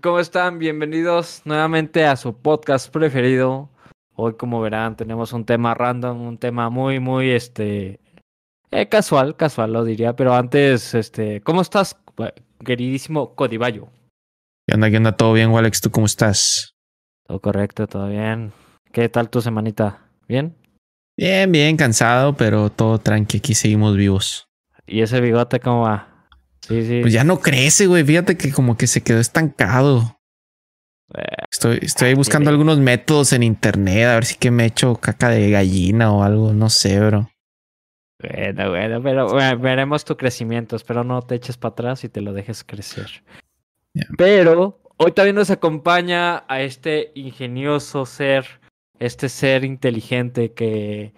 ¿Cómo están? Bienvenidos nuevamente a su podcast preferido. Hoy, como verán, tenemos un tema random, un tema muy, muy, este, eh, casual, casual lo diría, pero antes, este, ¿cómo estás, queridísimo Codivallo? ¿Qué onda? ¿Qué onda? ¿Todo bien, Alex? ¿Tú cómo estás? Todo correcto, todo bien. ¿Qué tal tu semanita? ¿Bien? Bien, bien, cansado, pero todo tranqui, aquí seguimos vivos. ¿Y ese bigote cómo va? Sí, sí. Pues ya no crece, güey. Fíjate que como que se quedó estancado. Estoy, estoy ah, buscando algunos métodos en internet, a ver si que me echo caca de gallina o algo, no sé, bro. Bueno, bueno, pero bueno, veremos tu crecimiento. Espero no te eches para atrás y te lo dejes crecer. Pero hoy también nos acompaña a este ingenioso ser, este ser inteligente que,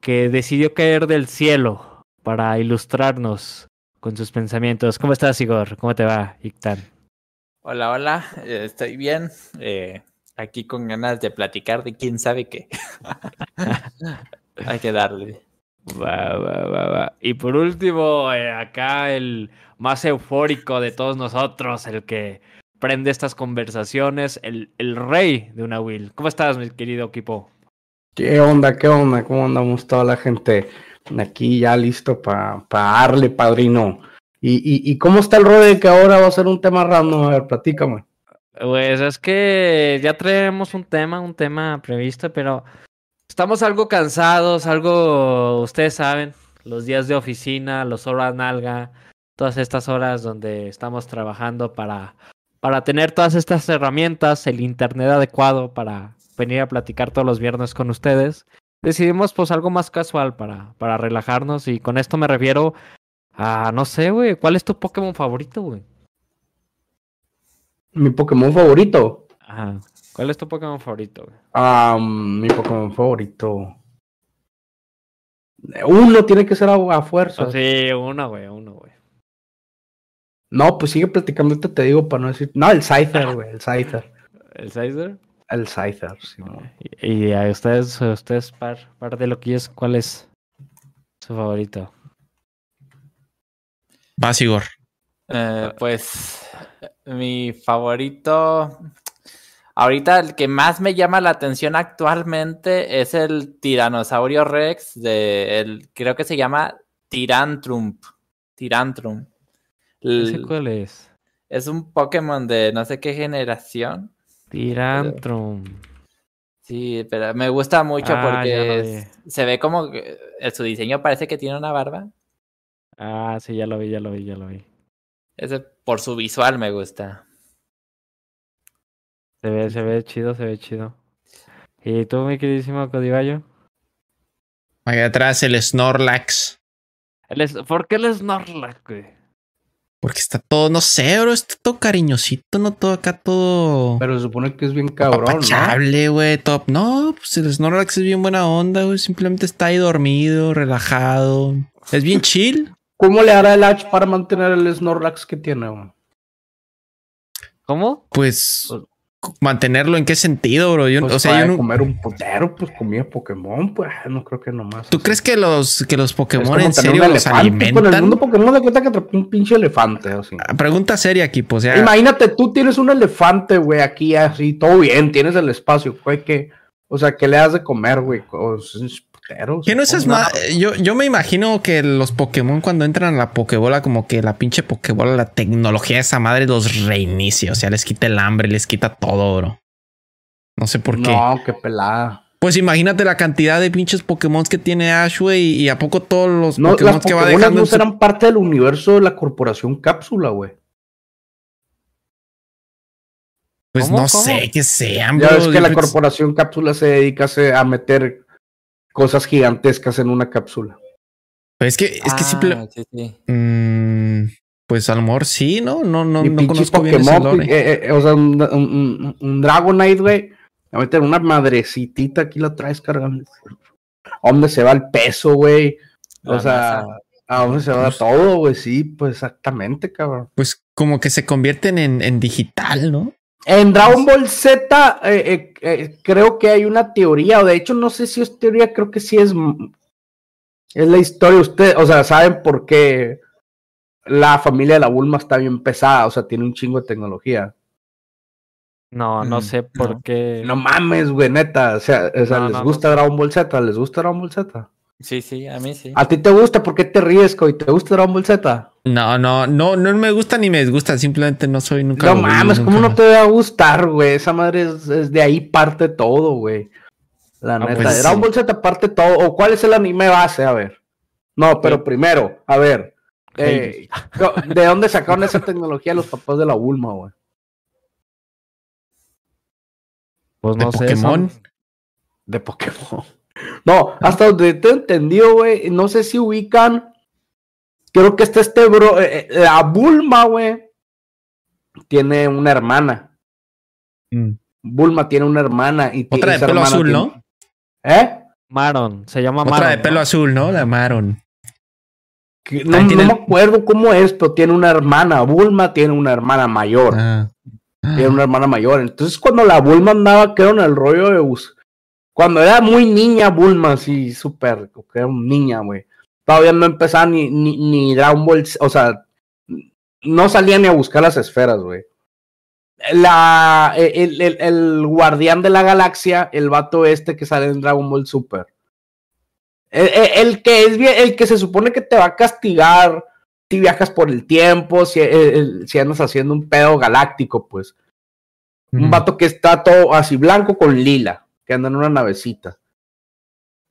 que decidió caer del cielo para ilustrarnos con sus pensamientos. ¿Cómo estás, Igor? ¿Cómo te va, Ictan? Hola, hola, eh, estoy bien. eh, aquí con ganas de platicar de quién sabe qué. Hay que darle. Va, va, va, va. Y por último, eh, acá el más eufórico de todos nosotros, el que prende estas conversaciones, el, el rey de una Will. ¿Cómo estás, mi querido equipo? ¿Qué onda? ¿Qué onda? ¿Cómo andamos toda la gente? Aquí ya listo para darle, padrino. ¿Y, y, ¿Y cómo está el rollo de que ahora va a ser un tema random? A ver, platícame. Pues es que ya traemos un tema, un tema previsto, pero estamos algo cansados, algo, ustedes saben, los días de oficina, los horas nalga, todas estas horas donde estamos trabajando para, para tener todas estas herramientas, el internet adecuado para venir a platicar todos los viernes con ustedes. Decidimos pues algo más casual para, para relajarnos y con esto me refiero a, no sé, güey, ¿cuál es tu Pokémon favorito, güey? Mi Pokémon favorito. Ajá. ¿Cuál es tu Pokémon favorito, güey? Ah, mi Pokémon favorito. Uno tiene que ser a, a fuerza. Oh, sí, uno, güey, uno, güey. No, pues sigue platicando, te digo para no decir. No, el Scyther, güey, el Scyther. ¿El Sizer? El Scyther, sí. Y, a ustedes, a ustedes, par, par de loquillos, ¿cuál es su favorito? Vas, Igor. Eh, pues mi favorito, ahorita el que más me llama la atención actualmente es el Tiranosaurio Rex de, el, creo que se llama Tirantrum. Tirantrum. ¿Ese El- cuál es? es un Pokémon de no sé qué generación. Tirantrum. Sí, pero me gusta mucho Ah, porque se ve como que eh, su diseño parece que tiene una barba. Ah, sí, ya lo vi, ya lo vi, ya lo vi. Ese por su visual me gusta. Se ve, se ve chido, se ve chido. ¿Y tú, mi queridísimo Codivallo? Allá atrás el Snorlax. El es- ¿Por qué el Snorlax, güey? Porque está todo, no sé, bro, está todo cariñosito, no todo acá, todo Pero se supone que es bien cabrón, ¿no? güey, top. No, pues el Snorlax es bien buena onda, güey. Simplemente está ahí dormido, relajado. Es bien chill. ¿Cómo le hará el H para mantener el Snorlax que tiene? güey? ¿Cómo? Pues mantenerlo en qué sentido, bro. Yo, Pues o sea, yo no. comer un putero, pues comía Pokémon, pues no creo que nomás. ¿Tú así. crees que los, que los Pokémon en serio los elefante, pues, en el alimentan? mundo Pokémon de cuenta que atrapó un pinche elefante, así. Ah, Pregunta seria aquí, pues. Sea, Imagínate, tú tienes un elefante, güey, aquí así, todo bien, tienes el espacio, güey, que, o sea, ¿qué le das de comer, güey? O sea, es putero, que no es más. Yo, yo me imagino que los Pokémon cuando entran a la Pokébola, como que la pinche Pokébola, la tecnología de esa madre los reinicia. O sea, les quita el hambre, les quita todo, bro. No sé por qué. No, qué pelada. Pues imagínate la cantidad de pinches Pokémon que tiene Ash, güey, y a poco todos los No, Pokémon que va dejando. no su- serán parte del universo de la corporación Cápsula, güey. Pues ¿Cómo? no ¿Cómo? sé que sean, Ya bro. ves que la corporación Cápsula se dedica a meter cosas gigantescas en una cápsula. Es que, es que simple. Ah, sí, sí. Mm, pues a lo mejor sí, ¿no? No, no, no conozco bien ese Pokémon, lore. eh, eh, o sea, un, un, un- Dragonite, güey. A meter una madrecitita aquí la traes cargando. ¿A dónde se va el peso, güey? O La sea, masa. ¿a dónde se va todo, güey? Sí, pues exactamente, cabrón. Pues como que se convierten en, en digital, ¿no? En Dragon Ball Z, eh, eh, eh, creo que hay una teoría, o de hecho, no sé si es teoría, creo que sí es, es la historia. Ustedes, o sea, saben por qué la familia de la Bulma está bien pesada, o sea, tiene un chingo de tecnología. No, no Mm, sé por no. qué. No mames, güey, neta. O sea, o sea No, ¿les no, gusta. Dragon Ball Z? ¿Les gusta Dragon Ball Z? Sí, sí, a mí sí. ¿A ti te gusta? ¿Por qué te ríes, Coy? ¿Te gusta Dragon Ball Z? No, no, no, no me gusta ni me disgusta, simplemente no soy nunca. No mames, nunca- ¿cómo no te va a gustar, güey? Esa madre es, es de ahí parte todo, güey. La neta. pues Dragon sí. Ball Z parte todo. ¿O cuál es el anime base? A ver. No, pero primero, a ver. eh, ¿De dónde sacaron esa tecnología los papás de la Bulma, güey? Pues de no sé. Pokémon. son- De Pokémon. No, hasta donde te he entendido, güey. No sé si ubican. Creo que está este bro. eh, eh, la Bulma, güey. Tiene una hermana. Mm. Bulma tiene una hermana. Y Otra de pelo hermana azul, tiene- ¿no? ¿Eh? Maron, se llama Maron. Otra de pelo ¿no? azul, ¿no? La Maron. Que No, tiene no me acuerdo cómo es, pero tiene una hermana. Bulma tiene una hermana mayor. Ah. Tiene una hermana mayor. Entonces, cuando la Bulma andaba, que era en el rollo de bus. Cuando era muy niña, Bulma, sí, súper, que era un niña, güey. Todavía no empezaba ni, ni, ni Dragon Ball, o sea, no salía ni a buscar las esferas, güey. La, el, el- el guardián de la galaxia, el vato este que sale en Dragon Ball Super. El, el- el que es el que se supone que te va a castigar si viajas por el tiempo, si, si andas haciendo un pedo galáctico, pues. Un vato que está todo así blanco con lila, que anda en una navecita.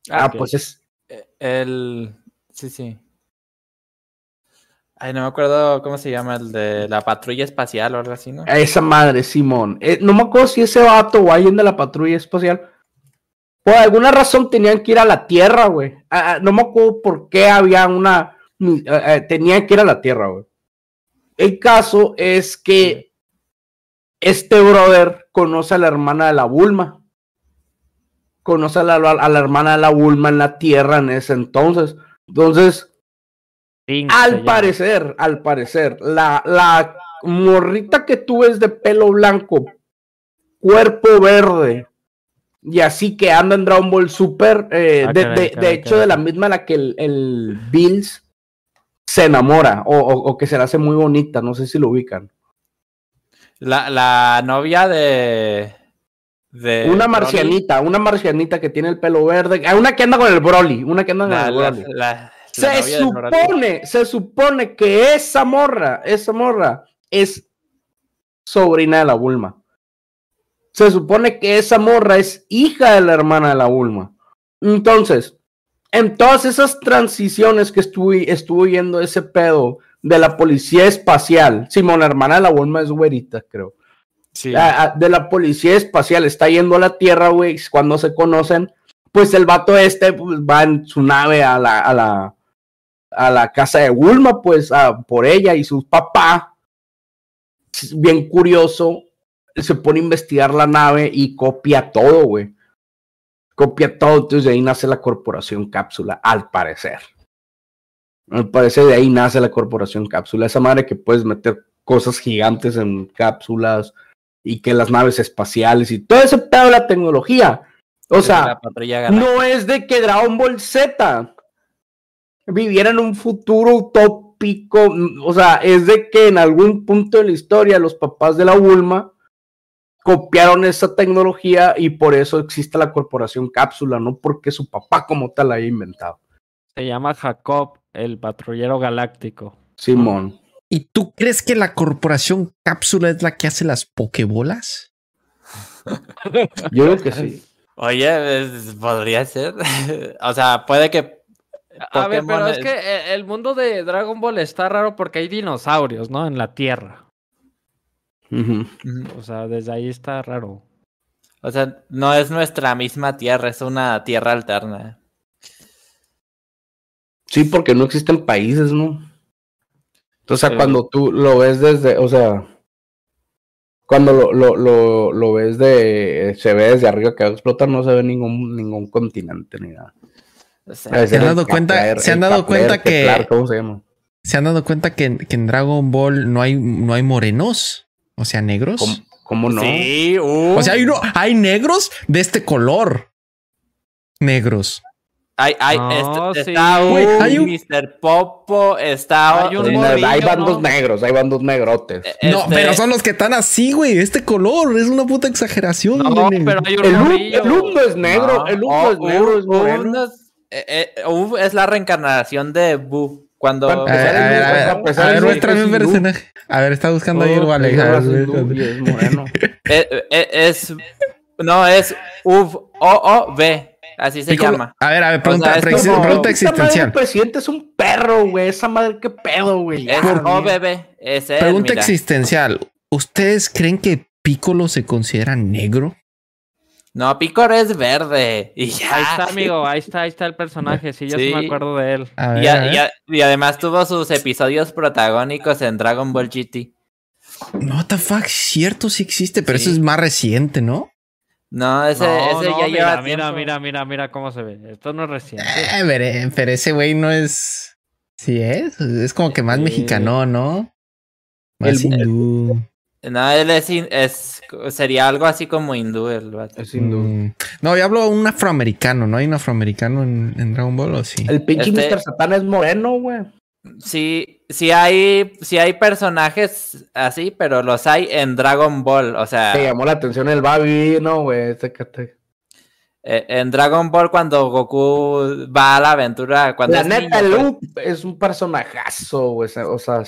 Ah, ok. pues es. Eh, El. Sí, sí. Ay, no me acuerdo cómo se llama, el de la patrulla espacial o algo así, ¿no? Esa madre, Simón. Eh, no me acuerdo si ese vato o alguien de la patrulla espacial. Por alguna razón tenían que ir a la Tierra, güey. Ah, ah, no me acuerdo por qué había una. eh, tenían que ir a la Tierra, güey. El caso es que este brother conoce a la hermana de la Bulma. Conoce a la, a la hermana de la Bulma en la Tierra en ese entonces. Entonces, al parecer, al parecer, la, la morrita que tú ves de pelo blanco, cuerpo verde, y así que anda en Dragon Ball Super, eh, Ah, de, caray, de- de caray, hecho, caray. de la misma a la que el, el Bills se enamora, o, o- o que se la hace muy bonita, no sé si lo ubican. La, la novia de. De una Broly, marcianita, una marcianita que tiene el pelo verde, ah, una que anda con el Broly, una que anda con La, el Broly. la- la Se supone, se supone que esa morra, esa morra es sobrina de la Bulma. Se supone que esa morra es hija de la hermana de la Bulma. Entonces, en todas esas transiciones que estuve, estuve viendo ese pedo de la policía espacial, Simón, la hermana de la Bulma es güerita, creo. De la policía espacial está yendo a la Tierra, güey, cuando se conocen, pues el vato este pues, va en su nave a la, a la, a la casa de Bulma, pues por ella y su papá, bien curioso, se pone a investigar la nave y copia todo, güey. Copia todo, entonces de ahí nace la corporación cápsula, al parecer. Al parecer de ahí nace la corporación cápsula, esa madre que puedes meter cosas gigantes en cápsulas y que las naves espaciales y todo ese pedo de la tecnología. O sea, no es de que Dragon Ball Z viviera en un futuro utópico, o sea, es de que en algún punto de la historia los papás de la Bulma copiaron esa tecnología y por eso existe la corporación cápsula, no porque su papá como tal la haya inventado. Se llama Jacob, el patrullero galáctico. Simón. ¿Y tú crees que la corporación cápsula es la que hace las pokebolas? Yo creo que sí. Oye, es- podría ser. o sea, puede que. A ver, pero es que eh, el mundo de Dragon Ball está raro porque hay dinosaurios, ¿no? En la Tierra. O sea, desde ahí está raro. O sea, no es nuestra misma tierra, es una tierra alterna. Sí, porque no existen países, ¿no? Entonces, Sí. cuando tú lo ves desde, o sea, cuando lo, lo, lo, lo ves de, se ve desde arriba que va a explotar, no se ve ningún, ningún continente ni nada. O sea, ¿Se han dado cuenta- se han dado cuenta que- Kepler, ¿Cómo se llama? ¿Se han dado cuenta que, que en Dragon Ball no hay, no hay morenos? O sea, negros. ¿Cómo, cómo no? Sí, uh, O sea, hay, uno- hay negros de este color. Negros. Hay, hay, No, este- sí. está un hay un- Mr. Popo, está Hay un bandos ¿no? negros, hay bandos negrotes. No, este- pero son los que están así, güey. Este color es una puta exageración. No, nene. pero hay un El, morrillo. el no es negro, No, el Ub oh, es negro, Ub- es no es- eh, eh, es la reencarnación de Bu. Cuando A ver, a ver, a ver, a ver, personaje. A ver, está buscando ahí el Oh, es moreno. eh, es no es Ub O O B, así se Piccolo- llama. A ver, a ver, pregunta, sea, es pre- como- pregunta existencial. presidente es un perro, güey. Esa madre, qué pedo, güey. Es Ya, O güey. B B, es él, Pregunta mira. existencial. ¿Ustedes creen que Piccolo se considera negro? No, Picor es verde y ya. Ahí está, amigo. Ahí está, ahí está el personaje. Sí, yo sí, Sí. me acuerdo de él. A ver, Y, a a- ver. y a- y además tuvo sus episodios protagónicos en Dragon Ball GT. No, what the fuck, cierto, sí existe, pero Sí. eso es más reciente, ¿no? No, ese, No, ese no, ya mira, lleva mira, tiempo. mira, mira, mira cómo se ve. Esto no es reciente. Eh, pero, pero ese güey no es. Sí es. Es como que más Sí. mexicano, ¿no? Más El- hindú. No, él es, es sería algo así como hindú el vato. Es hindú. Mm. No, yo hablo de un afroamericano, ¿no hay un afroamericano en, en Dragon Ball o sí? El pinche Este- Mr. Satan es moreno, güey. Sí, sí hay, sí hay personajes así, pero los hay en Dragon Ball. O sea, Te llamó la atención el Babi, ¿no, güey? Este eh, en Dragon Ball cuando Goku va a la aventura, cuando La neta, niño, pues, Up es un personajazo, güey. O sea, o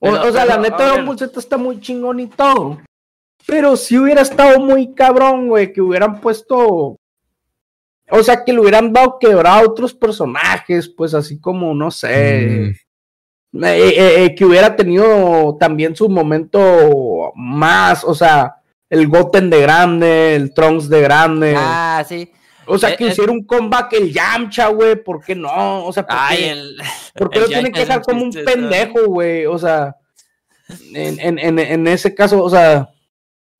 o, Pero- o sea, la neta, Dragon. Ball Z está muy chingón y todo. Pero si hubiera estado muy cabrón, güey, que hubieran puesto. O sea, que le hubieran dado quebrado a otros personajes, pues así como, no sé. Mm. Eh, eh, eh, que hubiera tenido también su momento más, o sea, el Goten de grande, el Trunks de grande. Ah, sí. o sea, eh, que eh. hiciera un comeback el Yamcha, güey, ¿por qué no? O sea, ¿por Ay, qué, el. por qué el lo tienen que dejar como un pendejo, güey? O sea, en, en, en, en ese caso, o sea,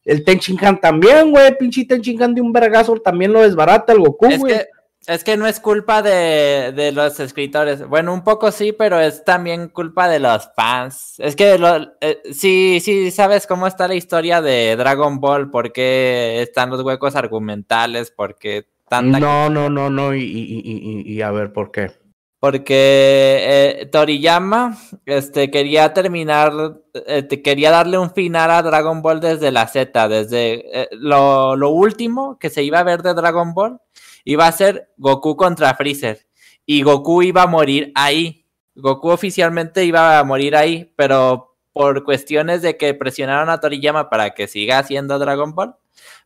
el Tenchinhan también, güey, pinche Tenchinhan de un vergazo también lo desbarata el Goku, Es güey. que, es que no es culpa de, de los escritores. Bueno, un poco sí, pero es también culpa de los fans. Es que lo, eh, sí, sí, sabes cómo está la historia de Dragon Ball, por qué están los huecos argumentales, por qué tanta... No, no, no, no, y, y, y, y, y a ver, ¿por qué? Porque eh, Toriyama este, quería terminar, eh, te- quería darle un final a Dragon Ball desde la Z, desde eh, lo, lo último que se iba a ver de Dragon Ball iba a ser Goku contra Freezer y Goku iba a morir ahí. Goku oficialmente iba a morir ahí, pero por cuestiones de que presionaron a Toriyama para que siga haciendo Dragon Ball,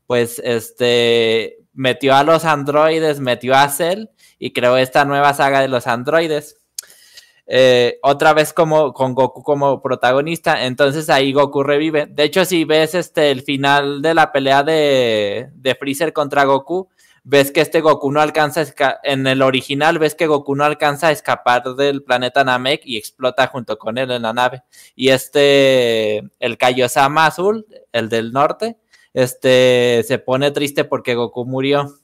pues este metió a los androides, metió a Cell y creó esta nueva saga de los androides. Eh, otra vez como con Goku como protagonista, entonces ahí Goku revive. De hecho, si ves este el final de la pelea de, Freezer contra Goku, ves que este Goku no alcanza en el original ves que Goku no alcanza a escapar del planeta Namek y explota junto con él en la nave. Y este el Kaiosama azul, el del norte, este se pone triste porque Goku murió.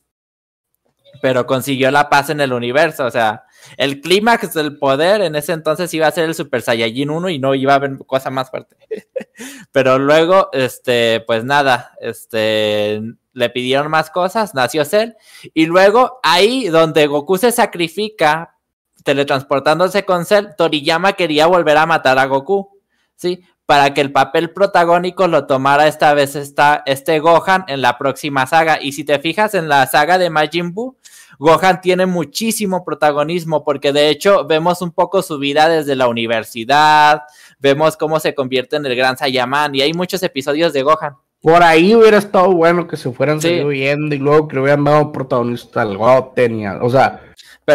Pero consiguió la paz en el universo, o sea, el clímax del poder en ese entonces iba a ser el Super Saiyajin 1 y no iba a haber cosa más fuerte. Pero luego, este, pues nada, este, le pidieron más cosas, nació Cell, y luego ahí donde Goku se sacrifica, teletransportándose con Cell, Toriyama quería volver a matar a Goku, ¿sí? Para que el papel protagónico lo tomara esta vez esta, este Gohan en la próxima saga. Y si te fijas en la saga de Majin Buu, Gohan tiene muchísimo protagonismo porque de hecho vemos un poco su vida desde la universidad, vemos cómo se convierte en el gran Saiyaman y hay muchos episodios de Gohan. Por ahí hubiera estado bueno que se fueran Sí. yendo y luego que le hubieran dado protagonista al Goten o sea,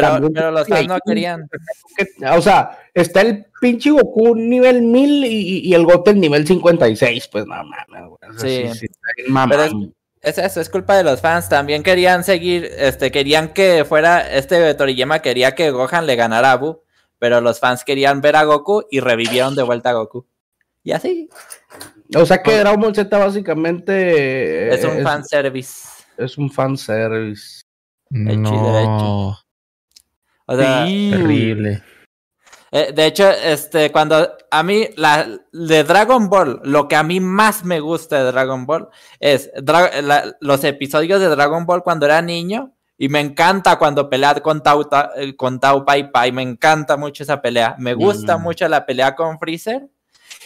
Pero, los fans no querían. que- o sea, está el pinche Goku nivel 1000 y, y el Goten nivel 56, pues no mames, güey. O sea, Sí. sí, sí. Pero es- Es eso, es culpa de los fans. También querían seguir, este, querían que fuera, este Toriyama quería que Gohan le ganara a Buu, pero los fans querían ver a Goku y revivieron de vuelta a Goku. Y así. O sea que Dragon Ball Z básicamente Es un fanservice. Es un fanservice. No. O sea, Terrible. eh, de hecho, este, cuando a mí, la, de Dragon Ball, lo que a mí más me gusta de Dragon Ball es Dra- la- los episodios de Dragon Ball cuando era niño. Y me encanta cuando pelea con Tau, Ta- eh, con Tau Pai Pai. Me encanta mucho esa pelea. Me gusta Mm. mucho la pelea con Freezer.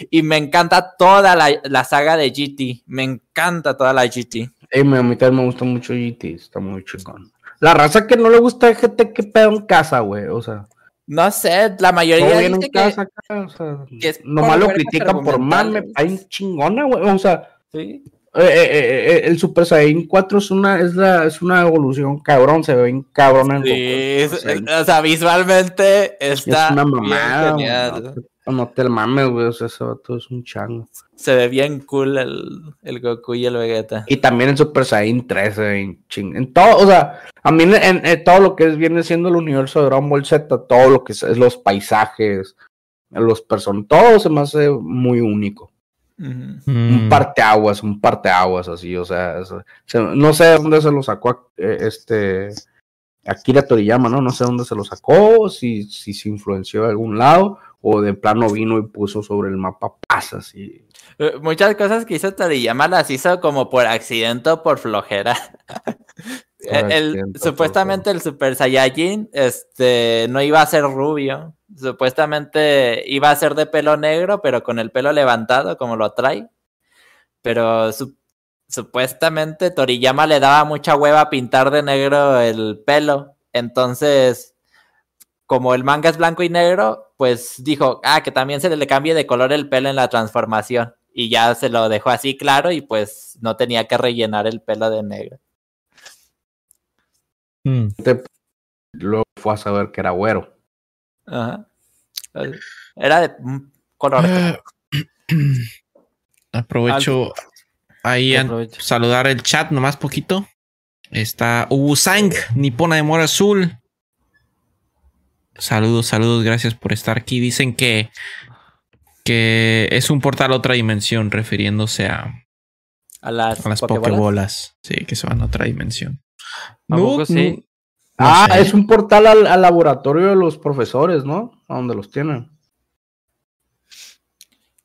Y me encanta toda la, la saga de GT. Me encanta toda la GT. A mí también me gusta mucho GT, está muy chingón. La raza que no le gusta GT, que pedo en casa, güey. O sea, No sé, la mayoría en dice que... acá, o sea, que es nomás lo critican por mame, hay chingona, güey. O sea, Sí. eh, eh, eh, el Super Saiyan 4 es una, es la, es una evolución cabrón, se ve bien cabrón en Sí, Goku. es- O sea, es- o sea, visualmente es está una bien mamada, genial. No, te- mames, güey, o sea, ese vato es un chango. Se ve bien cool el, el Goku y el Vegeta. Y también en Super Saiyan 3 se ve bien ching. En todo, o sea, a mí en, en- en todo lo que es, viene siendo el universo de Dragon Ball Z, todo lo que es, es los paisajes, los personajes, todo se me hace muy único. Ujú. Un Mm. parteaguas, un parteaguas así, o sea, es- se- no sé de dónde se lo sacó eh, este Akira Toriyama, ¿no? No sé dónde se lo sacó, si, si se influenció de algún lado, o de plano vino y puso sobre el mapa pasas y Eh, Muchas cosas que hizo Toriyama las hizo como por accidente o por flojera. El- el- supuestamente el Super Saiyajin este, no iba a ser rubio. Supuestamente iba a ser de pelo negro, pero con el pelo levantado, como lo trae. Pero su- supuestamente Toriyama le daba mucha hueva pintar de negro el pelo. Entonces, como el manga es blanco y negro, pues dijo, ah, que también se le cambie de color el pelo en la transformación. Y ya se lo dejó así claro y pues no tenía que rellenar el pelo de negro. Mm. luego fue a saber que era güero. Ajá. Era de color. Aprovecho ahí a saludar el chat nomás poquito. Está Ubusang, Nipona de Mora Azul. Saludos, saludos, gracias por estar aquí. Dicen que, que es un portal a otra dimensión, refiriéndose a, A las, a las. Pokébolas. Sí, que se van a otra dimensión. ¿A poco sí? no ah, sé. es un portal al, al laboratorio de los profesores, ¿no? A donde los tienen.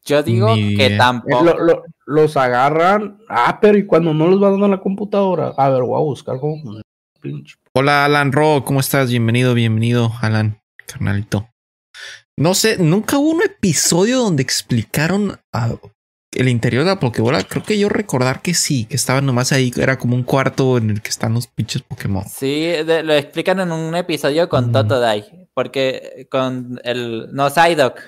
Yo digo Ni que tampoco. lo- lo- los agarran. Ah, pero ¿y cuando no los van dando a la computadora? A ver, voy a buscar como pinche. Hola Alan Ro, ¿cómo estás? Bienvenido, bienvenido, Alan, carnalito. No sé, nunca hubo un episodio donde explicaron a- el interior de la Pokébola. Creo que yo recordar que sí, que estaban nomás ahí, era como un cuarto en el que están los pinches Pokémon. Sí, de- lo explican en un episodio con Mm. Totodile. Porque con el. No, Psyduck.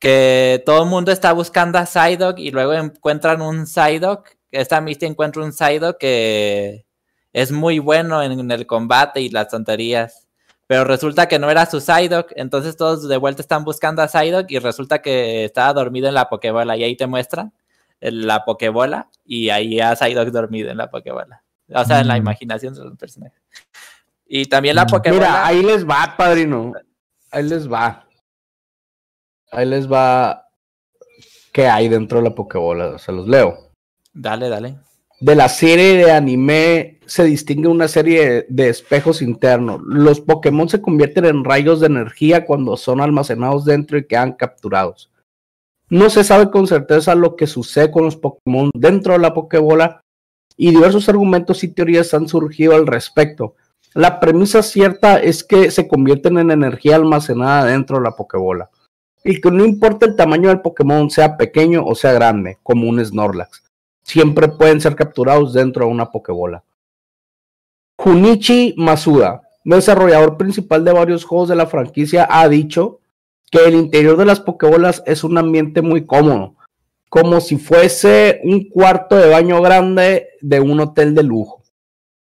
Que todo el mundo está buscando a Psyduck y luego encuentran un Psyduck. Esta Misty encuentra un Psyduck que es muy bueno en el combate y las tonterías. Pero resulta que no era su Psyduck. Entonces todos de vuelta están buscando a Psyduck y resulta que estaba dormido en la Pokébola. Y ahí te muestran el- la Pokébola y ahí a Psyduck dormido en la Pokébola. O sea, en la Mm. imaginación de los personajes. Y también la Mm. Pokébola. Mira, ahí les va, padrino. Ahí les va. Ahí les va. ¿Qué hay dentro de la Pokébola? Se los leo. Dale, dale. De la serie de anime se distingue una serie de espejos internos. Los Pokémon se convierten en rayos de energía cuando son almacenados dentro y quedan capturados. No se sabe con certeza lo que sucede con los Pokémon dentro de la Pokébola y diversos argumentos y teorías han surgido al respecto. La premisa cierta es que se convierten en energía almacenada dentro de la Pokébola y que no importa el tamaño del Pokémon, sea pequeño o sea grande, como un Snorlax siempre pueden ser capturados dentro de una Pokébola. Junichi Masuda, desarrollador principal de varios juegos de la franquicia, ha dicho que el interior de las Pokébolas es un ambiente muy cómodo, como si fuese un cuarto de baño grande de un hotel de lujo,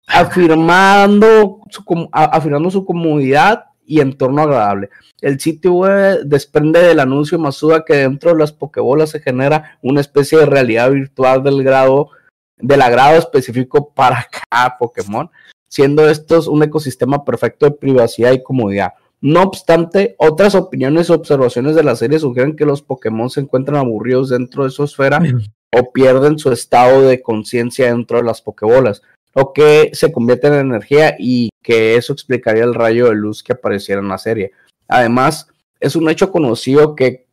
afirmando su, afirmando su comodidad y entorno agradable. El sitio web desprende del anuncio Masuda que dentro de las Pokébolas se genera una especie de realidad virtual del grado del agrado específico para cada Pokémon, siendo estos un ecosistema perfecto de privacidad y comodidad. No obstante, otras opiniones o observaciones de la serie sugieren que los Pokémon se encuentran aburridos dentro de su esfera o pierden su estado de conciencia dentro de las Pokébolas, o que se convierten en energía y que eso explicaría el rayo de luz que apareciera en la serie. Además, es un hecho conocido que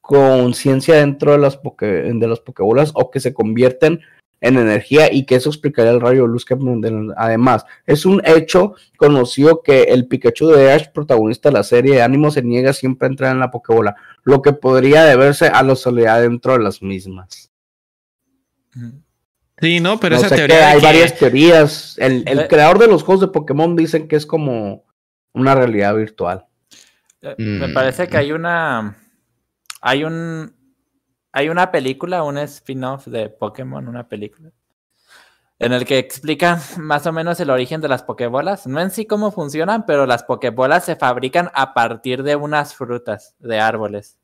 conciencia dentro de las, poke, de las Pokébolas o que se convierten en energía y que eso explicaría el rayo de luz que además es un hecho conocido que el Pikachu de Ash protagonista de la serie de ánimo se niega siempre a entrar en la Pokébola lo que podría deberse a la soledad dentro de las mismas sí no pero no esa sé teoría que hay que- varias teorías el, el creador de los juegos de Pokémon dicen que es como una realidad virtual Eh, Me Mm. parece que hay una. Hay un. Hay una película, un spin-off de Pokémon, una película. En el que explican más o menos el origen de las Pokébolas. No en sí cómo funcionan, pero las Pokébolas se fabrican a partir de unas frutas de árboles.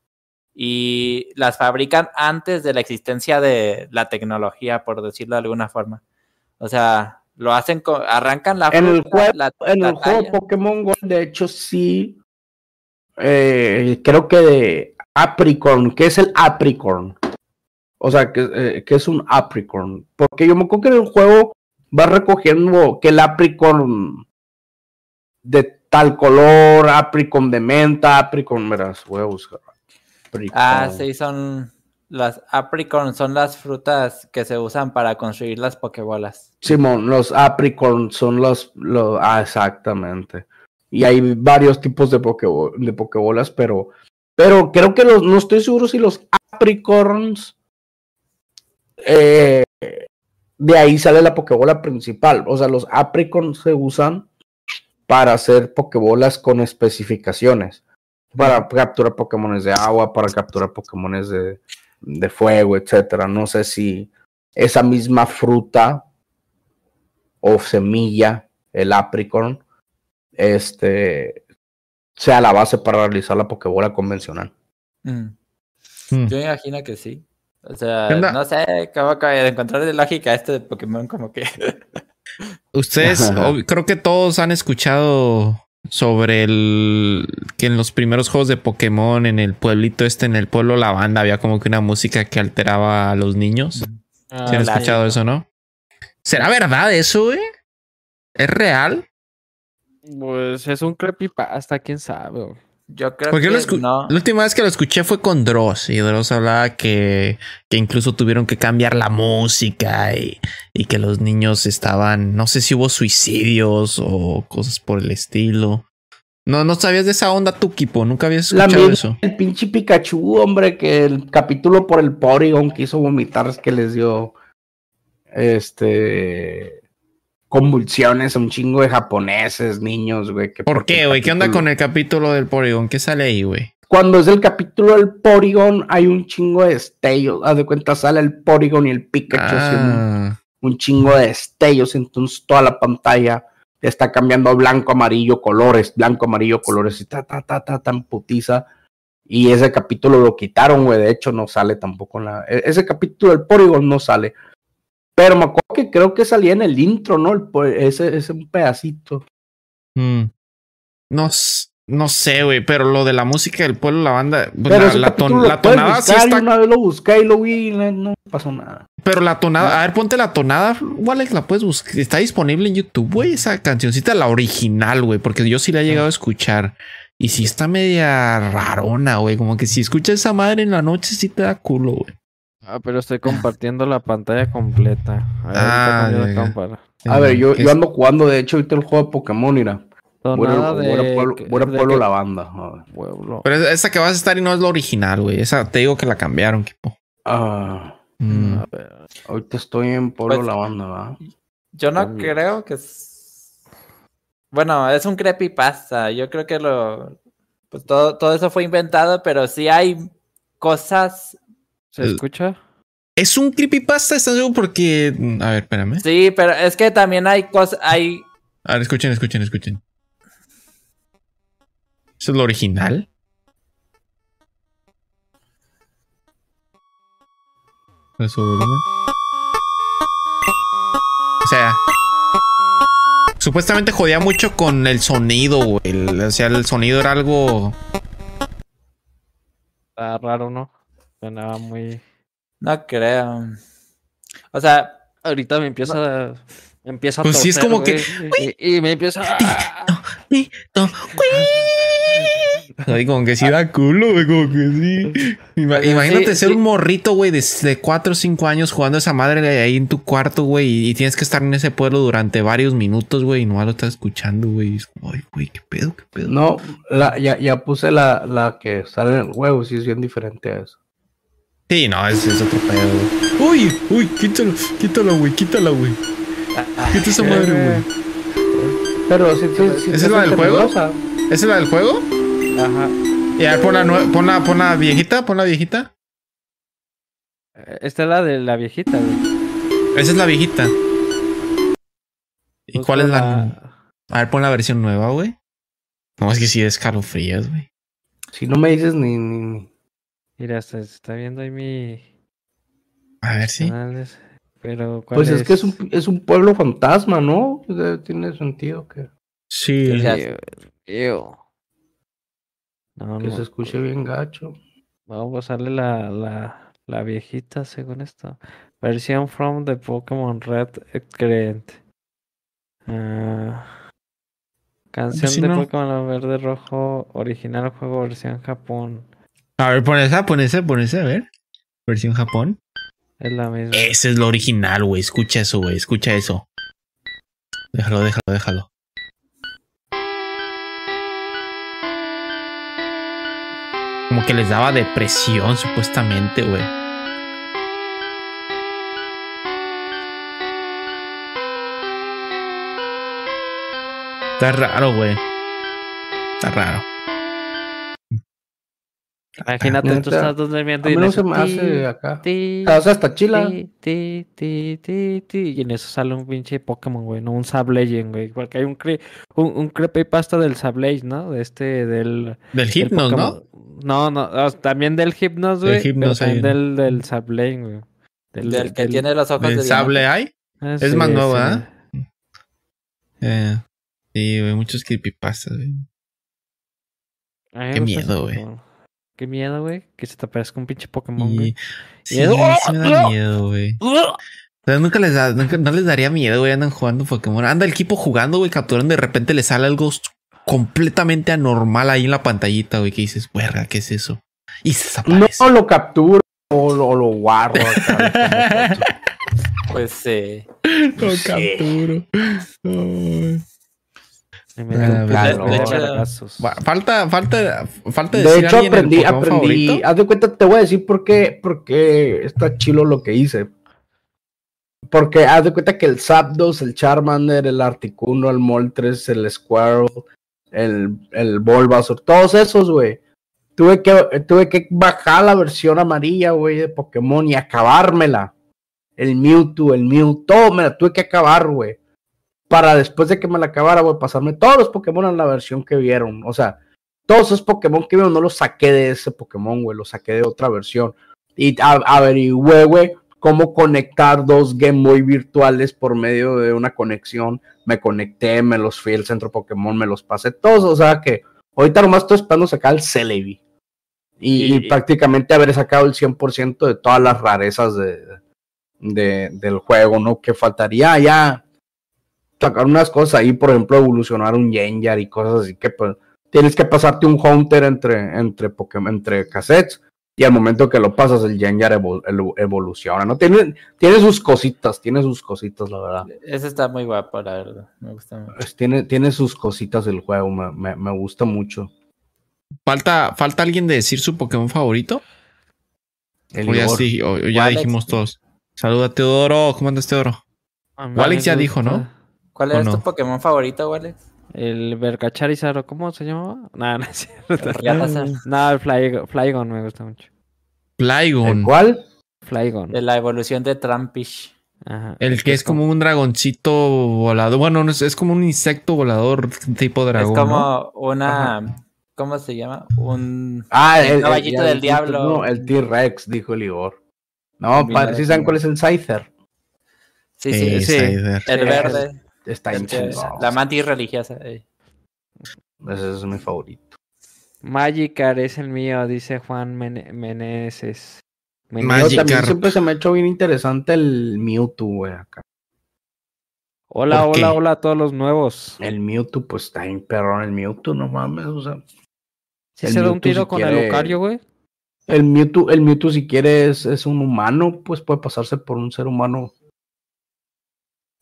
Y las fabrican antes de la existencia de la tecnología, por decirlo de alguna forma. O sea, lo hacen, co- arrancan la En el juego- la- en la el juego. Pokémon Go, de hecho, sí. eh, creo que de Apricorn, que es el Apricorn. O sea, que, eh, que es un Apricorn. Porque yo me acuerdo que en el juego vas recogiendo que el Apricorn de tal color, Apricorn de menta, Apricorn, verás, voy a buscar. Ah, sí, son las apricorn, son las frutas que se usan para construir las pokebolas. Simón, los Apricorn son los, los- ah, exactamente. Y hay varios tipos de, pokebo- de pokebolas, pero, pero creo que los, no estoy seguro si los Apricorns eh, de ahí sale la pokebola principal. O sea, los Apricorns se usan para hacer pokebolas con especificaciones. Para capturar Pokémones de agua, para capturar Pokémones de, de fuego, etcétera. No sé si esa misma fruta o semilla, el apricorn, este sea la base para realizar la pokebola convencional. Mm. Mm. Yo me imagino que sí. O sea, no sé cómo acabo de encontrar de lógica este de Pokémon como que... Ustedes, creo que todos han escuchado sobre el que en los primeros juegos de Pokémon, en el pueblito este, en el pueblo Lavanda, había como que una música que alteraba a los niños. Ah, ¿Sí han la- escuchado eso, no? ¿Será verdad eso, güey? ¿Es real? Pues es un creepypasta, quién sabe. Yo creo Porque que lo escu- no. la última vez que lo escuché fue con Dross y Dross hablaba que, que incluso tuvieron que cambiar la música y, y que los niños estaban, no sé si hubo suicidios o cosas por el estilo. No, no sabías de esa onda tú, Kipo, nunca habías escuchado eso. El pinche Pikachu, hombre, que el capítulo por el Porygon que hizo vomitar es que les dio este convulsiones a un chingo de japoneses, niños, güey. que ¿Por qué, güey? ¿Qué onda con el capítulo del Porygon? ¿Qué sale ahí, güey? Cuando es el capítulo del Porygon, hay un chingo de destellos. Haz de cuenta, sale el Porygon y el Pikachu un Ah, un chingo de destellos, entonces toda la pantalla está cambiando a blanco, amarillo, colores, blanco, amarillo, colores, y ta, ta, ta, ta, tan putiza. Y ese capítulo lo quitaron, güey, de hecho no sale tampoco en la... e- Ese capítulo del Porygon no sale. Pero me acuerdo que creo que salía en el intro, ¿no? El ese, ese un pedacito. mm. No, no sé, güey, pero lo de la música del pueblo, la banda, pues, Pero la, la ton- la tonada sí buscar, está yo Una vez lo busqué y lo vi y no, no pasó nada. Pero la tonada, a ver, ponte la tonada, Alex, la puedes buscar. Está disponible en YouTube, güey, esa cancioncita, la original, güey, porque yo sí la he llegado a escuchar. Y sí está media rarona, güey, como que si escuchas esa madre en la noche sí te da culo, güey. Ah, pero estoy compartiendo la pantalla completa. A ver, Ah, cámara. A ver, yo, ¿Qué yo ando jugando, de hecho, ahorita el juego de Pokémon, mira. Buena, de... buena pueblo, buena de pueblo que- la banda. a ver. Pueblo. Pero esa- que vas a estar y no es la original, güey. Esa te digo que la cambiaron, tipo. Ah, Mm. A ver. ahorita estoy en Pueblo Pues- La Banda, ¿verdad? Yo no creo que es... Bueno, es un creepypasta. Yo creo que lo... Pues todo, todo eso fue inventado, pero sí hay cosas... ¿Se escucha? Es un creepypasta, ¿estás seguro? Porque. A ver, espérame. Sí, pero es que también hay cosas. Hay... A ver, escuchen, escuchen, escuchen. ¿Eso es lo original? Eso, o sea. Supuestamente jodía mucho con el sonido, güey. O sea, el sonido era algo. Está raro, ¿no? Sonaba muy. No creo. O sea, Ahorita me empieza a. me Empieza a Pues sí, es como que- Y, y me empieza a. Ay, como que sí da culo, güey, como que sí. Ima- Sí, Imagínate ser sí. un morrito, güey, de, de 4 o 5 años jugando esa madre ahí en tu cuarto, güey, y, y tienes que estar en ese pueblo durante varios minutos, güey, y nomás lo estás escuchando, güey. y es como, Ay, güey, qué pedo, qué pedo. No, la, ya, ya puse la, la que sale en el juego, sí es bien diferente a eso. Sí, no, es, es otro pedo, güey. Uy, uy, quítalo, quítalo, güey, quítala, güey. Quita esa madre, güey. Pero sí, sí, sí. ¿Esa es la del juego? peligrosa. ¿Esa es la del juego? Ajá. Y a ver, pon la, pon la, pon la viejita, pon la viejita. Esta es la de la viejita, güey. Esa es la viejita. ¿Y cuál es la...? A ver, pon la versión nueva, güey. No, es que sí es escalofrías, güey. Si no me dices ni, ni, ni- Mira, se se está viendo ahí mi. A ver, sí. canales, Pero, ¿cuál Pues es que es un, es un pueblo fantasma, ¿no? Tiene sentido que, Sí. Ew. No, que no. se escuche bien gacho. Vamos a darle la, la, la viejita según esto. Versión from the Pokémon Red Current. Ah, canción si de no. Pokémon Verde Rojo. Original juego versión Japón. A ver, pon esa, pon esa, pon esa, a ver. Versión Japón. Es la misma. Ese es lo original, güey. Escucha eso, güey. Escucha eso. Déjalo, déjalo, déjalo. Como que les daba depresión, supuestamente, güey. Está raro, güey. Está raro. Imagínate, tú estás durmiendo y en no se eso, me ti, hace acá. ti, O sea, hasta chila. ti, ti, y en eso sale un pinche Pokémon, güey, no un Sablegend, güey, porque hay un, cre- un, un creepypasta del Sablage, ¿no? De este, del... Del del Hypnos, ¿no? No, no, también del Hypnos, Del güey, Hypnos uno. del, del Sablage, güey. Del, del que del- tiene los ojos ¿Del de sable hay? Ah, es más nuevo. Eh, sí, güey. Muchos creepypastas, güey. Me Qué miedo, güey. Qué miedo, güey, que se te aparezca un pinche Pokémon, güey. Y... Sí, es- sí me da miedo, güey. Pero nunca les da, nunca- no les daría miedo, güey. Andan jugando Pokémon. Anda el equipo jugando, güey, capturando. De repente le sale algo completamente anormal ahí en la pantallita, güey. Que dices, verga, ¿qué es eso? Y se No lo capturo o lo, lo guardo. acá. Pues sí. Lo Sí. capturo. Ay. Ah, de- hecho- Falta, falta, falta De decir hecho, aprendí, aprendí. favorito. Haz de cuenta, te voy a decir por qué, por qué está chilo lo que hice. Porque haz de cuenta que el Zapdos, el Charmander, el Articuno, el Moltres, el Squirrel, el, el Bulbasaur, todos esos, güey. Tuve que, tuve que bajar la versión amarilla, güey, de Pokémon y acabármela. El Mewtwo, el Mew, todo me la tuve que acabar, güey. Para después de que me la acabara, güey, pasarme todos los Pokémon en la versión que vieron. O sea, todos esos Pokémon que vieron no los saqué de ese Pokémon, güey, los saqué de otra versión. Y a- averigüé, güey, cómo conectar dos Game Boy virtuales por medio de una conexión. Me conecté, me los fui al centro Pokémon, me los pasé todos. O sea que ahorita nomás estoy esperando sacar el Celebi. Y, y Y- prácticamente haber sacado el 100% de todas las rarezas de, de- del juego, ¿no? Que faltaría ya sacar unas cosas ahí, por ejemplo, evolucionar un Gengar y cosas así que pues tienes que pasarte un Haunter entre, entre Pokémon, entre cassettes. Y al momento que lo pasas, el Gengar evol- evoluciona, ¿no? Tiene, tiene sus cositas, tiene sus cositas, la verdad. Ese está muy guapo, la verdad. Me gusta mucho. Pues tiene, tiene sus cositas el juego, me, me- me gusta mucho. Falta, falta alguien de decir su Pokémon favorito. El O ya, sí, o ya dijimos todos. Saluda Teodoro. ¿Cómo andas, Teodoro? A me ya dijo, ¿no? ¿Cuál ¿O es no? tu Pokémon favorito, Alex? El Vergacharizard, ¿o ¿cómo se llamaba? No, no es cierto. No, el Flygon, Flygon me gusta mucho. ¿El Flygon. cuál? Flygon. De la evolución de Trampish. Ajá. El que es como un dragoncito volador. Bueno, no es, es como un insecto volador tipo dragón. es como ¿no? una. ¿Cómo se llama? Un. Ah, El caballito del diablo. no, el T-Rex, dijo el Igor. No, padre, ¿sí saben cuál es el Scyther? Sí, sí, Eh, sí. Scyther. El Sí, verde. Está chingón. la mantis religiosa. eh. Ese es mi favorito. Magikarp es el mío, dice Juan Men- Meneses. También siempre se me ha hecho bien interesante el Mewtwo, güey, acá. Hola, ¿Por hola, qué? hola a todos los nuevos. El Mewtwo, pues está bien perrón el Mewtwo, no mames, o sea. Si el se da un tiro si con quiere- el Lucario, güey. El Mewtwo, el Mewtwo si quiere es, es un humano, pues puede pasarse por un ser humano.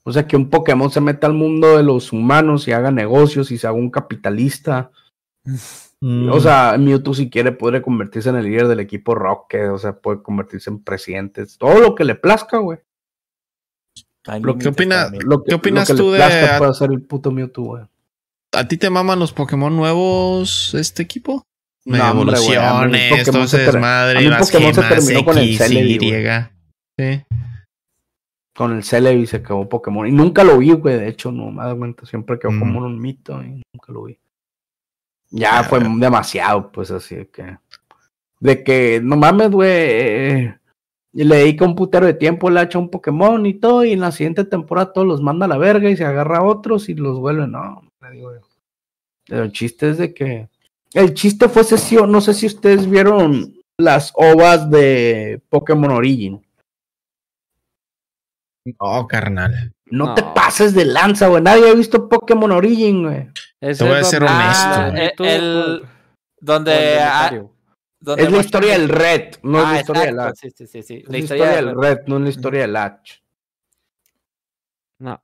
O sea, que un Pokémon se meta al mundo de los humanos y haga negocios y se haga un capitalista. Mm. O sea, Mewtwo si quiere puede convertirse en el líder del equipo Rocket, o sea, puede convertirse en presidente, todo lo que le plazca, güey. Lo que opina-. Lo que- ¿Qué opinas lo que tú le de- plazca puede hacer el puto Mewtwo, güey. ¿A ti te maman los Pokémon nuevos este equipo? No, hombre, a mí Evoluciones, Pokémon todo se desmadre, a mí Pokémon se terminó con el Celebi. Sí. Con el Celebi se acabó Pokémon. Y nunca lo vi, güey. De hecho, no me da cuenta. Siempre quedó Mm. como un mito y nunca lo vi. Ya Ah, fue demasiado, pues así de que. De que, no mames, güey. eh, y le dedica un putero de tiempo, le echa un Pokémon y todo. Y en la siguiente temporada todos los manda a la verga y se agarra a otros y los vuelve. No, le digo yo. Pero el chiste es de que. El chiste fue sesión. No sé si ustedes vieron las ovas de Pokémon Origin. Oh, carnal. No, No. te pases de lanza, güey. Nadie ha visto Pokémon Origin, güey. Te voy a es ser honesto. Ah, Eh, el- Donde, el ah, donde Es la muestran- historia del Red, no es Ah, la historia del Ash. sí, sí, sí. Es la historia del Red, no es la historia del Ash. No.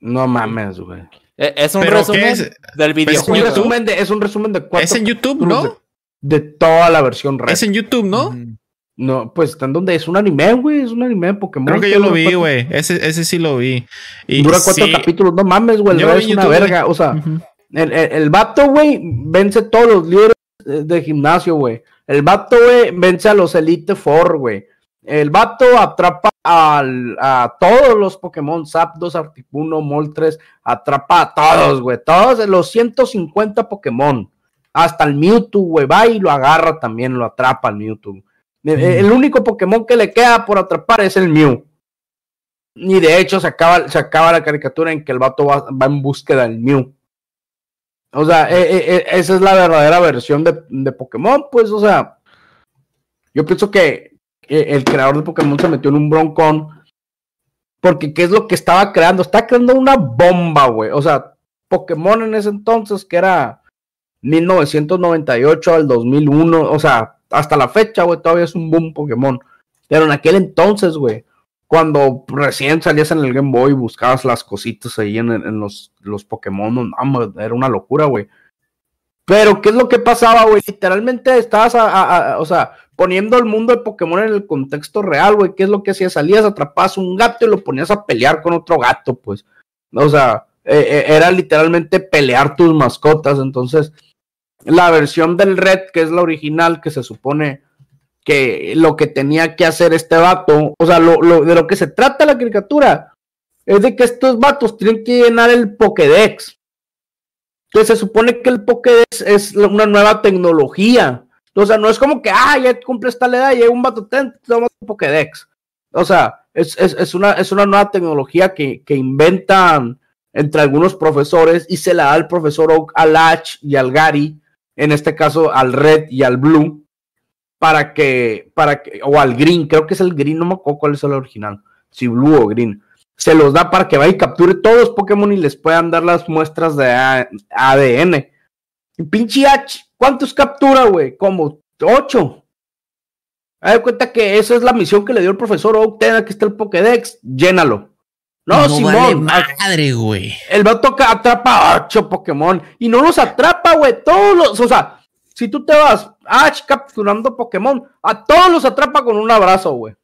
No mames, güey. Eh, Es un ¿Pero qué resumen es? del Es un, videojuego. YouTube? resumen de, es un resumen de cuatro Es en YouTube, ¿no? De, de toda la versión Red. Es en YouTube, ¿no? Ujú. No, pues están donde es un anime, güey. Es un anime de Pokémon. Creo que yo lo vi, güey. Ese, ese sí lo vi. Y Dura cuatro sí. capítulos. No mames, güey. El es una verga. O sea. El, el, el vato, güey, vence todos los líderes de gimnasio, güey. El vato, güey, vence a los Elite Four, güey. El vato atrapa al- a todos los Pokémon, Zapdos, Articuno, Moltres, atrapa a todos, güey. Todos los 150 Pokémon. Hasta el Mewtwo, güey, va y lo agarra también, lo atrapa al Mewtwo. El, único Pokémon que le queda por atrapar es el Mew. Y de hecho se acaba, se acaba la caricatura en que el vato va, va en búsqueda del Mew. O sea, eh, eh, eh, esa es la verdadera versión de, de Pokémon, pues, o sea, yo pienso que el creador de Pokémon se metió en un broncón, porque ¿qué es lo que estaba creando? Está creando una bomba, güey. O sea, Pokémon en ese entonces, que era 1998 al 2001, o sea, hasta la fecha, güey, todavía es un boom Pokémon. Pero en aquel entonces, güey, cuando recién salías en el Game Boy y buscabas las cositas ahí en, los, los Pokémon, no, era una locura, güey. Pero, ¿qué es lo que pasaba, güey? Literalmente estabas, a- o sea, poniendo el mundo de Pokémon en el contexto real, güey. ¿Qué es lo que hacías? Salías, atrapabas un gato y lo ponías a pelear con otro gato, pues. O sea, eh, eh, era literalmente pelear tus mascotas. Entonces, la versión del Red, que es la original, que se supone que lo que tenía que hacer este vato, o sea, lo, de lo que se trata la caricatura, es de que estos vatos tienen que llenar el Pokédex. Entonces se supone que el Pokédex es una nueva tecnología. O sea, no es como que, ah, ya cumples tal edad llega un vato, ten, toma tu Pokédex. O sea, es, es- es una, es una nueva tecnología que, que inventan entre algunos profesores y se la da al profesor Oak, al y al Gary, en este caso al Red y al Blue, para que, para que, o al Green, creo que es el Green, no me acuerdo cuál es el original, si Blue o Green, se los da para que vaya y capture todos los Pokémon y les puedan dar las muestras de ADN. Y pinche H, ¿cuántos captura, güey? Como ocho. De cuenta que esa es la misión que le dio el profesor Oak, ten, aquí está el Pokédex, llénalo. No, No Simón, madre, güey. el vato atrapa ocho Pokémon y no los atrapa, güey. Todos los, o sea, si tú te vas Ash capturando Pokémon, a todos los atrapa con un abrazo, güey.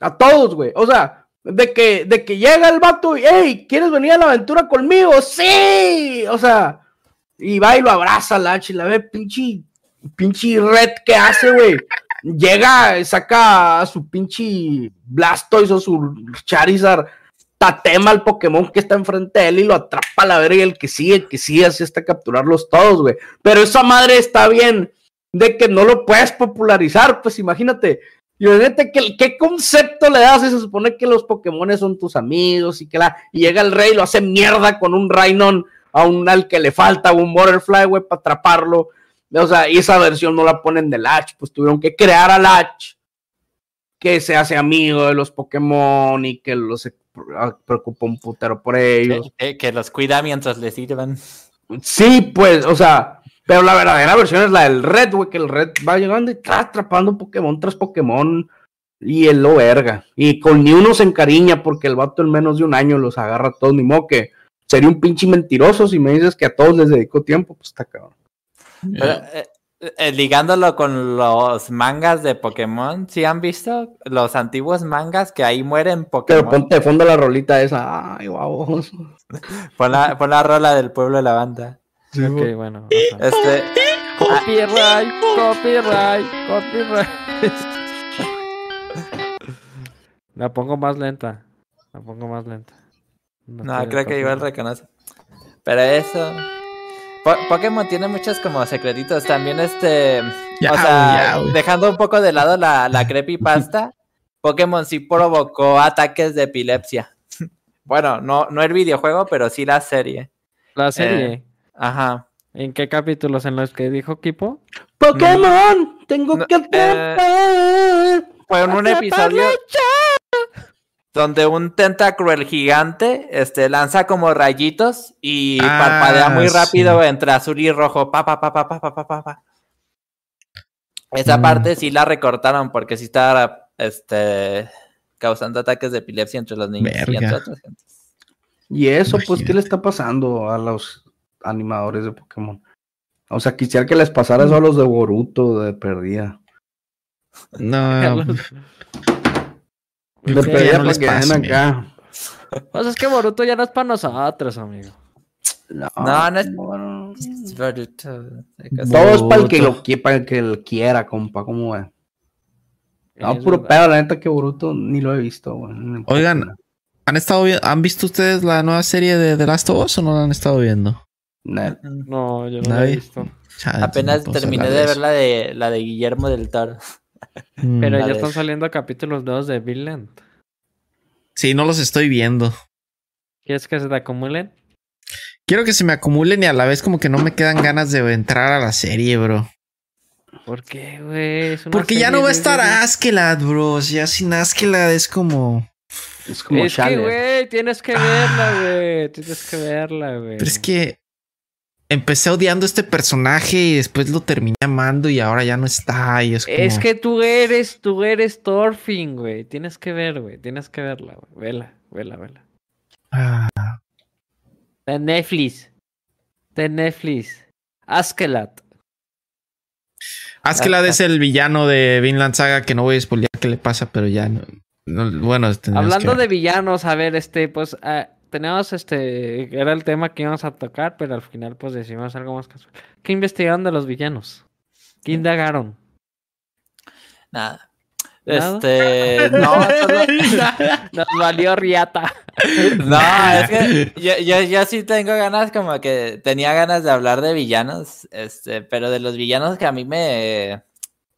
A todos, güey. O sea, de que, de que llega el vato y, hey, ¿quieres venir a la aventura conmigo? Sí. O sea, y va y lo abraza al Ash y la ve pinche, pinche red que hace, güey. Llega, saca a su pinche Blastoise o su Charizard tatema al Pokémon que está enfrente de él y lo atrapa a la verga y el que sigue, que sigue, así hasta capturarlos todos, güey. Pero esa madre está bien de que no lo puedes popularizar, pues imagínate, Imagínate que, qué concepto le das y se supone que los Pokémon son tus amigos y que la, y llega el rey y lo hace mierda con un Rainon a un al que le falta un Butterfly, güey, para atraparlo. O sea, y esa versión no la ponen de Latch, pues tuvieron que crear a Latch que se hace amigo de los Pokémon y que los preocupa un putero por ellos. Que, que los cuida mientras les sirven. Sí, pues, o sea, pero la verdadera versión es la del Red, güey, que el Red va llegando y está atrapando Pokémon tras Pokémon y él lo verga. Y con ni uno se encariña porque el vato en menos de un año los agarra a todos, ni modo que sería un pinche mentiroso si me dices que a todos les dedicó tiempo, pues está cabrón. Eh, eh, ligándolo con los mangas de Pokémon, ¿sí han visto los antiguos mangas que ahí mueren Pokémon? Pero ponte de fondo la rolita esa, ay, guau. pon, la, pon la rola del pueblo de la banda. Sí, ok, bueno. Este. Copyright, copyright, copyright. La pongo más lenta. La pongo más lenta. No, creo que igual reconoce. Pero eso. Po- Pokémon tiene muchos como secretitos. También este. Ya, o sea, ya, dejando un poco de lado la, la creepypasta, Pokémon sí provocó ataques de epilepsia. bueno, no, no el videojuego, pero sí la serie. La serie. Ajá. ¿En qué capítulos? ¿En los que dijo Kipo? Pokémon, tengo No, que atrapar. Fue en un episodio donde un tentacruel gigante este, lanza como rayitos y parpadea ah, muy rápido entre azul y rojo. Pa, pa, pa, pa, pa, pa, pa, pa. Esa mm. parte sí la recortaron porque sí estaba este, causando ataques de epilepsia entre los niños y entre otras gentes. Y eso, pues, ¿qué le está pasando a los animadores de Pokémon? O sea, quisiera que les pasara eso a los de Boruto de perdida. No. De ya perdida no les para que acá. Pues es que Boruto ya no es para nosotros, amigo. No, No, no es- no. Boruto, Todo es para el que lo para el que lo quiera, compa, ¿cómo es? No, Es puro verdad. pedo, la neta que Boruto ni lo he visto, güey. Oigan. ¿Han estado vi- ¿Han visto ustedes la nueva serie de The Last of Us o no la han estado viendo? Nah. No, yo no lo he visto. Chale, Apenas no terminé de eso. ver la de, la de Guillermo del Toro. Mm. Pero ya están saliendo capítulos nuevos de Vinland. Sí, no los estoy viendo. ¿Quieres que se te acumulen? Quiero que se me acumulen y a la vez como que no me quedan ganas de entrar a la serie, bro. ¿Por qué, güey? Porque ya no va a de- estar Askeladd, bro. Ya sin Askeladd es como... Es como Es que, güey, tienes que verla, güey. Tienes que verla, güey. Pero es que empecé odiando este personaje y después lo terminé amando y ahora ya no está. Y es como... Es que tú eres, tú eres Thorfinn, güey. Tienes que ver, güey. Tienes que verla, güey. Vela, vela, vela. Ah, De Netflix. De Netflix. Askeladd. Askeladd es el villano de Vinland Saga que no voy a spoilear qué le pasa, pero ya no... no- bueno, Hablando que de villanos, a ver, este, pues, ah, teníamos este, era el tema que íbamos a tocar, pero al final, pues, decimos algo más casual. ¿Qué investigaron de los villanos? ¿Qué indagaron? Nada. ¿Nada? Este, no, solo- Nos valió riata. no, es que yo, yo, yo sí tengo ganas, como que tenía ganas de hablar de villanos, este, pero de los villanos que a mí me...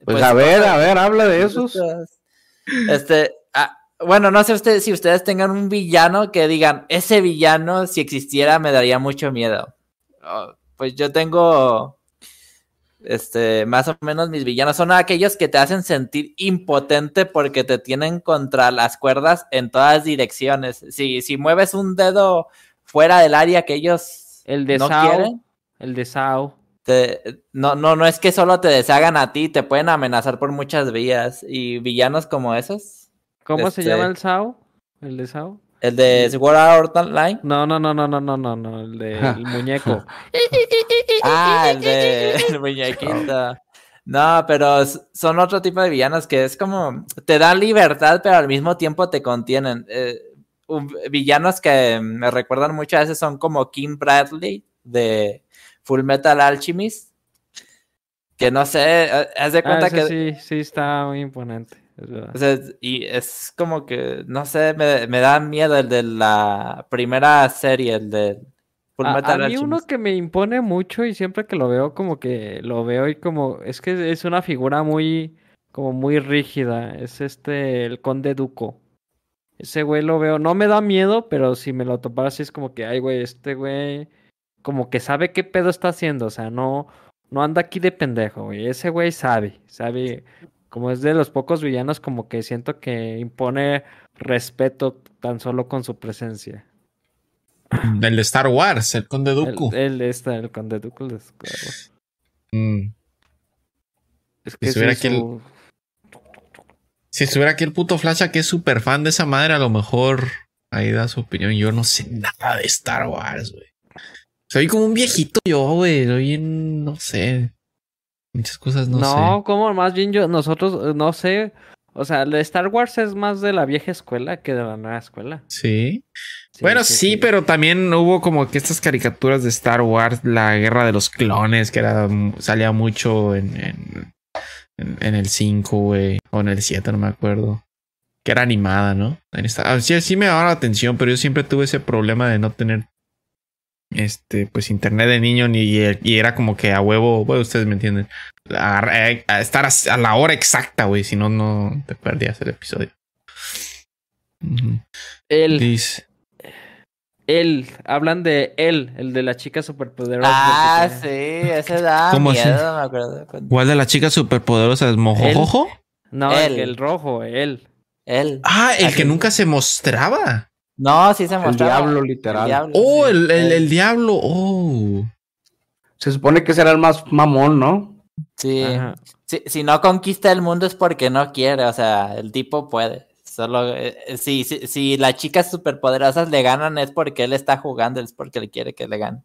Pues, a ver, a ver, habla de esos. Este, bueno, no sé ustedes si ustedes tengan un villano que digan, ese villano si existiera me daría mucho miedo. Oh, pues yo tengo, este, más o menos mis villanos son aquellos que te hacen sentir impotente porque te tienen contra las cuerdas en todas direcciones. Si, si mueves un dedo fuera del área que ellos El de no Sao. quieren, El de Sao. te- no, no, no es que solo te deshagan a ti, te pueden amenazar por muchas vías. Y villanos como esos. ¿Cómo se Este- llama el Sao? ¿El de Sao? El de Sword Art Online. No, no, no, no, no, no, no, no. El de el muñeco. Ah, el de el muñequito. No, pero son otro tipo de villanos que es como te dan libertad, pero al mismo tiempo te contienen. Eh, un- villanos que me recuerdan mucho a veces son como King Bradley de Full Metal Alchemist. Que no sé, eh, haz de Ah, cuenta que sí, sí está muy imponente. O sea, y es como que, no sé, me, me da miedo el de la primera serie, el de Full A, a mí uno que me impone mucho y siempre que lo veo como que lo veo y como es que es una figura muy como muy rígida. Es este, el Conde Duco. Ese güey lo veo, no me da miedo, pero si me lo topara así es como que, ay, güey, este güey, como que sabe qué pedo está haciendo, o sea, no, no anda aquí de pendejo, güey. Ese güey sabe, sabe, como es de los pocos villanos, como que siento que impone respeto tan solo con su presencia. El de Star Wars, el Conde Dooku. El, el, este, el Conde Dooku. Es, Mm. es Si que estuviera sí, aquí el- Si estuviera aquí el puto Flash, que es súper fan de esa madre, a lo mejor ahí da su opinión. Yo no sé nada de Star Wars, güey. Soy como un viejito yo, güey. Soy en, no sé. Muchas cosas no, No, como más bien yo, nosotros, eh, no sé. O sea, el de Star Wars es más de la vieja escuela que de la nueva escuela. sé. Sí. Sí, bueno, sí, pero también hubo como que estas caricaturas de Star Wars, la guerra de los clones, que era salía mucho en, en, en- en el 5, güey, o en el 7, no me acuerdo. Que era animada, ¿no? En esta- ah, sí, sí me llamaba la atención, pero yo siempre tuve ese problema de no tener este, pues internet de niño ni, y era como que a huevo, bueno, ustedes me entienden, a, a estar a, a la hora exacta, güey, si no, no te perdías el episodio. Ujú. Él, Dice- él, hablan de él, el de la chica superpoderosa. Ah, sí, ese da ¿Cómo así? miedo, me acuerdo. ¿Cuál de las chicas superpoderosas? ¿Mojojojo? No, el, Él. el rojo, él. Él. Ah, el que Así. nunca se mostraba. No, sí se El mostraba. diablo, literal. El diablo, Oh, sí. el, el, el diablo. Oh. Se supone que será el más mamón, ¿no? Sí. Si, si no conquista el mundo es porque no quiere, o sea, el tipo puede. Solo eh, si, si, si las chicas superpoderosas le ganan es porque él está jugando, es porque él quiere que le ganen.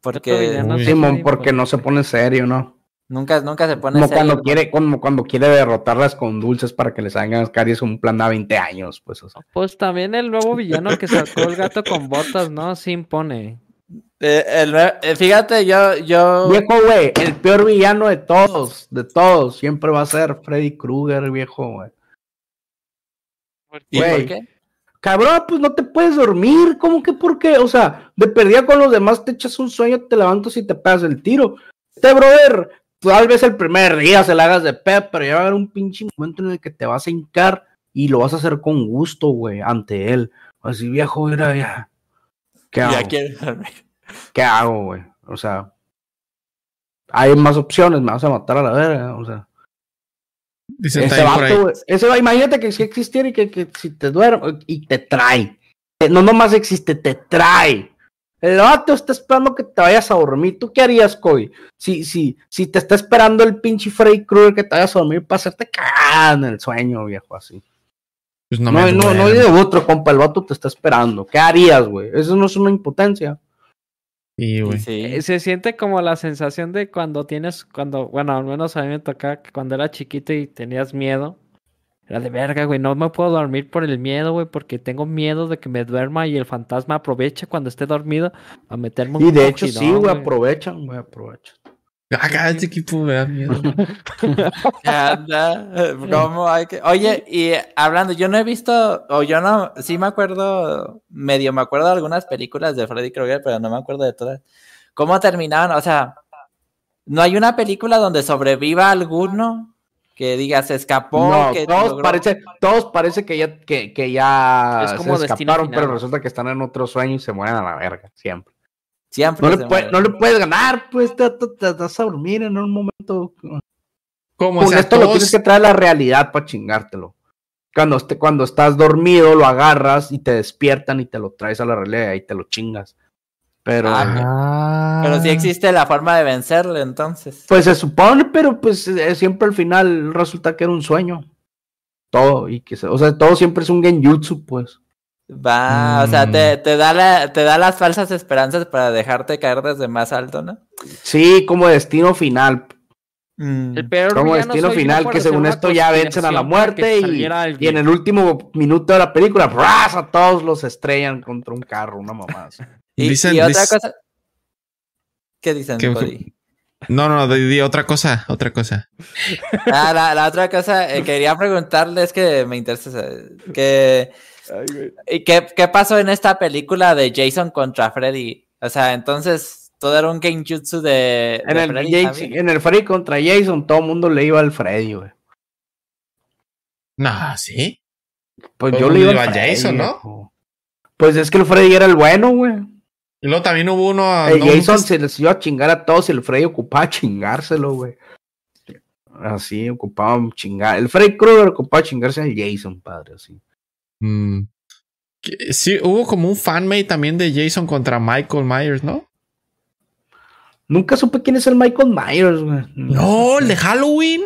Porque Simón, porque no se pone serio, ¿no? Nunca, nunca se pone Como serio. cuando quiere, como cuando quiere derrotarlas con dulces para que les hagan caries un plan a 20 años, pues. o sea. Pues también el nuevo villano que sacó el gato con botas, ¿no? Sí impone. Eh, el eh, fíjate, yo, yo. Viejo, güey, el peor villano de todos, de todos, siempre va a ser Freddy Krueger, viejo, güey. ¿Y por qué? Cabrón, pues no te puedes dormir, ¿cómo que por qué? O sea, de perdida con los demás te echas un sueño, te levantas y te pegas el tiro. Este brother, tal vez el primer día se la hagas de pep, pero ya va a haber un pinche momento en el que te vas a hincar y lo vas a hacer con gusto, güey, ante él. Así, viejo, mira, ya. ¿Qué hago? Ya. ¿Qué hago, güey? O sea, hay más opciones, me vas a matar a la verga, o sea. Dicen Ese vato, güey, ese va- imagínate que si existiera y que, que si te duerme y te trae. No nomás existe, te trae. El vato está esperando que te vayas a dormir. ¿Tú qué harías, Coy? Si, si, si te está esperando el pinche Freddy Krueger que te vayas a dormir para hacerte cagar en el sueño, viejo, así. Pues no, No, me no, no, hay de otro, compa, el vato te está esperando. ¿Qué harías, güey? Eso no es una impotencia. Sí, güey. Sí. Eh, Se siente como la sensación de cuando tienes, cuando, bueno, al menos a mí me tocaba que cuando era chiquito y tenías miedo. Era de verga, güey, no me puedo dormir por el miedo, güey, porque tengo miedo de que me duerma y el fantasma aproveche cuando esté dormido a meterme un Y de hecho, sí, güey, aprovechan, güey, aprovechan. Acá este equipo me da miedo. Anda, ¿cómo hay que- Oye, y hablando, yo no he visto, o yo no, sí me acuerdo, medio me acuerdo de algunas películas de Freddy Krueger, pero no me acuerdo de todas. ¿Cómo terminaban? O sea, ¿no hay una película donde sobreviva alguno que diga se escapó? No, que todos logró- parece, todos parece que ya, que, que ya Es como se escaparon, final. pero resulta que están en otro sueño y se mueren a la verga, siempre. Siempre No se le, puede- no le puedes ganar, pues te, te- te vas a dormir en un momento. ¿Cómo? Con O sea, esto lo tienes que traer a la realidad para chingártelo. Cuando, esté- cuando estás dormido, lo agarras y te despiertan y te lo traes a la realidad y te lo chingas. Pero, Ah, Pero sí existe la forma de vencerle, entonces. pues se supone, pero pues eh, siempre al final resulta que era un sueño. Todo, y que se- o sea, todo siempre es un genjutsu, pues. Va, o sea, Mm. te, te da la, te da las falsas esperanzas para dejarte caer desde más alto, ¿no? Sí, como destino final. El peor Como destino final, que según esto ya vencen a la muerte y, en el último minuto de la película, ¡bras! a todos los estrellan contra un carro, una mamá. Y, Dicen- y otra cosa. ¿Qué dicen, ¿Qué- Cody? No, no, di, di otra cosa, otra cosa. Ah, la, la otra cosa, eh, quería preguntarles que me interesa saber, que, ¿y qué, qué pasó en esta película de Jason contra Freddy? O sea, entonces, todo era un genjutsu de, En de el, Freddy Jason- en el Freddy contra Jason, todo el mundo le iba al Freddy, güey. Nah, sí. Pues yo le iba iba al a Freddy, Jason, ¿no? Pues es que el Freddy era el bueno, güey. Y luego también hubo uno. El ¿no? Jason se les iba a chingar a todos y el Freddy ocupaba chingárselo, güey. Así, ocupaba chingar. El Freddy Krueger ocupaba chingarse al Jason, padre, así. Mm. Sí, hubo como un fanmate también de Jason contra Michael Myers, ¿no? Nunca supe quién es el Michael Myers, güey. No, el de Halloween.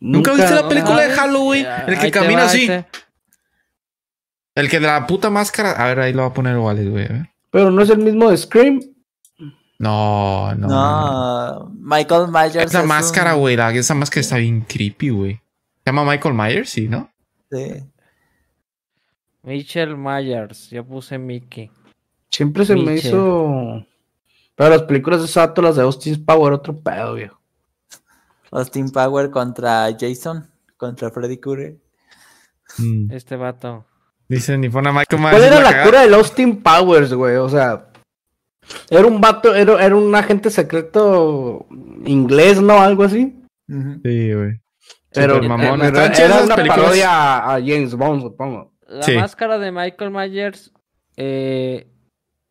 ¿Nunca, viste la película de Halloween? El que camina va, así. El que de la puta máscara. A ver, ahí lo voy a poner igual, güey. a ver. Pero no es el mismo de Scream. No, no. no. No, Michael Myers. Esa es máscara, un- güey. la- Esa máscara está bien creepy, güey. Se llama Michael Myers, sí, ¿no? sí. Mitchell Myers, yo puse Mickey. Siempre se me hizo. Pero las películas de Sato, las de Austin Power, otro pedo, viejo. Austin Power contra Jason, contra Freddy Krueger. Mm. Este vato. Dicen, ni pone a Michael Myers. ¿Cuál era la cagada. cura del Austin Powers, güey? O sea, era un vato, era, era un agente secreto inglés, ¿no? Algo así. Sí, güey. Pero mamón. era, una películas. parodia a, a James Bond, supongo. La Sí. máscara de Michael Myers eh,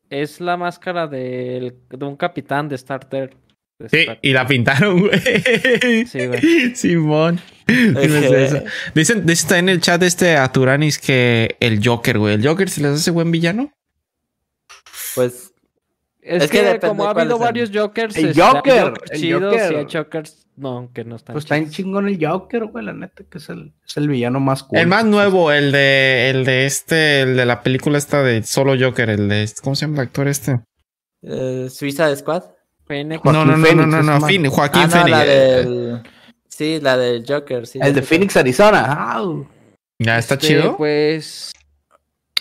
es la máscara de un capitán de Star Trek. Sí, Star- y la pintaron, güey. Sí, güey. Simón. Dicen, dice está en el chat este a Turanis que el Joker, güey. ¿El Joker se les hace buen villano? Pues Es, Es que como ha habido varios Jokers, El este, Joker, el chidos Joker. y hay Jokers no, que no están Pues está en chingón el Joker, güey, la neta, que es el, es el villano más cool. El más nuevo, el de, el de este, el de la película esta de solo Joker, el de, ¿cómo se llama el actor este? eh, Suiza Squad. Phoenix. Joaquín no, no, no, Phoenix no, no, no, Fin- Joaquín Ah, no, Phoenix. la eh, del... Sí, la del Joker. Sí, El de Phoenix, Arizona. Au. Ya está Este, chido. Pues,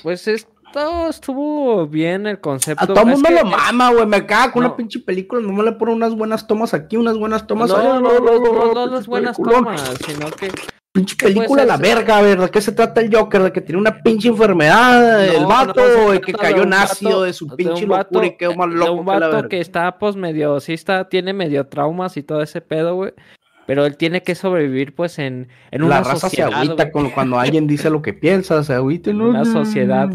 pues esto estuvo bien el concepto. A todo Es mundo que- lo mama, güey. Me caga con No. una pinche película. No me le ponen unas buenas tomas aquí, unas buenas tomas No, allá. no, no, no, no, no pinche las buenas peliculón. tomas, sino que Pinche ¿Qué puede película la verga, a ver, ¿de qué se trata el Joker? ¿De que tiene una pinche enfermedad? No, el no, vato, de que de cayó en ácido vato- de su de pinche un vato- locura y quedó más de loco un que la vato verga. que está pues medio, sí está, tiene medio traumas y todo ese pedo, güey. Pero él tiene que sobrevivir pues en, en La una raza se sociedad, agüita güey. con, cuando alguien dice lo que piensa, se agüita. En ¿no? una sociedad,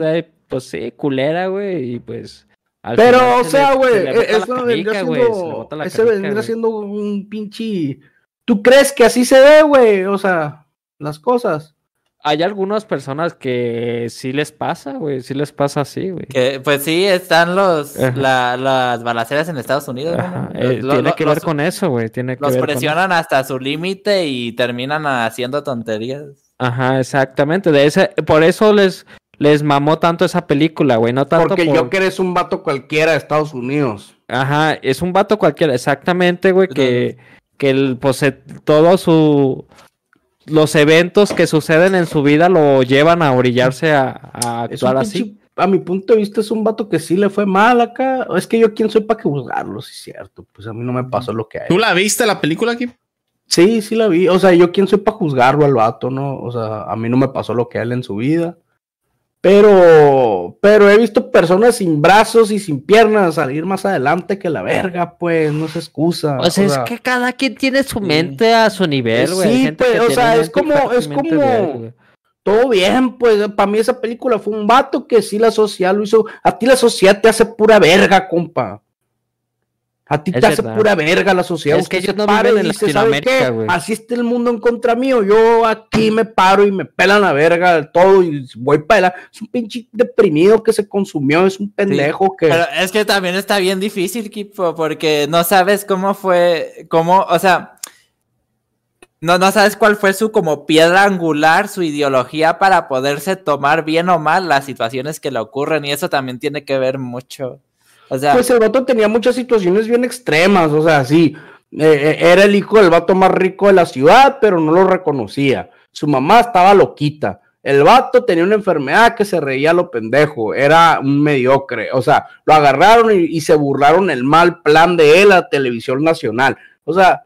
pues sí, culera, güey, y pues... Pero, o se sea, güey, se la eso vendría siendo, la ese vendría siendo un pinche... ¿Tú crees que así se ve, güey? O sea, las cosas. Hay algunas personas que sí les pasa, güey, sí les pasa así, güey. Que, pues sí, están los la- las balaceras en Estados Unidos. ¿no? Ajá, Los- eh, lo- tiene lo- que los- ver con eso, güey, tiene que Los ver con eso. presionan hasta su límite y terminan haciendo tonterías. Ajá, exactamente. De ese, por eso les, les mamó tanto esa película, güey. No tanto Porque por- Joker es un vato cualquiera de Estados Unidos. Ajá, es un vato cualquiera, exactamente, güey, que, que el, pues, eh, todo su... Los eventos que suceden en su vida lo llevan a orillarse a, actuar así. pinche- a mi punto de vista es un vato que sí le fue mal acá. Es que yo quién soy para que juzgarlo, sí es cierto. Pues a mí no me pasó lo que a él. ¿Tú la viste la película aquí? Sí, sí la vi. O sea, yo quién soy para juzgarlo al vato, ¿no? O sea, a mí no me pasó lo que a él en su vida. Pero, pero he visto personas sin brazos y sin piernas salir más adelante que la verga, pues, no se excusa. O sea, o es sea, que cada quien tiene su mente a su nivel, güey. Hay Sí, gente pues, que o sea, es como- es como- todo bien, pues, para mí esa película fue un vato que sí la sociedad lo hizo. A ti la sociedad te hace pura verga, compa. A ti Es te hace pura verga la sociedad. Es que ellos no viven en dice, ¿sabe Latinoamérica, güey. Así está el mundo en contra mío. Yo aquí me paro y me pelan la verga todo y voy para allá. Es un pinche deprimido que se consumió, es un pendejo que... Pero es que también está bien difícil, Kipo, porque no sabes cómo fue, cómo, o sea, no, no sabes cuál fue su como piedra angular, su ideología para poderse tomar bien o mal las situaciones que le ocurren y eso también tiene que ver mucho. Pues el vato tenía muchas situaciones bien extremas, o sea, sí, eh, eh, era el hijo del vato más rico de la ciudad, pero no lo reconocía. Su mamá estaba loquita. El vato tenía una enfermedad que se reía a lo pendejo, era un mediocre, o sea, lo agarraron y, y se burlaron el mal plan de él a televisión nacional. O sea,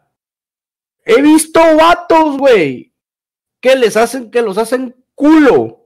he visto vatos, güey, que les hacen, que los hacen culo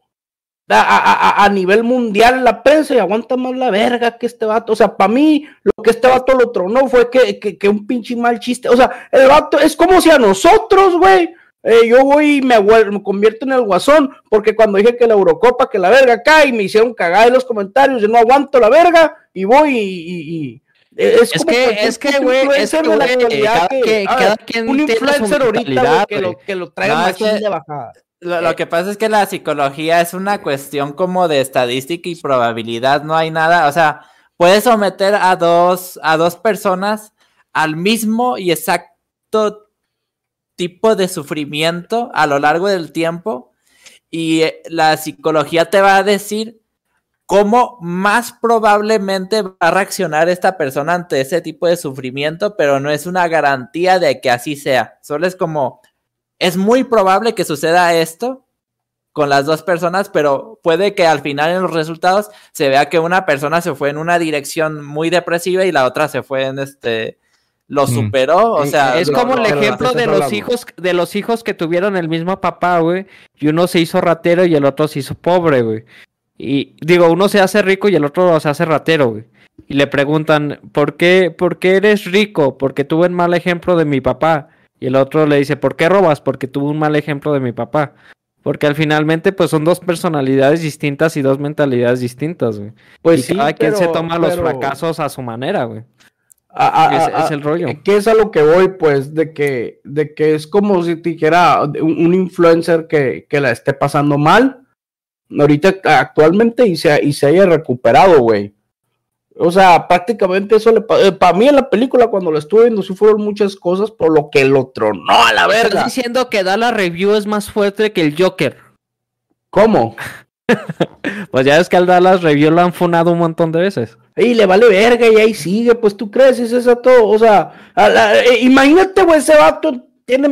a, a- a nivel mundial la prensa y aguanta más la verga que este vato. O sea, para mí, lo que este vato lo tronó fue que, que, que un pinche mal chiste. O sea, el vato es como si a nosotros, güey. eh, yo voy y me, me convierto en el guasón, porque cuando dije que la Eurocopa, que la verga cae, me hicieron cagar en los comentarios, yo no aguanto la verga, y voy y. y- y- es, Es como que, es que, güey, es que, güey, actualidad cada, que- que- a ver, cada quien un influencer ahorita, mentalidad, que lo, que lo es machín que- de bajada. Lo, lo que pasa es que la psicología es una cuestión como de estadística y probabilidad, no hay nada, o sea, puedes someter a dos, a dos personas al mismo y exacto tipo de sufrimiento a lo largo del tiempo y eh, la psicología te va a decir cómo más probablemente va a reaccionar esta persona ante ese tipo de sufrimiento, pero no es una garantía de que así sea, solo es como es muy probable que suceda esto con las dos personas, pero puede que al final en los resultados se vea que una persona se fue en una dirección muy depresiva y la otra se fue en este lo Mm. superó, o sea, Es lo- como el lo- lo- ejemplo lo- de lo- los lo- hijos, de los hijos que tuvieron el mismo papá, güey. Y uno se hizo ratero y el otro se hizo pobre, güey. Y digo, uno se hace rico y el otro se hace ratero, güey. Y le preguntan, ¿por qué, ¿por qué eres rico? Porque tuve un mal ejemplo de mi papá. Y el otro le dice, ¿por qué robas? Porque tuve un mal ejemplo de mi papá. Porque al finalmente, pues son dos personalidades distintas y dos mentalidades distintas, güey. Pues y sí, cada quien se pero- toma los fracasos a su manera, güey. a- a- Es- a- es el rollo. ¿Qué es a lo que voy? Pues de que, de que es como si te dijera un, un influencer que, que la esté pasando mal, ahorita actualmente y se, y se haya recuperado, güey. O sea, prácticamente eso le Para mí en la película, cuando lo estuve viendo, sí fueron muchas cosas por lo que lo tronó a la verga. Estás diciendo que Dallas Review es más fuerte que el Joker. ¿Cómo? Pues ya es que al Dallas Review lo han funado un montón de veces. Y le vale verga y ahí sigue, pues tú crees, es eso todo. O sea, a la- eh, imagínate, güey, ese vato tiene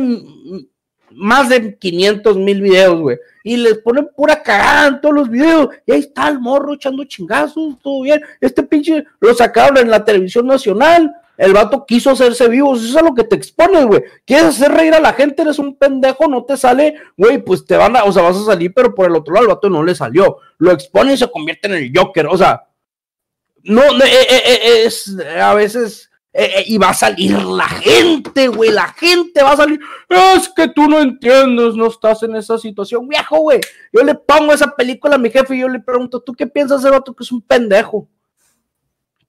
más de 500 mil videos, güey. Y les ponen pura cagada en todos los videos. Y ahí está el morro echando chingazos, todo bien. Este pinche lo sacaron en la televisión nacional. El vato quiso hacerse vivo. Eso es a lo que te expones, güey. Quieres hacer reír a la gente, eres un pendejo, no te sale, güey, pues te van a, o sea, vas a salir, pero por el otro lado el vato no le salió. Lo expone y se convierte en el Joker. O sea, no, eh, eh, eh, es a veces. Eh, eh, y va a salir la gente, güey. La gente va a salir. Es que tú no entiendes, no estás en esa situación, viejo, güey. Yo le pongo esa película a mi jefe y yo le pregunto, ¿tú qué piensas de vato que es un pendejo?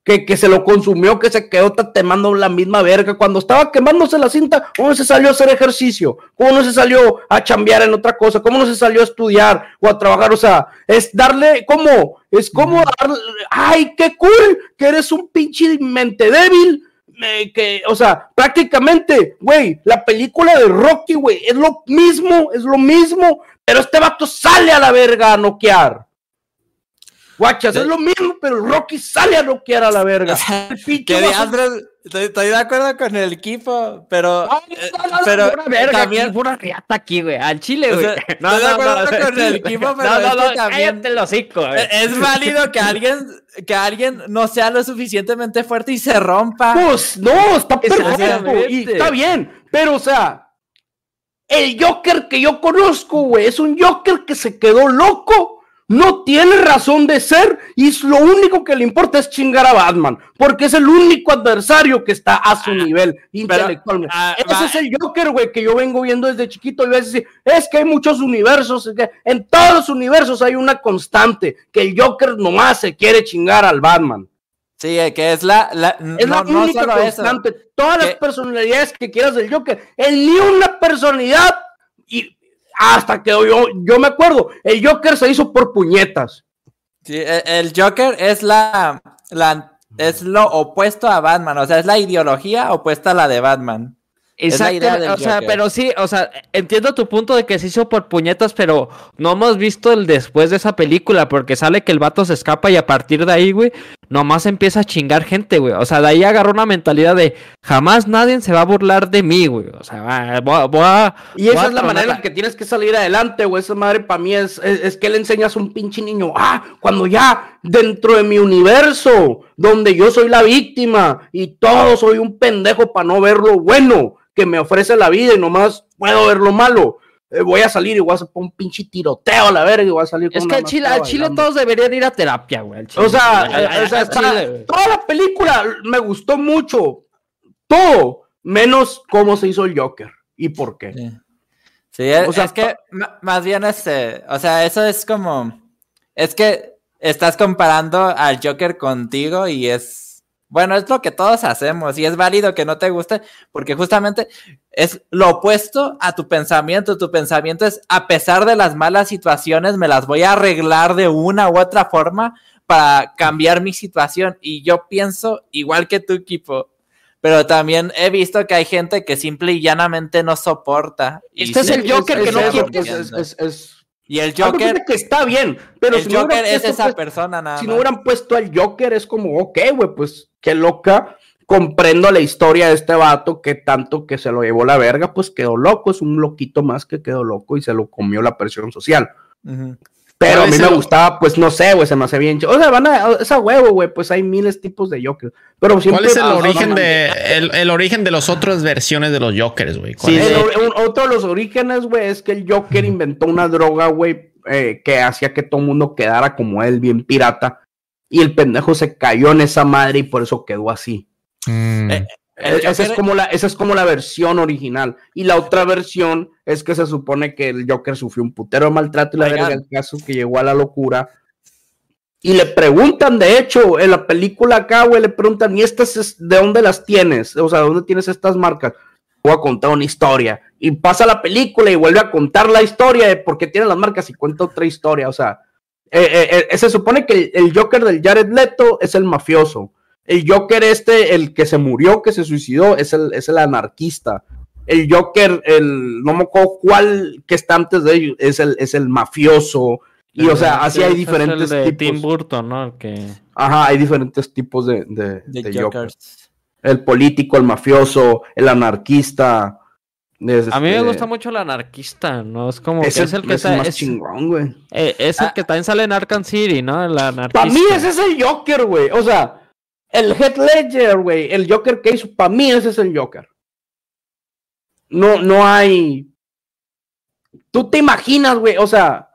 Que, que se lo consumió, que se quedó tatemando la misma verga. Cuando estaba quemándose la cinta, ¿cómo no se salió a hacer ejercicio? ¿Cómo no se salió a chambear en otra cosa? ¿Cómo no se salió a estudiar o a trabajar? O sea, es darle, ¿cómo? Es como darle, ay, qué cool, que eres un pinche mente débil. Eh, que, o sea, prácticamente, güey, la película de Rocky, güey, es lo mismo, es lo mismo, pero este vato sale a la verga a noquear. Guachas, es lo mismo, pero Rocky sale a noquear a la verga. Diablos, estoy, estoy de acuerdo con el equipo, pero, No, no, no, no, pero Pura verga también, aquí, pura riata aquí, güey. Al chile, O güey. sea, estoy de acuerdo con el equipo, pero no, no, es que no, también- cállate el hocico, güey. eh, es válido que alguien, que alguien no sea lo suficientemente fuerte y se rompa. Pues no, está perfecto y está bien, pero o sea, el Joker que yo conozco, güey, es un Joker que se quedó loco, no tiene razón de ser y lo único que le importa es chingar a Batman, porque es el único adversario que está a su nivel intelectualmente. ah, Ese va- es el Joker, güey, que yo vengo viendo desde chiquito y veces es que hay muchos universos, es que en todos los universos hay una constante, que el Joker nomás se quiere chingar al Batman. Sí, eh, que es la, la Es no, la no única eso. constante. Todas las personalidades que quieras del Joker. Él ni una personalidad. Y hasta que yo, yo me acuerdo, el Joker se hizo por puñetas. Sí, e- el Joker es la, la es lo opuesto a Batman, o sea, es la ideología opuesta a la de Batman. Es la idea Exacto, del o sea, Joker. pero sí, o sea, entiendo tu punto de que se hizo por puñetas, pero no hemos visto el después de esa película, porque sale que el vato se escapa y a partir de ahí, güey, nomás empieza a chingar gente, güey. O sea, de ahí agarró una mentalidad de jamás nadie se va a burlar de mí, güey. O sea, va- voy a- voy a- Y voy esa a es la manera en la que tienes que salir adelante, güey. Esa madre para mí es, es, es que le enseñas a un pinche niño. Ah, cuando ya dentro de mi universo, donde yo soy la víctima y todo soy un pendejo para no ver lo bueno que me ofrece la vida y nomás puedo ver lo malo. Eh, voy a salir y voy a hacer un pinche tiroteo a la verga y voy a salir con Es que al Chile, al Chile todos deberían ir a terapia, güey. Chile. O sea, eh, o sea, Chile, toda la película me gustó mucho. Todo. Menos cómo se hizo el Joker. ¿Y por qué? Sí, Sí, es, O sea, es que más bien este, o sea, eso es como, es que estás comparando al Joker contigo y es, bueno, es lo que todos hacemos y es válido que no te guste porque justamente es lo opuesto a tu pensamiento. Tu pensamiento es, a pesar de las malas situaciones, me las voy a arreglar de una u otra forma para cambiar mi situación. Y yo pienso igual que tu equipo. Pero también he visto que hay gente que simple y llanamente no soporta. Y Este es el Joker que no quiere- es- es- es- es- Y el Algo Joker, que está bien, pero el si no Joker hubieran es puesto, esa pues, persona nada si no hubieran puesto al Joker, es como, ok, güey, pues qué loca. Comprendo la historia de este vato que tanto que se lo llevó la verga, pues quedó loco. Es un loquito más que quedó loco y se lo comió la presión social. Ujú. Pero a ¿Cuál mí me gustaba, pues no sé, güey, se me hace bien. O sea, van a, esa huevo, güey, pues hay miles tipos de Joker. Pero siempre. ¿Cuál es el origen de el, el origen de las otras versiones de los Jokers, güey? ¿Cuál Sí, es? El de- or- un- otro de los orígenes, güey, es que el Joker inventó una droga, güey, eh, que hacía que todo el mundo quedara como él, bien pirata. Y el pendejo se cayó en esa madre y por eso quedó así. Mm. Eh, El esa, es como la, esa es como la versión original. Y la otra versión es que se supone que el Joker sufrió un putero de maltrato y la Oigan. verga el caso que llegó a la locura. Y le preguntan, de hecho, en la película acá, güey, le preguntan, ¿y estas es- de dónde las tienes? O sea, ¿de dónde tienes estas marcas? Voy a contar una historia. Y pasa la película y vuelve a contar la historia de por qué tiene las marcas y cuenta otra historia. O sea, eh, eh, eh, se supone que el, el Joker del Jared Leto es el mafioso. El Joker este, el que se murió, que se suicidó, es el, es el anarquista. El Joker, el, no me acuerdo cuál que está antes de ellos, es el, es el mafioso. Y o sea, así hay Ese es diferentes el de Tim tipos. Burton, ¿no? El que... Ajá, hay diferentes tipos de, de, de de Joker. El político, el mafioso, el anarquista. es A mí me este- gusta mucho el anarquista, ¿no? Es como que Ese es el que es está... más Es, chingón, güey. eh, es el Ah. que también sale en Arkham City, ¿no? El anarquista. Para mí ese es el Joker, güey. O sea, el Head Ledger, güey. El Joker que hizo, para mí ese es el Joker. No, no hay. Tú te imaginas, güey. O sea,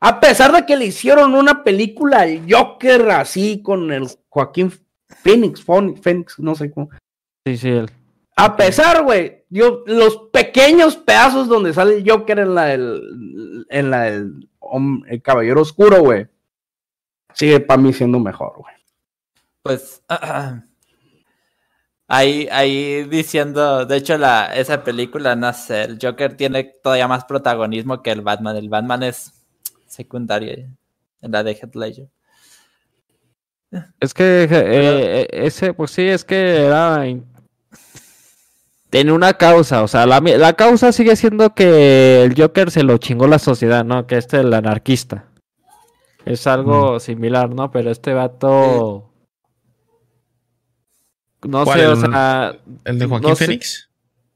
a pesar de que le hicieron una película al Joker así con el Joaquín Phoenix, Phoenix, no sé cómo. Sí, sí, el... A pesar, güey, los pequeños pedazos donde sale el Joker en la del, en la del el Caballero Oscuro, güey, sigue para mí siendo mejor, güey. Pues ahí, ahí diciendo, de hecho, la, esa película, no sé, el Joker tiene todavía más protagonismo que el Batman. El Batman es secundario en la de Heath Ledger. Es que eh, eh, ese, pues sí, es que era... Tiene una causa, o sea, la, la causa sigue siendo que el Joker se lo chingó la sociedad, ¿no? Que este el anarquista. Es algo similar, ¿no? Pero este vato... No ¿Cuál, sé, o sea... ¿El de Joaquín no sé. Phoenix?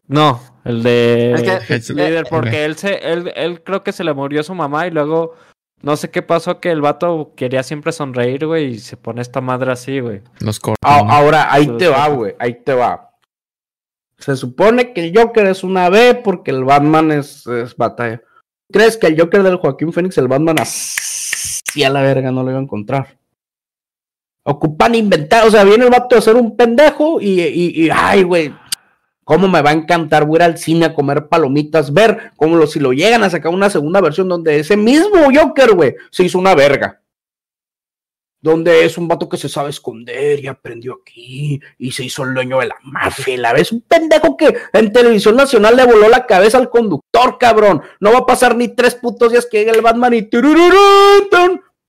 No, el de Es que- Ledger, eh, porque él se, él, él creo que se le murió su mamá y luego no sé qué pasó que el vato quería siempre sonreír, güey, y se pone esta madre así, güey. Los cortos. A- ¿no? ahora, ahí te va, güey, ahí te va. Se supone que el Joker es una B porque el Batman es, es batalla. ¿Crees que el Joker del Joaquín Phoenix, el Batman así a la verga no lo iba a encontrar? Ocupan inventar, o sea, viene el vato a ser un pendejo y, y, ay, güey, cómo me va a encantar, voy a ir al cine a comer palomitas, ver cómo si lo llegan a sacar una segunda versión donde ese mismo Joker, güey, se hizo una verga donde es un vato que se sabe esconder y aprendió aquí y se hizo el dueño de la mafia. La vez un pendejo que en televisión nacional le voló la cabeza al conductor, cabrón. No va a pasar ni tres putos días que llegue el Batman y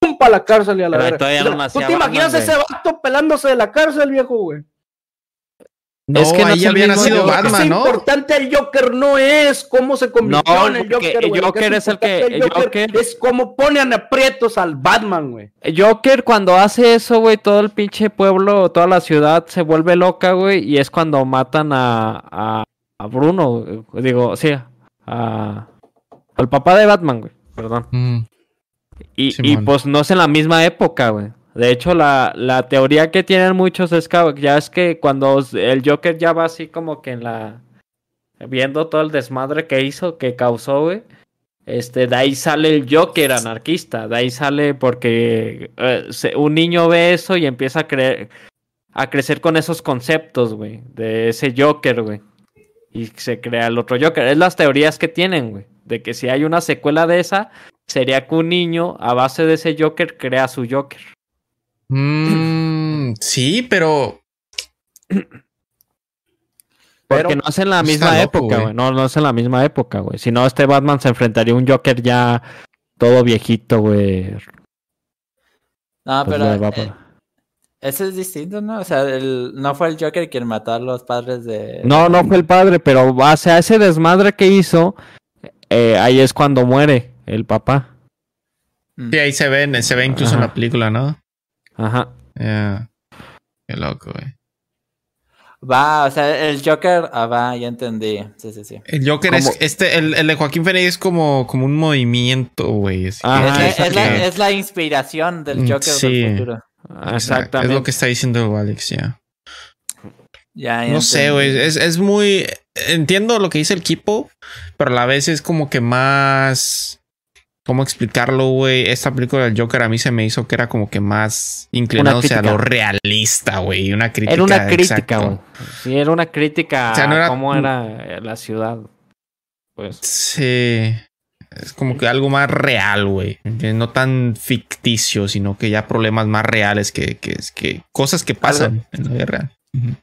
pum, la cárcel y a la verga. todavía no O sea, ¿Tú te imaginas Batman, ese vato pelándose de la cárcel, viejo, güey? No, es que no ahí es el había nacido Batman, ¿no? importante el Joker no es cómo se convirtió No, en el Joker. Lo Joker es el que- Joker- es cómo ponen aprietos al Batman, güey. Joker cuando hace eso, güey, todo el pinche pueblo, toda la ciudad se vuelve loca, güey, y es cuando matan a, a, a Bruno, digo, sí, a, al papá de Batman, güey, perdón. Mm, Y, pues no es en la misma época, güey. De hecho, la, la teoría que tienen muchos es que ya es que cuando el Joker ya va así como que en la viendo todo el desmadre que hizo, que causó, güey. Este, de ahí sale el Joker anarquista, de ahí sale porque eh, se- un niño ve eso y empieza a creer, a crecer con esos conceptos, güey, de ese Joker, güey. Y se crea el otro Joker. Es las teorías que tienen, güey, de que si hay una secuela de esa, sería que un niño a base de ese Joker crea su Joker. Mm, sí, pero Porque Pero no es en la misma loco, época, güey. No, no es en la misma época, güey. Si no, este Batman se enfrentaría a un Joker ya todo viejito, güey. No, Pues pero eh, ese es distinto, ¿no? O sea, el, no fue el Joker quien mató a los padres de... No, no fue el padre, pero o sea, ese desmadre que hizo, eh, ahí es cuando muere el papá. Mm. sí, ahí se ven, se ve incluso en la película, ¿no? Ajá. Yeah. Qué loco, güey. Va, o sea, el Joker... Ah, va, ya entendí. Sí, sí, sí. El Joker es este, el, el de Joaquín Phoenix es como, como un movimiento, güey. es, es la, que- es la inspiración del Mm, Joker sí. del futuro. Exactamente. Es lo que está diciendo Alex, ya. Ya, ya No sé, güey. Es, es muy. Entiendo lo que dice el equipo, pero a la vez es como que más. ¿Cómo explicarlo, güey? Esta película del Joker a mí se me hizo que era como que más inclinándose a lo realista, güey. Una crítica. Era una crítica, güey. Sí, era una crítica O sea, no a cómo era la ciudad. Pues. Sí. Es como que algo más real, güey. No tan ficticio, sino que ya problemas más reales que, que, que cosas que pasan en la vida real. Sí,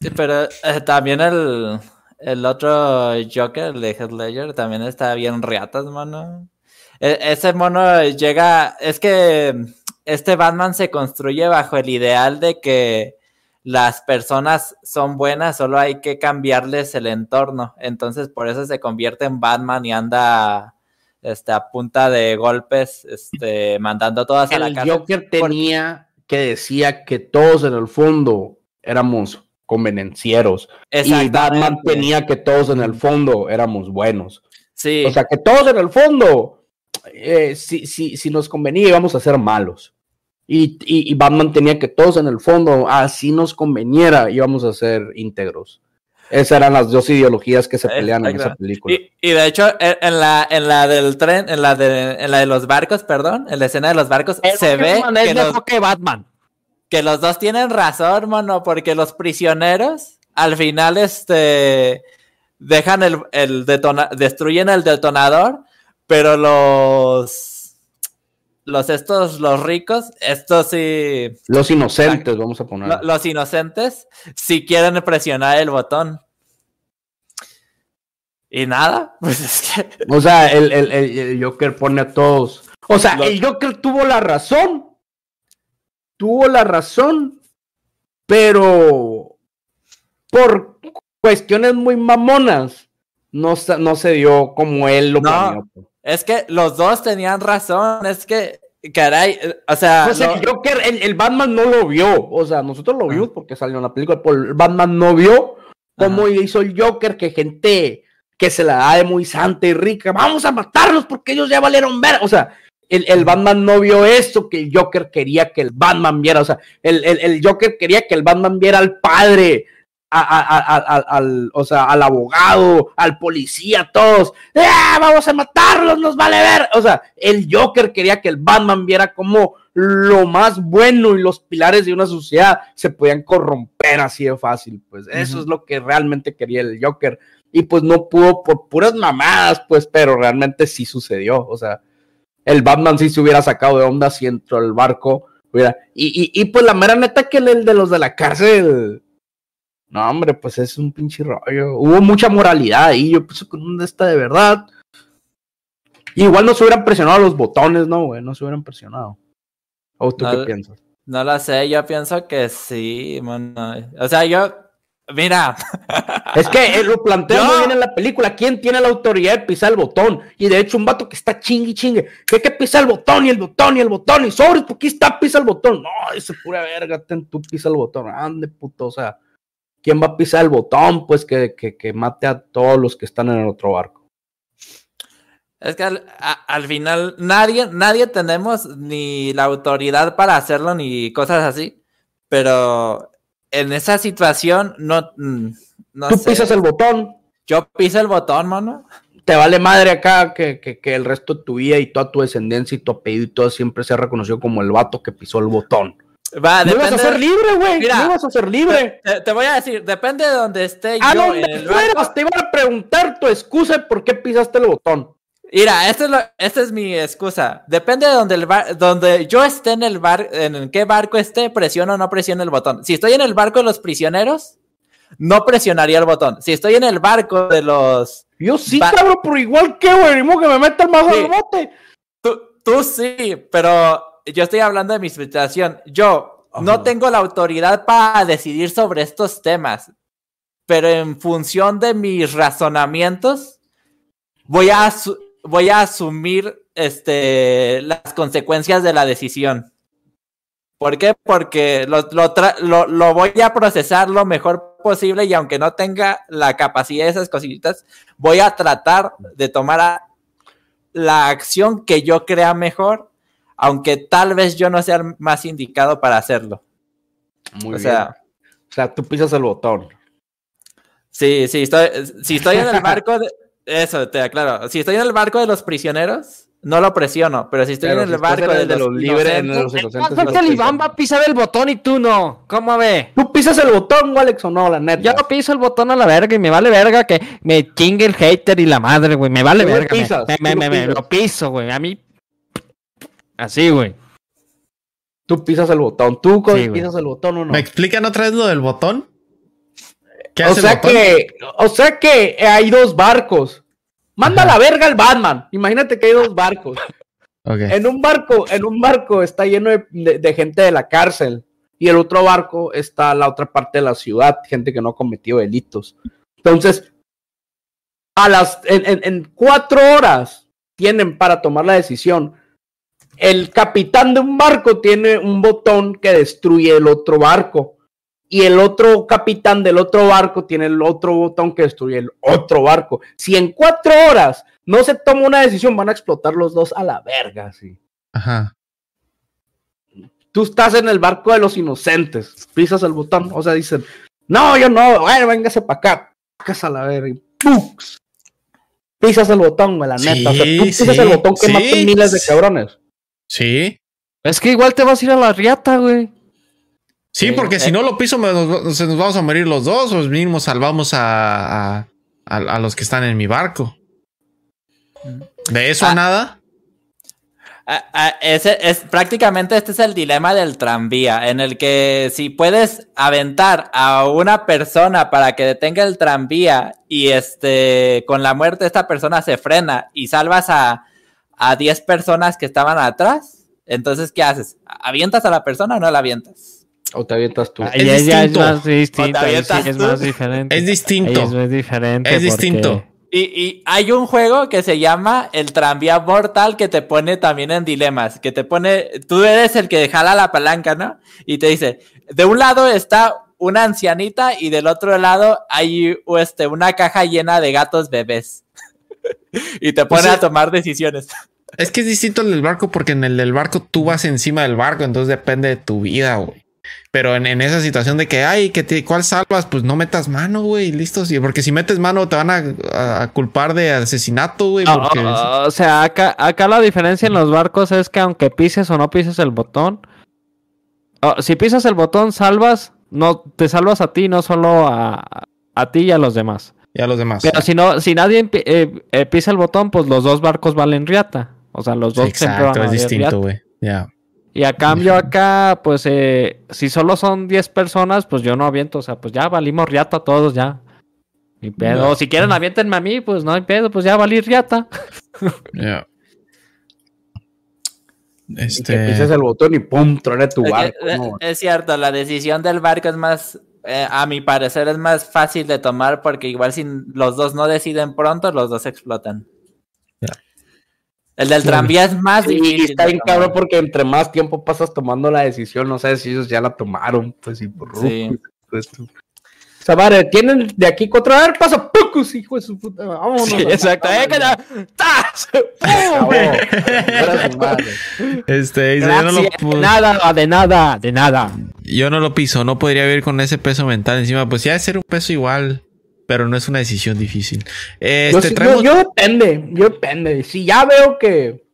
Sí, pero eh, también el, el otro Joker, el de Heath Ledger, también está bien riatas, mano. E- ese mono llega, es que este Batman se construye bajo el ideal de que las personas son buenas, solo hay que cambiarles el entorno. Entonces, por eso se convierte en Batman y anda este, a punta de golpes, este, mandando todas a la el cárcel. Joker tenía que decía que todos en el fondo éramos convenencieros. Y. Batman tenía que todos en el fondo éramos buenos. Sí. O sea, que todos en el fondo, eh, si, si, si nos convenía, íbamos a ser malos. Y, y, y Batman tenía que todos en el fondo, así nos conveniera, íbamos a ser íntegros. Esas eran las dos ideologías que se pelean en esa película. Y, y de hecho, en, en la, en la del tren, en la de, en la de los barcos, perdón, en la escena de los barcos, se ve Batman es que que Batman. Que los dos tienen razón, mano, porque los prisioneros al final este dejan el, el detona- destruyen el detonador, pero los los estos, los ricos, estos sí, Los inocentes, vamos a poner. lo- los inocentes, si quieren presionar el botón. Y nada, pues es que O sea, el, el- el- Joker pone a todos. O sea, el Joker tuvo la razón. Tuvo la razón. Pero por cuestiones muy mamonas, no, se- no se dio como él lo No. planeó. Es que los dos tenían razón, es que, caray, eh, o sea, lo- el Joker, el, el Batman no lo vio. O sea, nosotros lo Ah. vimos porque salió en la película, pero el Batman no vio cómo Ajá. hizo el Joker que gente que se la da de muy santa y rica, vamos a matarlos porque ellos ya valieron ver. O sea, el, el Batman no vio eso que el Joker quería que el Batman viera. O sea, el, el- el Joker quería que el Batman viera al padre. a- a- a- al, o sea, al abogado, al policía, todos, ¡Ah, vamos a matarlos, nos vale ver. O sea, el Joker quería que el Batman viera como lo más bueno y los pilares de una sociedad se podían corromper así de fácil. Pues eso es lo que realmente quería el Joker. Y pues no pudo por puras mamadas, pues, pero realmente sí sucedió. O sea, el Batman sí se hubiera sacado de onda si entró el barco. Hubiera... Y, y, y pues la mera neta que el, el de los de la cárcel. No, hombre, pues es un pinche rollo. Hubo mucha moralidad ahí. Yo pienso que un de esta de verdad. Igual no se hubieran presionado los botones, ¿no, güey? No se hubieran presionado. ¿O tú No, qué piensas? no lo sé, yo pienso que sí, mano. O sea, yo, mira, Es que eh, lo plantea muy bien en la película. ¿Quién tiene la autoridad de pisar el botón? Y de hecho, un vato que está chingue chingue. Que que pisar el botón y el botón y el botón. Y sobres, ¿por qué está pisa el botón? No, dice pura verga, ten tú pisa el botón. Ande, puto. O sea, ¿quién va a pisar el botón? Pues que, que, que mate a todos los que están en el otro barco. es que al, a- al final nadie, nadie tenemos ni la autoridad para hacerlo ni cosas así, pero en esa situación no, mm, no tú sé. pisas el botón Yo piso el botón, mano. Te vale madre acá que, que, que el resto de tu vida y toda tu descendencia y tu apellido y todo siempre sea reconocido como el vato que pisó el botón. Va, No ibas a ser libre, güey. No ibas a ser libre. Te, te voy a decir, depende de donde esté A yo donde en el fueras, te iban a preguntar tu excusa de por qué pisaste el botón. Mira, esta es, lo- esta es mi excusa. Depende de donde, el bar- donde yo esté en el bar, en qué barco esté, presiono o no presiono el botón. Si estoy en el barco de los prisioneros, no presionaría el botón. Si estoy en el barco de los... Yo sí, cabrón, pero igual que, güey, que me meta el mazo Sí. al bote. Tú, tú sí, pero yo estoy hablando de mi situación. Yo no tengo la autoridad para decidir sobre estos temas, pero en función de mis razonamientos, voy a, voy a asumir este, las consecuencias de la decisión. ¿Por qué? Porque lo, lo lo- lo voy a procesar lo mejor posible y aunque no tenga la capacidad de esas cositas, voy a tratar de tomar a- la acción que yo crea mejor, aunque tal vez yo no sea el más indicado para hacerlo. Muy o sea, O sea, tú pisas el botón. sí, sí, estoy, si estoy en el barco de... Eso, te aclaro. Si estoy en el barco de los prisioneros, no lo presiono, pero si estoy Pero en si el estás barco de, el de los, los libres, en inocentes, los inocentes. ¿Cuánto sí que los el pisas. Iván va a pisar el botón y tú no? ¿Cómo ve? ¿Tú pisas el botón, o Alex, o no, la neta? Yo no piso el botón a la verga y me vale verga que me chingue el hater y la madre, güey. Me vale verga. me- pisas, me, me- lo me- me lo piso, güey. A mí. Así, güey. Tú pisas el botón. ¿Tú Sí, güey. pisas el botón o no? ¿Me explican otra vez lo del botón? ¿Qué O sea que, o sea que hay dos barcos. Manda la verga el Batman. Imagínate que hay dos barcos. En un barco, en un barco está lleno de, de- de gente de la cárcel. Y el otro barco está la otra parte de la ciudad, gente que no ha cometido delitos. Entonces, a las, en, en- en cuatro horas tienen para tomar la decisión. El capitán de un barco tiene un botón que destruye el otro barco. Y el otro capitán del otro barco tiene el otro botón que destruye el otro barco. Si en cuatro horas no se toma una decisión, van a explotar los dos a la verga, sí. Ajá. Tú estás en el barco de los inocentes, pisas el botón, o sea, dicen, no, yo no, bueno, véngase para acá, pacas a la verga, y ¡pux! Pisas el botón, güey, la Sí, neta. O sea, tú pisas sí, el botón que sí. matan miles de cabrones. Sí. Es que igual te vas a ir a la riata, güey. Sí, Sí, porque eh. si no lo piso, me- se nos vamos a morir los dos, o mínimo salvamos a, a, a- a los que están en mi barco. De eso Ah. nada. Ah, ese es prácticamente este es el dilema del tranvía, en el que si puedes aventar a una persona para que detenga el tranvía y este con la muerte esta persona se frena y salvas a, a 10 personas que estaban atrás, entonces ¿qué haces? ¿Avientas a la persona o no la avientas? O te avientas tú. Ahí es, ya es distinto. más sí es más diferente. Es distinto. Ahí es más diferente. Es porque- distinto. Y, y hay un juego que se llama el tranvía mortal que te pone también en dilemas, que te pone, tú eres el que jala la palanca, ¿no? Y te dice, de un lado está una ancianita y del otro lado hay este, una caja llena de gatos bebés. y te pone Pues sí. a tomar decisiones. Es que es distinto el del barco porque en el del barco tú vas encima del barco, entonces depende de tu vida, güey. Pero en, en esa situación de que, ay, que te, ¿cuál salvas? Pues no metas mano, güey, listo. Sí, porque si metes mano te van a, a- a culpar de asesinato, güey. Ah, Porque ah, o sea, acá, acá la diferencia en los barcos es que aunque pises o no pises el botón, ah, si pisas el botón, salvas, no te salvas a ti, no solo a, a ti y a los demás. ya los demás. Pero si no, si nadie eh, eh, pisa el botón, pues los dos barcos valen riata. O sea, los dos exacto, a es distinto, güey. Ya. Y a cambio acá, pues eh, si solo son 10 personas, pues yo no aviento, o sea, pues ya valimos riata todos ya. Ni pedo. No. O si quieren avientenme a mí, pues no hay pedo, pues ya valí riata. Ya. Y que Este. pises el botón y pum, truene tu barco. eh, ¿no? es cierto, la decisión del barco es más, eh, a mi parecer, es más fácil de tomar porque igual si los dos no deciden pronto, los dos explotan. El del Sí. tranvía es más Y difícil. está bien cabrón porque entre más tiempo pasas tomando la decisión, no sé si ellos ya la tomaron, pues sí, por Sí. pues, tú. O sea, madre, tienen de aquí cuatro, a ver, pasa pocos, hijo de su puta. Vámonos. Sí, exacto. Eh. Este, dice, yo no, lo, De nada, de nada, de nada. yo no lo piso, no podría vivir con ese peso mental encima. Pues ya de ser un peso igual. Pero no es una decisión difícil. Este, yo, yo- depende, yo depende. Si ya veo que.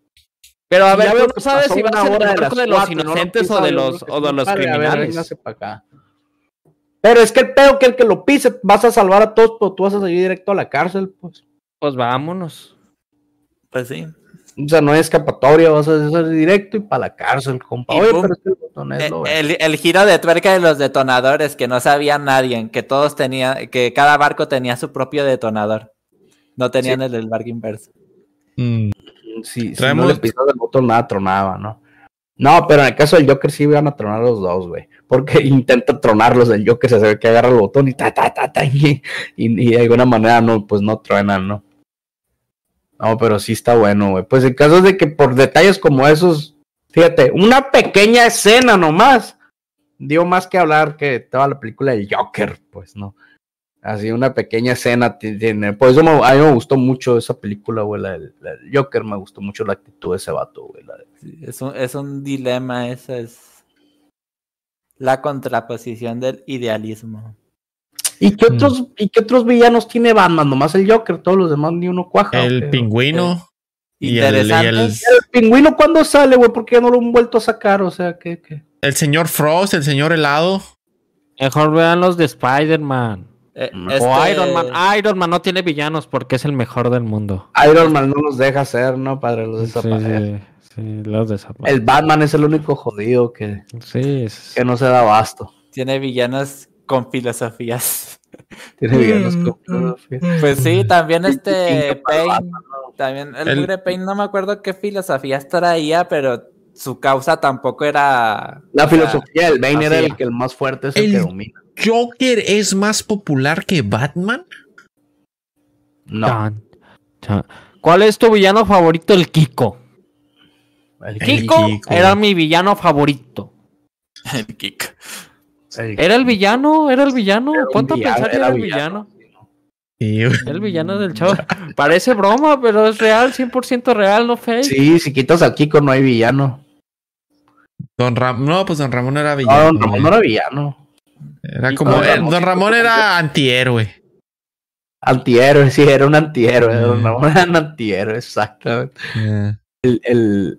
Pero a ver, tú no sabes si vas a ser hora el las arco de los cuatro, no lo inocentes o de los, o de los ver, criminales. acá. Pero es que el pedo que el que lo pise vas a salvar a todos, pero tú vas a seguir directo a la cárcel, pues. Pues vámonos. Pues sí. O sea, no hay escapatoria, vas a hacer directo y para la cárcel, compa. Oye, pero es que el botón es Eh, lo El, el giro de tuerca de los detonadores, que no sabía nadie, que todos tenían, que cada barco tenía su propio detonador. No tenían el del barco inverso. Mm, Si, si Traemos- no le pisas el botón, nada tronaba, ¿no? No, pero en el caso del Joker sí van a tronar los dos, güey. Porque intenta tronarlos el Joker, se ve que agarra el botón y ta, ta, ta, ta, y, y- y de alguna manera no, pues no truenan, ¿no? No, pero sí está bueno, güey. Pues en caso de que por detalles como esos, fíjate, una pequeña escena nomás, dio más que hablar que toda la película del Joker, pues, ¿no? Así una pequeña escena ti- tiene. Por eso me- a mí me gustó mucho esa película, güey, la del, Joker, me gustó mucho la actitud de ese vato, güey. Es un, es un dilema, esa es la contraposición del idealismo. ¿Y qué otros, ¿y qué otros villanos tiene Batman? Nomás el Joker, todos los demás ni uno cuaja. el ¿o pingüino y el, y Interesante. el, ¿El pingüino cuándo sale, güey? Porque ya no lo han vuelto a sacar, o sea, que... el señor Frost, el señor helado. Mejor vean los de Spider-Man. Eh, O O este- Iron Man. Iron Man no tiene villanos porque es el mejor del mundo. Iron Man no los deja hacer, ¿no? Padre, los Sí, desaparece. sí, sí, los desaparece. El Batman es el único jodido que, Sí, es- que no se da abasto. Tiene villanos con filosofías. Tiene villanos Mm, con mm, filosofía. Pues sí, también este Payne, también el, El- Mugre Payne, no me acuerdo qué filosofías traía, pero su causa tampoco era... La filosofía del Bane era el que el más fuerte es el, El- que domina. Joker es más popular que Batman. No. ¿Cuál es tu villano favorito? El Kiko. el, Kiko, Kiko. era mi villano favorito. el kick. ¿Era el villano? ¿Era el villano? a villano, pensar que era era el villano. Sí, el villano del chavo. Parece broma, pero es real, 100% real, no fake. Sí, si quitas al Kiko no hay villano. Don Ramón, no, pues Don Ramón era No, villano. Don Ramón no era villano. Era como Don Ramón Don Ramón era antihéroe. Antihéroe, sí, era un antihéroe. Don Mm. Ramón era un antihéroe, exactamente. Eh, El, el,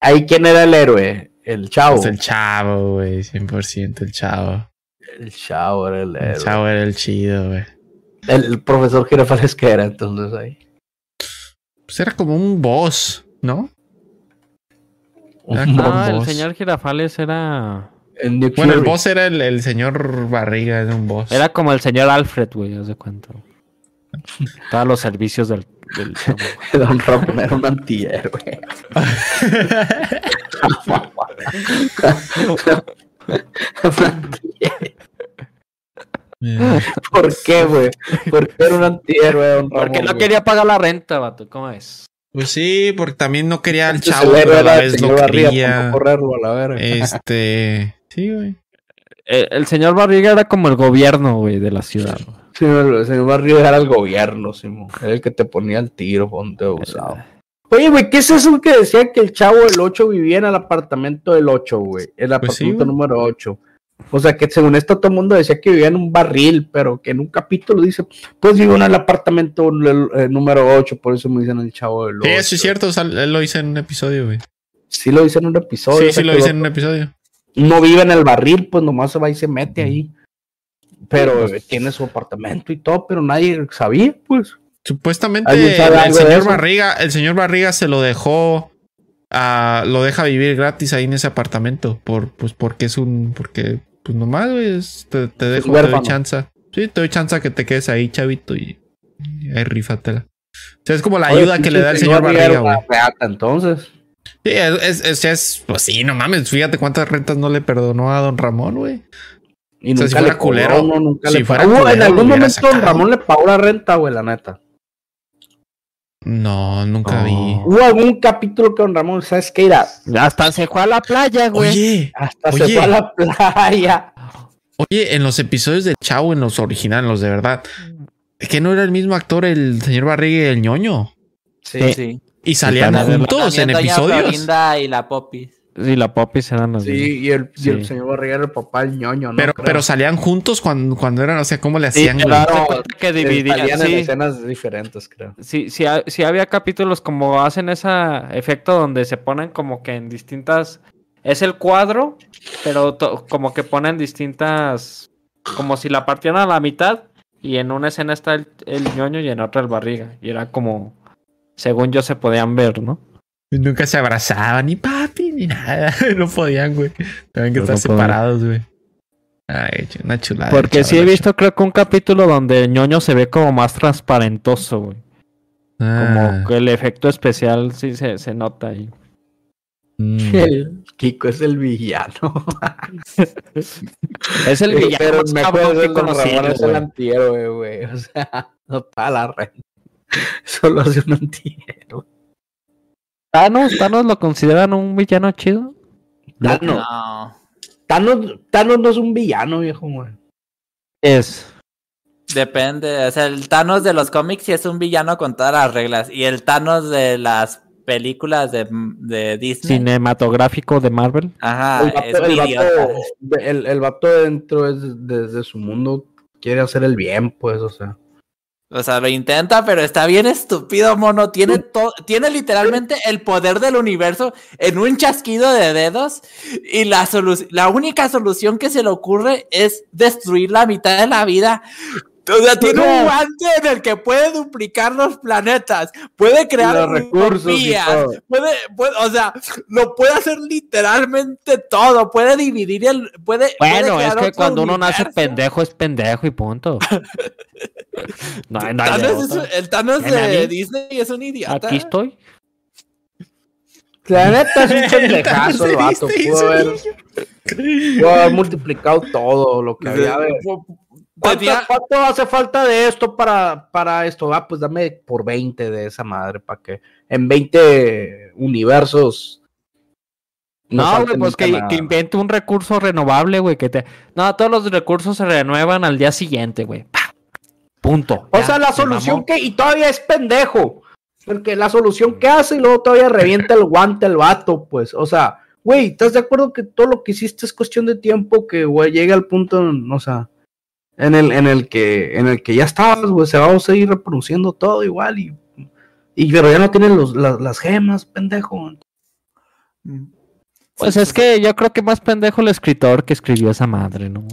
ahí, ¿quién era el héroe? El chavo. pues el chavo, güey, 100% el chavo. El chavo era el héroe. El chavo era el chido, güey. El, el profesor Girafales que era entonces ahí. Pues era como un boss, ¿no? Un mon- Ah, el boss. señor Girafales era. el Bueno, el boss era el, el señor Barriga, era un boss. Era como el señor Alfred, güey, haz de cuenta. Todos los servicios del. del chavo. Don Ramón era un antihéroe. Eh, ¿Por qué, güey? ¿Por qué era un antihéroe? Porque no quería pagar la renta, vato. ¿Cómo es? Pues sí, porque también no quería al Entonces, chavo, pero a la vez lo señor Barriga por quería. correrlo a la verga. Este. Sí, güey. El señor Barriga era como el gobierno, güey, de la ciudad. Sí, el señor Barriga era el gobierno, Simón. Era el que te ponía el tiro, ponte usado. Oye, güey, ¿qué es eso que decía que el chavo del 8 vivía en el apartamento del 8, güey? El Pues sí, apartamento número 8. O sea, que según esto todo el mundo decía que vivía en un barril, pero que en un capítulo dice, pues vivo en el apartamento el número 8, por eso me dicen el chavo del 8. Sí, eso es cierto. él lo hice en un episodio, güey. Sí lo dice en un episodio. Sí, o sea, sí lo hice en un episodio. No vive en el barril, pues nomás se va y se mete ahí. Pero pues, eh, tiene su apartamento y todo, pero nadie sabía, pues. Supuestamente ¿Alguien el, señor? Barriga, el señor Barriga se lo dejó a, lo deja vivir gratis ahí en ese apartamento por pues porque es un porque pues nomás güey, es- te, te dejo te doy chance. Sí, te doy chance a que te quedes ahí, chavito y, y ahí rífatela. O sea, es como la Oye, ayuda que le da el señor Barriga güey. entonces. Sí, es, es, es- es- pues sí, no mames, fíjate cuántas rentas no le perdonó a don Ramón, güey. Y O sea, nunca si fuera le cobró, culero, no, nunca si le fuera pagó. Hubo- en culero, algún momento don. Ramón le pagó la renta, güey, la neta. No, nunca vi. Hubo algún capítulo que don Ramón, ¿sabes qué era? Hasta se fue a la playa, güey. Oye, Hasta se fue a la playa. Oye, en los episodios de Chavo, en los originales, los de verdad, es que no era el mismo actor el señor Barriga y el ñoño. Sí, sí. Y salían juntos en episodios. Y la Popis. Sí, la Popis eran las Sí, y el, y el Sí. señor Barriga era el papá del ñoño, ¿no? Pero, Creo. pero salían juntos cuando, cuando eran, o sea, ¿cómo le Sí, hacían? No, cuenta que dividían. salían en Sí, escenas diferentes, creo. sí, sí, sí había capítulos como hacen ese efecto donde se ponen como que en distintas. Es el cuadro, pero to- como que ponen distintas. Como si la partieran a la mitad y en una escena está el, el ñoño y en otra el barriga. Y era como. Según yo se podían ver, ¿no? Nunca se abrazaban, ni papi, ni nada. No podían, güey. Tenían que No estar separados, güey. Ay, una chulada. Porque sí he visto, creo que un capítulo donde el ñoño se ve como más transparentoso, güey. Como Ah, que el efecto especial sí se, se nota ahí. mm. El Kiko es el villano. Es el villano pero más me cabrón acuerdo que conocido, es el antihéroe, güey. O sea, no paga la renta. Solo hace un antihéroe. ¿Thanos, ¿Thanos lo consideran un villano chido? Thanos, No. Thanos, Thanos no es un villano, viejo, güey. Es. Depende. O sea, el Thanos de los cómics sí es un villano con todas las reglas. Y el Thanos de las películas de, de Disney. Cinematográfico de Marvel. Ajá, el, es vato, el, el, el vato dentro es desde su mundo quiere hacer el bien, pues, o sea. O sea, lo intenta, pero está bien estúpido, mono. Tiene, to- tiene literalmente el poder del universo en un chasquido de dedos. Y la, solu- la única solución que se le ocurre es destruir la mitad de la vida. O sea, tiene un guante en el que puede duplicar los planetas, puede crear los recursos puede, puede- o sea, lo puede hacer literalmente todo, puede dividir el, puede. puede Bueno, es que otro cuando uno nace pendejo es pendejo y punto. No no hay de Thanos es- el Thanos de mí. Disney es un idiota. Aquí estoy. La neta es un pendejazo el vato. Pudo haber, pudo haber multiplicado todo lo que había. de- ¿Cuánto, hace falta de esto para, para esto? Ah, pues dame por 20 de esa madre para que en 20 universos. No, güey, pues que, invente un recurso renovable, güey, que te... No, todos los recursos se renuevan al día siguiente, güey. Punto. O Ya, sea, la se solución mamó. que. Y todavía es pendejo. Porque la solución que hace y luego todavía revienta el guante el vato, pues. O sea, güey, ¿estás de acuerdo que todo lo que hiciste es cuestión de tiempo que, güey, llegue al punto, o sea, en el, en el que, en el que ya estabas, güey, se va a seguir reproduciendo todo igual y. Y pero ya no tienen los, las, las gemas, pendejo. Pues es que yo creo que más pendejo el escritor que escribió esa madre, ¿no?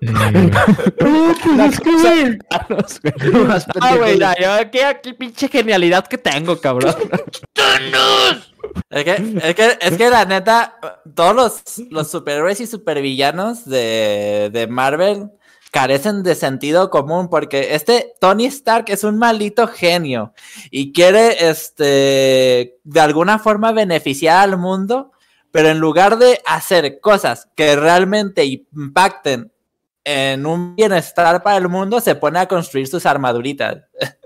Ah, güey, ya, yo aquí, aquí pinche genialidad que tengo, cabrón. Es que, es que, es que la neta, todos los, los superhéroes y supervillanos de, de Marvel carecen de sentido común porque este Tony Stark es un maldito genio y quiere, este, de alguna forma beneficiar al mundo, pero en lugar de hacer cosas que realmente impacten en un bienestar para el mundo, se pone a construir sus armaduritas.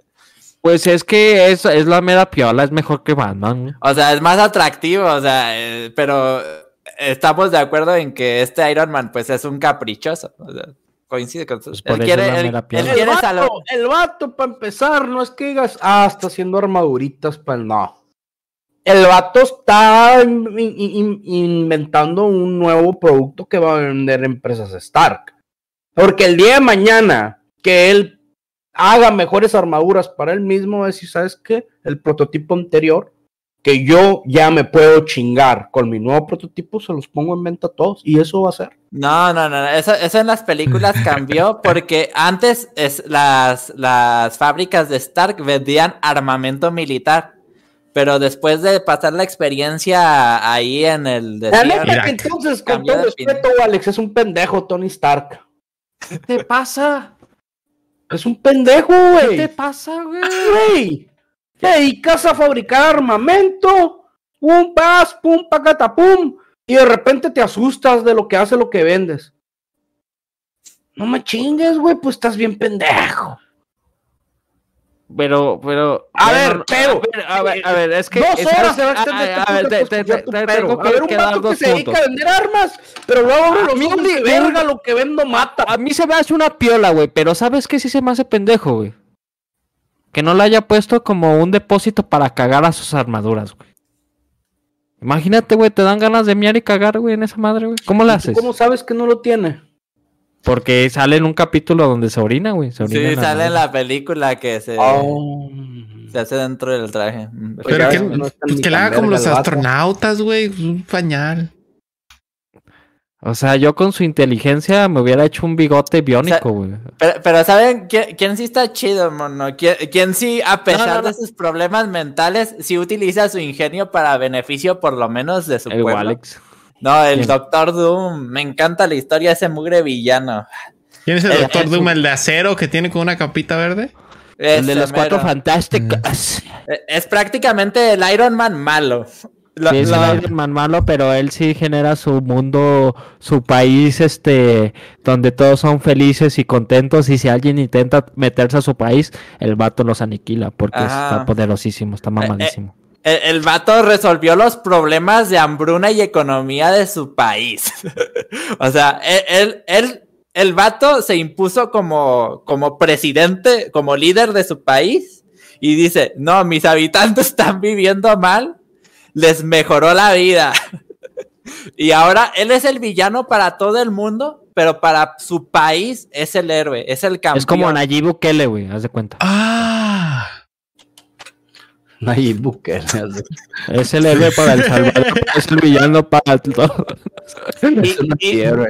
Pues es que es, es la mera piola, es mejor que Batman. O sea, es más atractivo, o sea, eh, pero estamos de acuerdo en que este Iron Man, pues, es un caprichoso. O sea, coincide con Pues él quiere, es él-. El quiere vato, el vato, para empezar, no es que digas, ah, está haciendo armaduritas, pues no. El vato está in- in- in- inventando un nuevo producto que va a vender empresas Stark. Porque el día de mañana que él haga mejores armaduras para él mismo, va a decir, ¿sabes qué? El prototipo anterior, que yo ya me puedo chingar con mi nuevo prototipo, se los pongo en venta a todos. Y eso va a ser. No, no, no, eso, eso en las películas cambió porque antes es, las, las fábricas de Stark vendían armamento militar. Pero después de pasar la experiencia ahí en el La neta Irak. que entonces, con todo de respeto, Alex, es un pendejo Tony Stark. ¿Qué te pasa? Es un pendejo, ¿Qué güey. te pasa, güey? Te dedicas a fabricar armamento, pum, pas, pum, pacata, pum, y de repente te asustas de lo que hace lo que vendes. No me chingues, güey, pues estás bien pendejo. Pero, pero. A ver, pero- A ver, a ver, es que. Dos horas es- se va a ver, te- te- tengo A ver, un que dar vato que se dedica a vender armas, pero luego me- de verga, lo que vendo mata. A mí se me hace una piola, güey, pero ¿sabes qué sí se me hace pendejo, güey? Que no le haya puesto como un depósito para cagar a sus armaduras, güey. Imagínate, güey, te dan ganas de miar y cagar, güey, en esa madre, güey. ¿Cómo la ¿Y tú haces? ¿Cómo sabes que no lo tiene? Porque sale en un capítulo donde se orina, güey. se orina Sí, en la sale en la película que se, Oh. se hace dentro del traje. Pero que, no pues que tan haga como los astronautas, güey. Un pañal. O sea, yo con su inteligencia me hubiera hecho un bigote biónico, güey. Pero, pero ¿saben quién, quién sí está chido, mono? ¿Quién, quién sí, a pesar no, no. de sus problemas mentales, sí utiliza su ingenio para beneficio por lo menos de su El pueblo? No, el ¿Quién? Doctor Doom. Me encanta la historia de ese mugre villano. ¿Quién es el Eh, Doctor es Doom, un- el de acero que tiene con una capita verde? El de los cuatro fantásticos. Eh, Es prácticamente el Iron Man malo. Lo- Sí, es el Iron Man malo, pero él sí genera su mundo, su país, este, donde todos son felices y contentos. Y si alguien intenta meterse a su país, el vato los aniquila porque Ajá. está poderosísimo, Eh, está mamadísimo. El, el vato resolvió los problemas de hambruna y economía de su país. o sea, él, él, él- el vato se impuso como, como presidente, como líder de su país y dice, no, mis habitantes están viviendo mal, les mejoró la vida. y ahora él es el villano para todo el mundo, pero para su país es el héroe, es el campeón. Es como Nayib Bukele, güey, haz de cuenta. Ah. Nayib Bukele. Es el héroe para El Salvador, es el villano para todo. Y- Es una y- fiebre.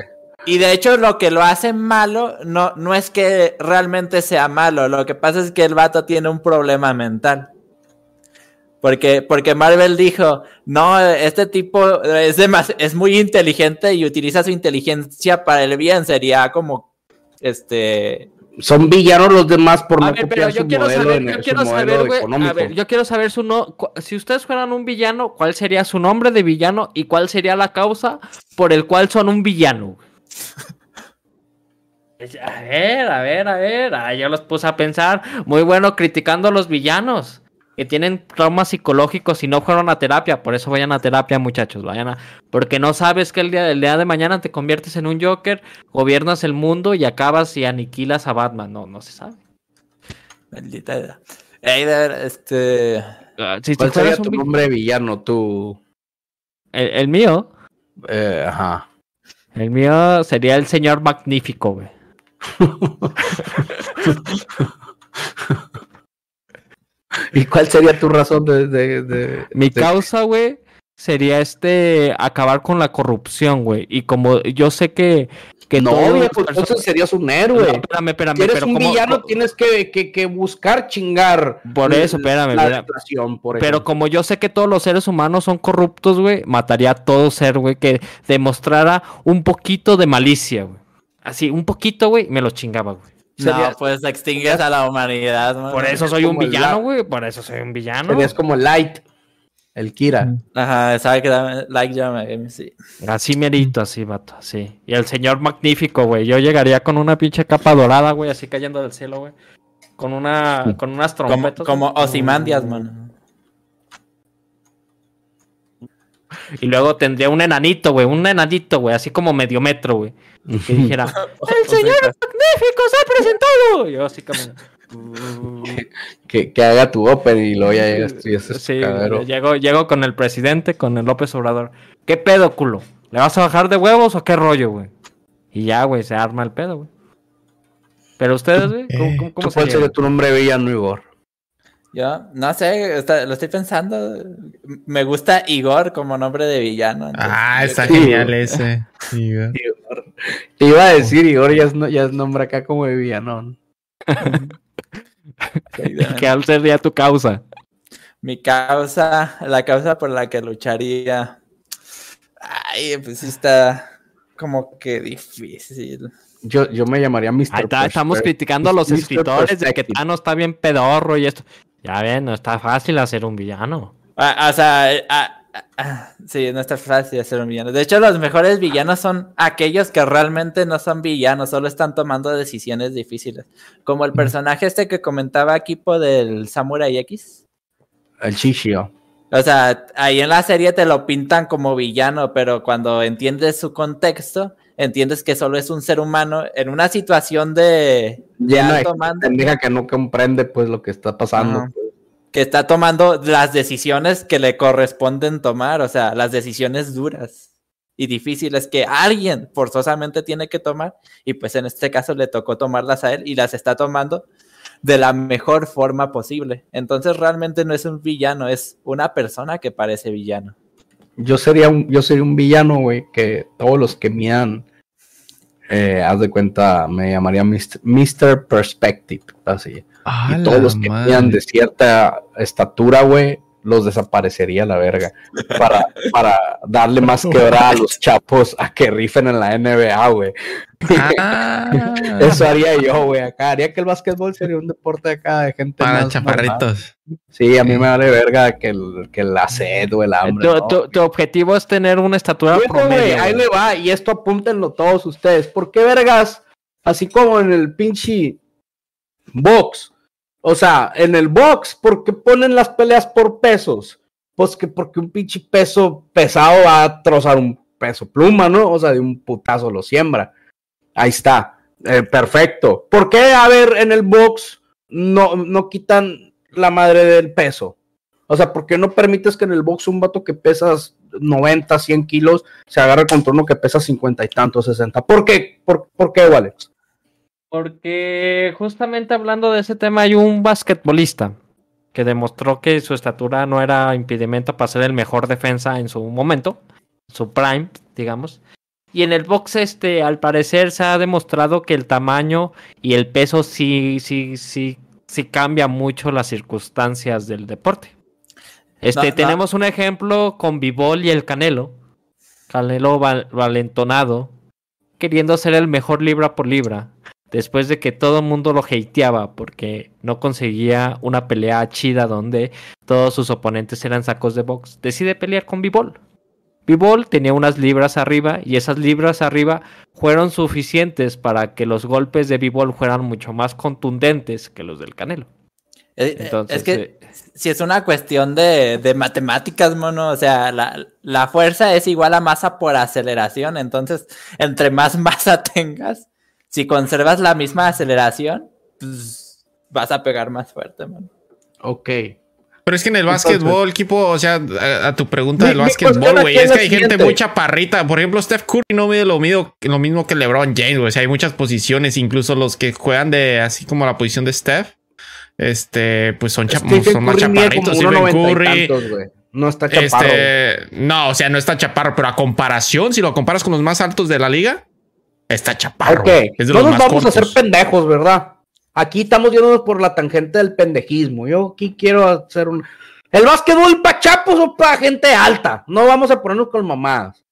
Y de hecho lo que lo hace malo no, no es que realmente sea malo, lo que pasa es que el vato tiene un problema mental. Porque, porque Marvel dijo, no, este tipo es, demas- es muy inteligente y utiliza su inteligencia para el bien, sería como, este... Son villanos los demás por A no ver, pero copiar yo su quiero modelo, saber, yo su quiero modelo saber, güey, económico. a ver, yo quiero saber su no, si ustedes fueran un villano, ¿cuál sería su nombre de villano y cuál sería la causa por el cual son un villano? A ver, a ver, a ver, ah, yo los puse a pensar, muy bueno criticando a los villanos que tienen traumas psicológicos y no fueron a terapia, por eso vayan a terapia, muchachos, vayan a porque no sabes que el día, el día de mañana te conviertes en un Joker, gobiernas el mundo y acabas y aniquilas a Batman, no, no se sabe. Maldita edad. Ey, de ver, este... Ah, si tú ¿Cuál sería tu nombre de villano? Tu. El, el mío, eh, ajá. el mío sería el señor magnífico, güey. ¿Y cuál sería tu razón de. de, de- Mi de- causa, güey, sería este acabar con la corrupción, güey. Y como yo sé que, que No, güey, pues personas- entonces serías un No, héroe. espérame, espérame, si eres pero un como- villano, tienes que, que, que buscar chingar. Por eso, espérame, la mira. por Pero como yo sé que todos los seres humanos son corruptos, güey, mataría a todo ser, güey, que demostrara un poquito de malicia, güey. Así, un poquito, güey, me lo chingaba, güey. Sería- no, pues extingues a la humanidad. Por eso soy un como villano, la- güey. Por eso soy un villano. Serías como Light, el Kira. Ajá, exacto, like ya, sí. Así merito, así, vato, así. Y el señor magnífico, güey. Yo llegaría con una pinche capa dorada, güey, así cayendo del cielo, güey. Con una, con unas Como, trompetas. como güey. Ozymandias, mano. Y luego tendría un enanito, güey. Un enanito, güey. Así como medio metro, güey. Que dijera, ¡El señor magnífico se ha presentado! Y yo así caminando. Que, que haga tu open y luego ya llegas tú y haces Sí, llego, llego con el presidente, con el López Obrador. ¿Qué pedo, culo? ¿Le vas a bajar de huevos o qué rollo, güey? Y ya, güey, se arma el pedo, güey. Pero ustedes, güey, ¿cómo, cómo, cómo ¿Tú ¿Cuál sería? tu nombre de villano, Igor? Yo, no sé, está- lo estoy pensando. Me gusta Igor como nombre de villano. entonces, Ah, está genial ese. Güey. Te iba a decir, Igor ya es, ya es nombre acá como de villanón. ¿Qué sería tu causa? Mi causa, la causa por la que lucharía. Ay, pues sí está como que difícil. Yo, yo me llamaría Mr. Ahí está, estamos Perspective. criticando a los Mr. escritores de que Perspective. Thanos está bien pedorro y esto. Ya ven, no está fácil hacer un villano. Ah, o sea, ah, ah, sí, no está fácil hacer un villano. De hecho, los mejores villanos son aquellos que realmente no son villanos, solo están tomando decisiones difíciles. Como el personaje este que comentaba Equipo del Samurai X. El Shishio. O sea, ahí en la serie te lo pintan como villano, pero cuando entiendes su contexto, entiendes que solo es un ser humano en una situación de, Lleno de alto mando. pendeja que no comprende pues lo que está pasando. Que está tomando las decisiones que le corresponden tomar, o sea, las decisiones duras y difíciles que alguien forzosamente tiene que tomar, y pues en este caso le tocó tomarlas a él y las está tomando de la mejor forma posible. Entonces realmente no es un villano, es una persona que parece villano. Yo sería un, yo sería un villano, güey, que todos los que me han, eh, haz de cuenta, me llamaría Mr. Perspective, así. Ah, y todos los que tenían de cierta estatura, güey, los desaparecería la verga. Para, para darle más quebrada a los chapos a que rifen en la NBA, güey. Ah, Eso haría yo, güey. Acá haría que el básquetbol sería un deporte acá de gente para más chaparritos. normal. Sí, a mí me vale verga que el, que la sed o el hambre. Tu, ¿no? tu- tu objetivo es tener una estatura Fíjate, promedio. ahí güey. le va, y esto apúntenlo todos ustedes. ¿Por qué vergas? Así como en el pinche box. O sea, en el box, ¿por qué ponen las peleas por pesos? Pues que porque un pinche peso pesado va a trozar un peso pluma, ¿no? O sea, de un putazo lo siembra. Ahí está. Eh, perfecto. ¿Por qué, a ver, en el box no, no quitan la madre del peso? O sea, ¿por qué no permites que en el box un vato que pesas 90, 100 kilos se agarre contra uno que pesa 50 y tanto, 60? ¿Por qué? ¿Por, por qué, Alex? Porque justamente hablando de ese tema hay un basquetbolista que demostró que su estatura no era impedimento para ser el mejor defensa en su momento, su prime, digamos. Y en el box este, al parecer se ha demostrado que el tamaño y el peso sí, sí, sí, sí cambia mucho las circunstancias del deporte. Este, No, no. tenemos un ejemplo con Bivol y el Canelo. Canelo val- valentonado, queriendo ser el mejor libra por libra después de que todo el mundo lo hateaba porque no conseguía una pelea chida donde todos sus oponentes eran sacos de box, decide pelear con Bivol. Bivol tenía unas libras arriba y esas libras arriba fueron suficientes para que los golpes de Bivol fueran mucho más contundentes que los del Canelo. Eh, eh, Entonces, es que eh, si es una cuestión de, de matemáticas, mono, o sea, la, la fuerza es igual a masa por aceleración, entonces, entre más masa tengas, si conservas la misma aceleración, pues vas a pegar más fuerte, mono. Ok. Pero es que en el básquetbol, equipo, o sea, a, a tu pregunta Mi- del básquetbol, güey, es que hay gente muy chaparrita. Por ejemplo, Steph Curry no mide lo, mido- lo mismo que LeBron James, güey. O sea, hay muchas posiciones, incluso los que juegan de así como la posición de Steph, este, pues son, Stephen son más chaparritos. como Stephen 1.90 y Curry. tantos. No está chaparro. Este, no, o sea, no está chaparro, pero a comparación, si lo comparas con los más altos de la liga, está chaparro. Ok, güey. Es de no los nos más vamos a hacer pendejos, ¿verdad? Aquí estamos yéndonos por la tangente del pendejismo. Yo aquí quiero hacer un. El básquetbol para chapos o para gente alta. No vamos a ponernos con mamadas.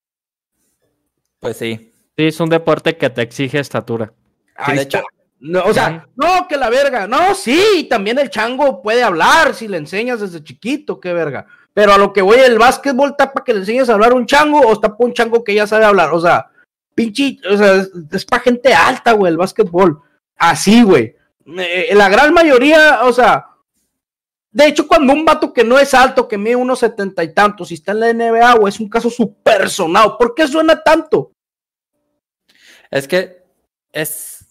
Pues sí. Sí, es un deporte que te exige estatura. Ahí de está. hecho- No, o sea, no, que la verga. No, sí, también el chango puede hablar si le enseñas desde chiquito, qué verga. Pero a lo que voy, el básquetbol está para que le enseñes a hablar a un chango o está para un chango que ya sabe hablar. O sea, pinche, o sea, es, es para gente alta, güey, el básquetbol. Así, güey. Eh, la gran mayoría, o sea, de hecho, cuando un vato que no es alto, que mide unos setenta y tantos, y está en la NBA, güey, es un caso súper sonado. ¿Por qué suena tanto? Es que es.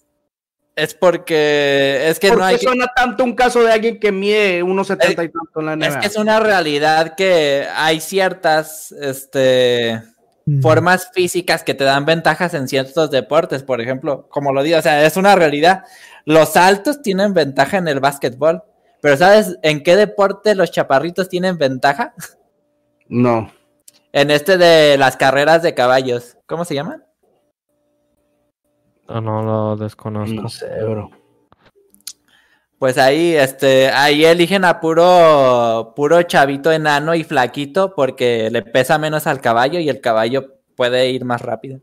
Es porque. Es que ¿Por no qué hay. que- suena tanto un caso de alguien que mide unos setenta y tantos en la NBA? Es que es una realidad que hay ciertas este, formas físicas que te dan ventajas en ciertos deportes, por ejemplo, como lo digo, o sea, es una realidad. Los altos tienen ventaja en el básquetbol, pero ¿sabes en qué deporte los chaparritos tienen ventaja? No. En este de las carreras de caballos. ¿Cómo se llaman? No, no lo desconozco. No sé, bro. Pues ahí, este, ahí eligen a puro, puro chavito enano y flaquito porque le pesa menos al caballo y el caballo puede ir más rápido.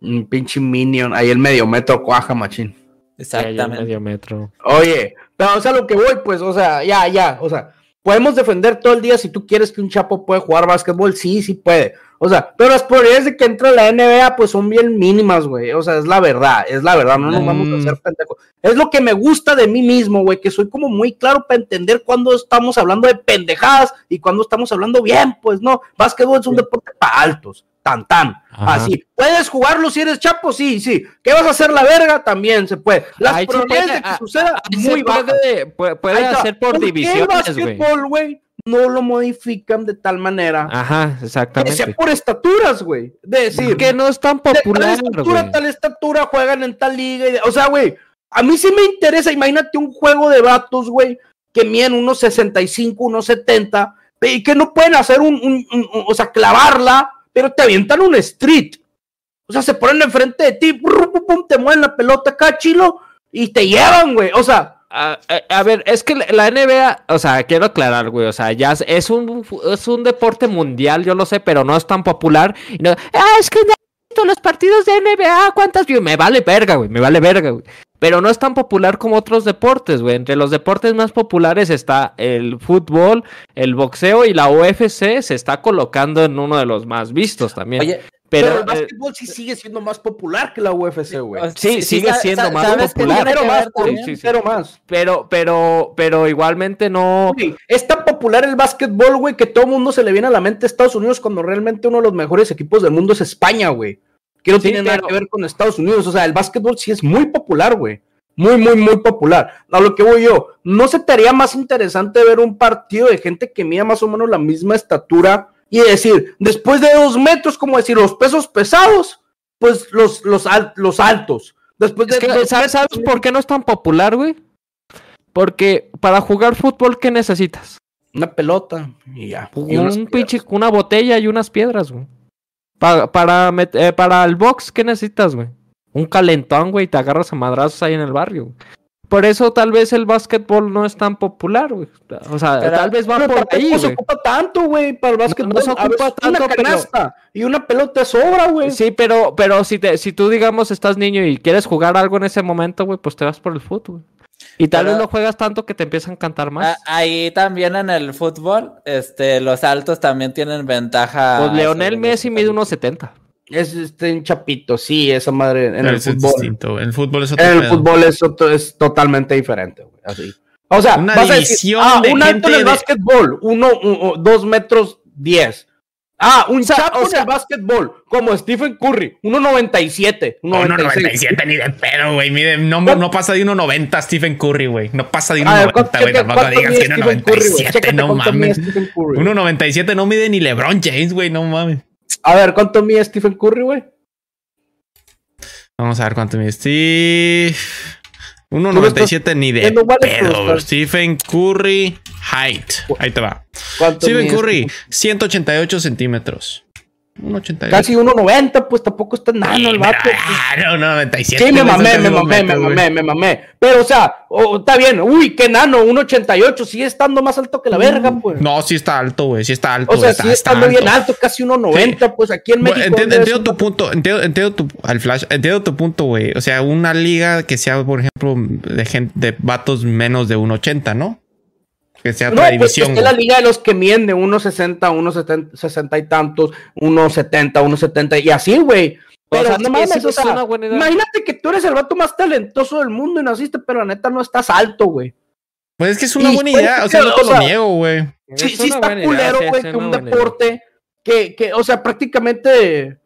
Un pinche minion. Ahí el medio metro cuaja, machín. Sí, Exactamente. medio metro. Oye, pero o sea, lo que voy, pues, o sea, ya, ya, o sea, podemos defender todo el día si tú quieres que un chapo puede jugar básquetbol, sí, sí puede. O sea, pero las probabilidades de que entre a la NBA, pues son bien mínimas, güey. O sea, es la verdad, es la verdad, no nos vamos a Mm. hacer pendejos. Es lo que me gusta de mí mismo, güey, que soy como muy claro para entender cuando estamos hablando de pendejadas y cuando estamos hablando bien, pues no. Básquetbol es un deporte para altos, Tan, tan. Ajá. Así. ¿Puedes jugarlo si eres chapo? Sí, sí. ¿Qué vas a hacer la verga? También se puede. Las Ahí sí probabilidades puede- de que ah, suceda Ahí muy bajas. puede, hacer por ¿Por qué el divisiones, güey. básquetbol, güey, no lo modifican de tal manera Ajá, que exactamente. sea por estaturas, güey. De decir, que no es tan de tal popular, estatura, tal estatura juegan en tal liga. y de- o sea, güey, a mí sí me interesa. Imagínate un juego de vatos, güey, que miden unos 65, unos 70, y que no pueden hacer un, un- un- un- o sea, clavarla, pero te avientan un street. O sea, se ponen enfrente de ti, pum, pum, te mueven la pelota acá, chilo, y te llevan, güey. O sea, A, ver, es que la- NBA, o sea, quiero aclarar, güey, o sea, ya es- un, es un deporte mundial, yo lo sé, pero no es tan popular. Y no, ah, es que no visto los partidos de NBA, ¿cuántas? Me vale verga, güey, me vale verga, güey. Pero no es tan popular como otros deportes, güey. Entre los deportes más populares está el fútbol, el boxeo y la UFC se está colocando en uno de los más vistos también. Oye, pero, pero, el eh, básquetbol sí sigue siendo más popular que la UFC, güey. sí, sigue siendo más ¿sabes qué popular. Pero más, sí, sí. pero más. pero, pero, pero igualmente no. Es tan popular el básquetbol, güey, que todo el mundo se le viene a la mente a Estados Unidos cuando realmente uno de los mejores equipos del mundo es España, güey. Que no Sí, tiene nada que ver con Estados Unidos. O sea, el básquetbol sí es muy popular, güey. Muy, muy, muy popular. A lo que voy yo, ¿no se te haría más interesante ver un partido de gente que mida más o menos la misma estatura y decir, después de dos metros, como decir, los pesos pesados, pues los, los, al- los altos. Después de Es que, dos ¿sabes, ¿Sabes por qué no es tan popular, güey? Porque para jugar fútbol, ¿qué necesitas? Una pelota y ya. Y Un pinche, una botella y unas piedras, güey. Pa- para, met- eh, para el box, ¿qué necesitas, güey? Un calentón, güey, te agarras a madrazos ahí en el barrio. Por eso tal vez el básquetbol no es tan popular, güey. O sea, Pero- tal vez va Pero por ahí, se güey. ocupa tanto, güey, para el básquetbol. no se A ocupa tanto, una pero- canasta y una pelota sobra, güey. Sí, pero, pero si, te, si tú, digamos, estás niño y quieres jugar algo en ese momento, güey, pues te vas por el fútbol. Y tal Pero- vez lo juegas tanto que te empieza a encantar más. a- ahí también en el fútbol, este, los altos también tienen ventaja. pues Leonel Messi mide unos 70. Es este un chapito, sí, esa madre en Pero el fútbol. distinto. El fútbol es otro En el pedo. fútbol es, otro- es totalmente diferente, güey. Así. O sea, Una vas a decir, división ah, de un alto en el de- básquetbol, uno, un- un- dos metros diez. Ah, un O sea, chapo o en sea- el básquetbol, como Stephen Curry, 1.97. 1.97 ni de pedo, güey. Mide, no, no pasa de 1.90 Stephen Curry, güey. No pasa de A ver, 1.90, güey. Tampoco digas que Stephen Curry, güey. 1.97, Chécate no mames. Stephen Curry. 1.97 no mide ni LeBron James, güey. No mames. A ver, ¿cuánto mide Stephen Curry, güey? Vamos a ver cuánto mide Steve. 1.97 ni de pedo. Stephen Curry height. Ahí te va. ¿Cuánto Stephen Curry, 188 centímetros. 1.88. Casi 1.90, pues tampoco está nano el vato. no, 97. Sí, me mamé, me mamé, me mamé, me mamé. Pero, o sea, está bien. Uy, qué nano, 1.88. Sigue estando más alto que la verga, pues. No, sí está alto, güey. Sí está alto. o sea, está estando bien alto, casi 1.90. Pues aquí en México. entiendo, tu punto, entiendo, entiendo tu, al flash, entiendo tu punto, güey. O sea, una liga que sea, por ejemplo, de gente, de vatos menos de 1.80, ¿no? Que sea No, otra pues división. es la güey. liga de los que miden de 1.60, 1.60 y tantos, 1.70, 1.70 y así, güey. Pero sea, no mames, sí o es sea, una buena idea. imagínate que tú eres el vato más talentoso del mundo y naciste, pero la neta no estás alto, güey. Pues es que es una y buena idea. O sea, no te o lo niego, güey. Sí, sí está culero, güey, que un idea. deporte que, que, o sea, prácticamente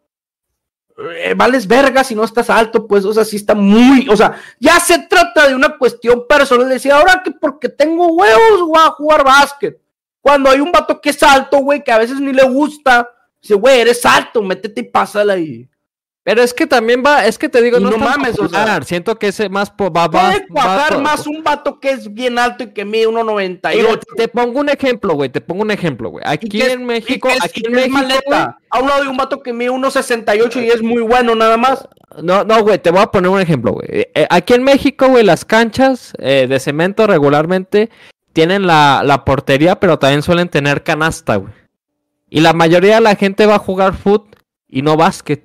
eh, vales verga si no estás alto, pues, o sea, sí está muy, o sea, ya se trata de una cuestión personal. Decía, ahora que porque tengo huevos voy a jugar básquet. Cuando hay un vato que es alto, güey, que a veces ni le gusta, dice, güey, eres alto, métete y pásala ahí. Pero es que también va, es que te digo, Y no, no es tan mames, o sea. Siento que ese más po- va, va, Puede cuajar más un vato que es bien alto y que mide Mira, 1.98. te pongo un ejemplo, güey. Te pongo un ejemplo, güey. Aquí en México, es- aquí en México, maleta, a un lado de un vato que mide 1.68 y es muy bueno nada más. No, no, güey, te voy a poner un ejemplo, güey. Eh, eh, aquí en México, güey, las canchas eh, de cemento regularmente tienen la, la portería, pero también suelen tener canasta, güey. Y la mayoría de la gente va a jugar foot y no básquet.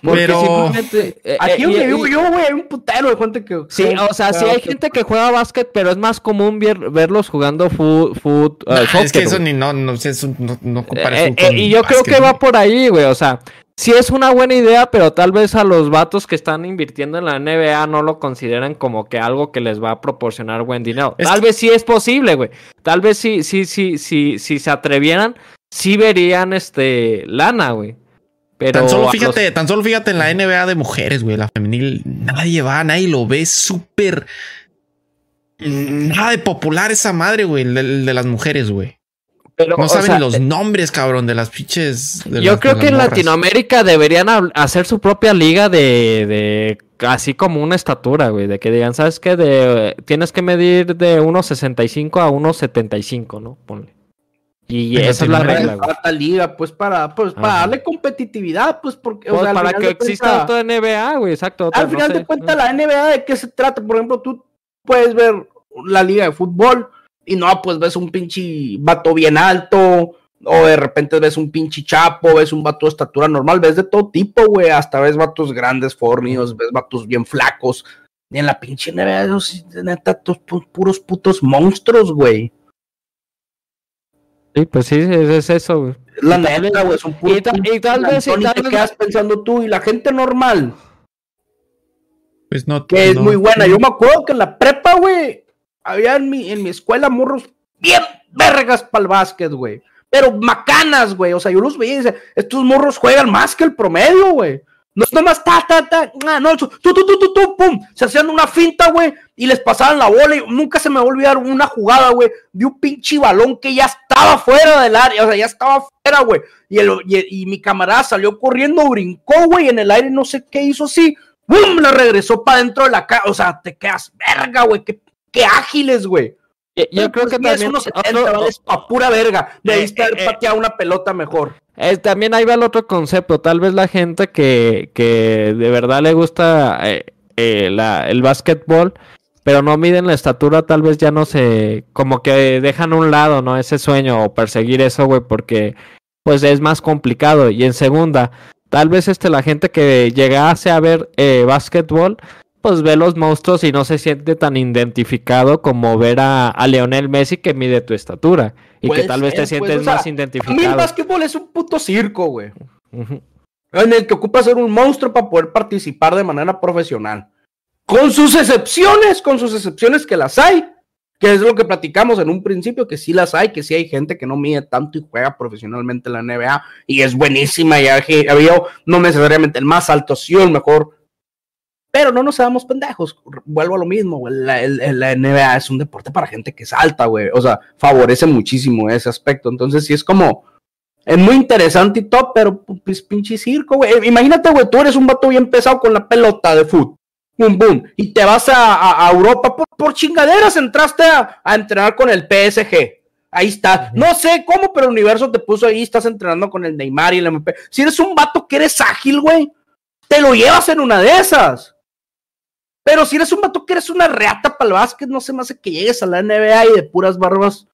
Porque Pero- simplemente, eh, Aquí eh, donde y- vivo y- yo, güey, hay un putero de gente que. Sí, que- o sea, sí que- hay gente que juega básquet, pero es más común ver- verlos jugando foot, foot, eh, Nah, es que eso ni no, no, eso no, no Eh, un eh, con y yo creo que va por ahí, güey. O sea, sí es una buena idea, pero tal vez a los vatos que están invirtiendo en la NBA no lo consideran como que algo que les va a proporcionar buen dinero. Es tal que- vez sí es posible, güey. Tal vez sí, sí, sí, sí, si se atrevieran, sí verían este lana, güey. Pero tan solo fíjate, los- tan solo fíjate en la NBA de mujeres, güey, la femenil, nadie va, nadie lo ve súper mm, nada de popular esa madre, güey, el de, de las mujeres, güey. pero, No saben sea, los nombres, cabrón, de las pinches. de Yo las- creo que en morras. Latinoamérica deberían hacer su propia liga de, de así como una estatura, güey, de que digan, ¿sabes qué? De, tienes que medir de 1.65 a 1.75, ¿no? Ponle. Y esa es la regla. Falta liga, pues para, pues, para Ajá. darle competitividad, pues porque, o Pues sea, para que exista cuenta- otra NBA, güey, exacto. otra, Al no final sé. de cuentas, la NBA de qué se trata, por ejemplo, tú puedes ver la liga de fútbol y no, pues ves un pinche vato bien alto, o de repente ves un pinche chapo, ves un vato de estatura normal, ves de todo tipo, güey, hasta ves vatos grandes, fornidos, ves vatos bien flacos. Y en la pinche NBA, neta, puros putos monstruos, güey. Sí, pues sí, es, es eso, güey. La Y tal neta, vez- güey, son puros y ta- y tal vez- y tal te vez- quedas pensando tú, y la gente normal, Pues no. que es no- muy buena. Yo me acuerdo que en la prepa, güey, había en mi, en mi escuela morros bien vergas para el básquet, güey. Pero macanas, güey. O sea, yo los veía y decía, estos morros juegan más que el promedio, güey. No es nomás ta, ta, ta, ah, no, tu, tu, tu, tu, tu, pum. Se hacían una finta, güey, y les pasaban la bola. Y nunca se me va a olvidar una jugada, güey, de un pinche balón que ya estaba fuera del área, o sea, ya estaba fuera, güey. Y, el- y, y mi camarada salió corriendo, brincó, güey, en el aire, no sé qué hizo así. ¡Bum! Le regresó para dentro de la casa. O sea, te quedas verga, güey. Qué, qué ágiles, güey. Yo, creo pues, que también. 1.70, otro- vales pa' pura verga. Debiste Eh, haber eh, pateado una pelota mejor. También ahí va el otro concepto. Tal vez la gente que, que de verdad le gusta eh, eh, la- el básquetbol, pero no miden la estatura, tal vez ya no se. Como que dejan a un lado, ¿no? Ese sueño o perseguir eso, güey, porque pues es más complicado. Y en segunda, tal vez este, la gente que llegase a ver eh, básquetbol, pues ve los monstruos y no se siente tan identificado como ver a, a Leonel Messi que mide tu estatura. Y que tal vez te pues, sientes o sea, más A mí el identificado. básquetbol es un puto circo, güey. En el que ocupa ser un monstruo para poder participar de manera profesional. Con sus excepciones, con sus excepciones que las hay. Que es lo que platicamos en un principio, que sí las hay, que sí hay gente que no mide tanto y juega profesionalmente en la NBA y es buenísima y ha ha habido no necesariamente el más alto, sí o el mejor. Pero no nos seamos pendejos, vuelvo a lo mismo, güey. La, la NBA es un deporte para gente que es alta, güey. O sea, favorece muchísimo ese aspecto. Entonces, sí es como, es muy interesante y todo, pero pues pinche circo, güey. Imagínate, güey, tú eres un vato bien pesado con la pelota de fútbol. Boom, boom. Y te vas a, a- a Europa por, por chingaderas. Entraste a, a entrenar con el PSG. Ahí está. No sé cómo, pero el universo te puso ahí. Estás entrenando con el Neymar y el MP. Si eres un vato que eres ágil, güey, te lo llevas en una de esas. Pero si eres un vato que eres una reata para el básquet, no se me hace que llegues a la NBA y de puras barbas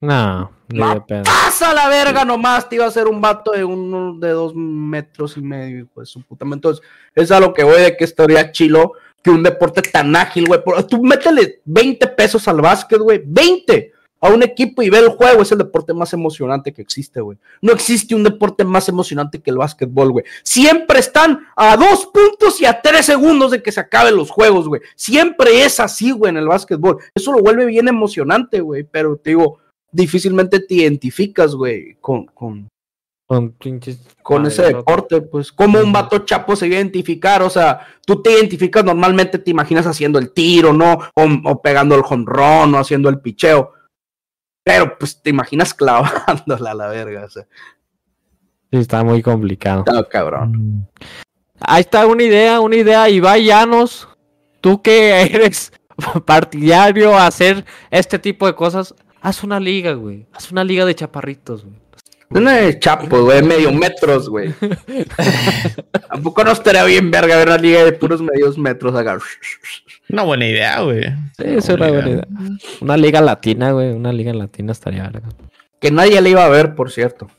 No, No de pedo. pasa la verga nomás, te iba a ser un vato de uno de dos metros y medio, de su puta. Entonces, es a lo que voy de que estaría chilo que un deporte tan ágil, güey. Tú métele 20 pesos al básquet, güey. 20 a un equipo y ve el juego. Es el deporte más emocionante que existe, güey. No existe un deporte más emocionante que el básquetbol, güey. Siempre están a dos puntos y a tres segundos de que se acaben los juegos, güey. Siempre es así, güey, en el básquetbol. Eso lo vuelve bien emocionante, güey. Pero te digo, difícilmente te identificas, güey, con, con, Con con ese deporte, pues, como un vato chapo se va a identificar, o sea, tú te identificas normalmente, te imaginas haciendo el tiro, ¿no? O, o pegando el jonrón, o haciendo el picheo, pero pues te imaginas clavándola a la verga, o sea, Sí, está muy complicado. está cabrón. Ahí está una idea, una idea. Ibai Llanos, tú que eres partidario a hacer este tipo de cosas, haz una liga, güey. Haz una liga de chaparritos, güey. Una de chapo, güey, medio metros, güey. Tampoco no estaría bien verga ver una liga de puros medios metros acá. Una buena idea, güey. Sí, es una buena idea. Una liga latina, güey. Una liga latina estaría verga. Que nadie le iba a ver, por cierto.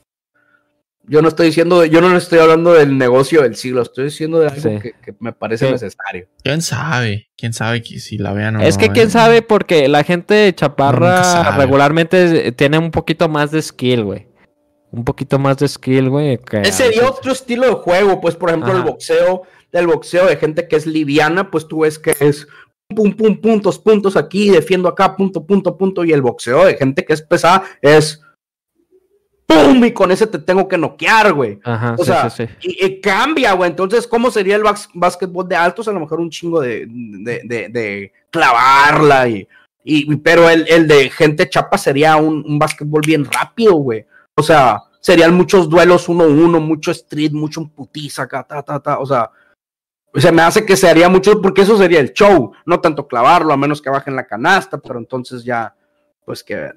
Yo no estoy diciendo, yo no le estoy hablando del negocio del siglo, estoy diciendo de algo Sí. que, que me parece Sí. necesario. ¿Quién sabe? ¿Quién sabe que si la vean o Es no, que quién eh? sabe, porque la gente Uno chaparra regularmente tiene un poquito más de skill, güey. Un poquito más de skill, güey. Ese sería veces- otro estilo de juego, pues por ejemplo el boxeo, del boxeo de gente que es liviana, pues tú ves que es pum, pum, puntos, puntos aquí, defiendo acá, punto, punto, punto, y el boxeo de gente que es pesada es ¡pum! Y con ese te tengo que noquear, güey. Ajá, O sí, sea, sí, sí. Y, y cambia, güey. Entonces, ¿cómo sería el básquetbol de altos? A lo mejor un chingo de, de, de- de clavarla y. y- pero el, el de gente chapa sería un, un básquetbol bien rápido, güey. O sea, serían muchos duelos uno a uno, mucho street, mucho putiza, acá, ta, ta, ta. O sea, se me hace que se haría mucho, porque eso sería el show, no tanto clavarlo, a menos que bajen la canasta, pero entonces ya, pues que ver.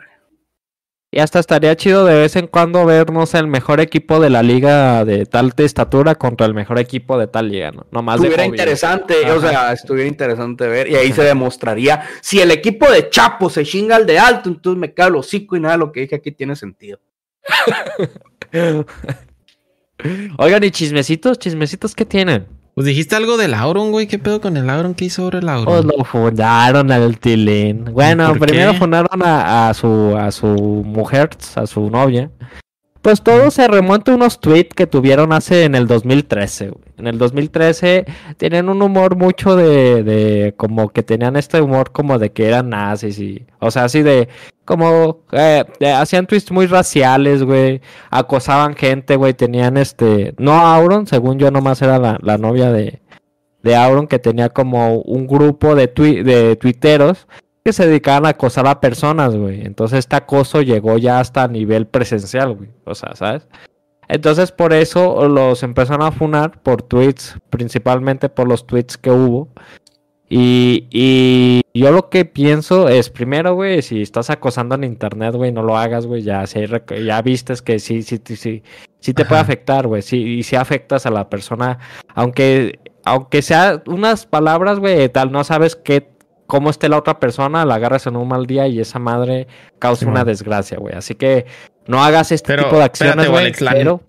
Y hasta estaría chido de vez en cuando ver, no sé, el mejor equipo de la liga de tal estatura contra el mejor equipo de tal liga, ¿no? No más de estuviera interesante, Ajá. o sea, estuviera interesante ver, y ahí se demostraría si el equipo de Chapo se chinga al de alto, entonces me cae el hocico y nada, de lo que dije aquí tiene sentido. Oigan, ¿y chismecitos? ¿Chismecitos qué tienen? Pues dijiste algo del Auron, güey. ¿Qué pedo con el Auron? ¿Qué hizo ahora el Auron? Pues lo fundaron al Tilín. Bueno, primero qué? fundaron a, a su a su mujer, a su novia. Pues todo se remonta a unos tweets que tuvieron hace en el 2013. güey. En el 2013 tenían un humor mucho de, de como que tenían este humor como de que eran nazis y, o sea, así de como eh, hacían tweets muy raciales, güey, acosaban gente, güey, tenían este, no Auron, según yo nomás era la, la novia de, de Auron que tenía como un grupo de, tui- de tuiteros que se dedicaban a acosar a personas, güey. Entonces este acoso llegó ya hasta nivel presencial, güey. O sea, ¿sabes? Entonces por eso los empezaron a funar por tweets, principalmente por los tweets que hubo. Y, y yo lo que pienso es, primero, güey, si estás acosando en internet, güey, no lo hagas, güey, ya, si hay ya vistes que sí, sí, sí, sí, sí te puede afectar, güey, sí, y si afectas a la persona, aunque, aunque sea unas palabras, güey, tal, no sabes qué, cómo esté la otra persona, la agarras en un mal día y esa madre causa una desgracia, güey, así que no hagas este Pero, tipo de acciones, güey, la- pero,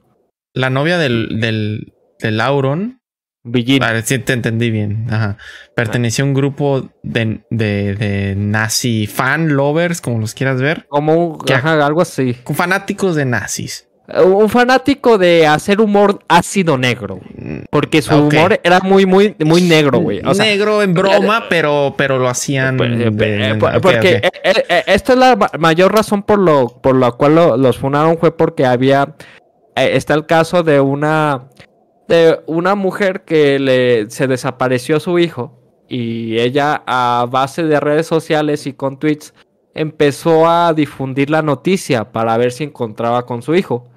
La novia del, del, del Auron. A ver si te entendí bien. Ajá. Pertenecía a un grupo de, de, de nazi fan lovers, como los quieras ver. como ajá, algo así. Con fanáticos de nazis. Un fanático de hacer humor ácido negro. Mm, Porque su Ok. humor era muy, muy, muy negro, güey. O sea, Negro en broma, pero, pero lo hacían. pues, de- eh, de- porque ok. eh, eh, eh, esta es la ma- mayor razón por lo por la cual lo- los funaron fue porque había eh, está el caso de una de una mujer que le se desapareció su hijo y ella a base de redes sociales y con tweets empezó a difundir la noticia para ver si encontraba con su hijo.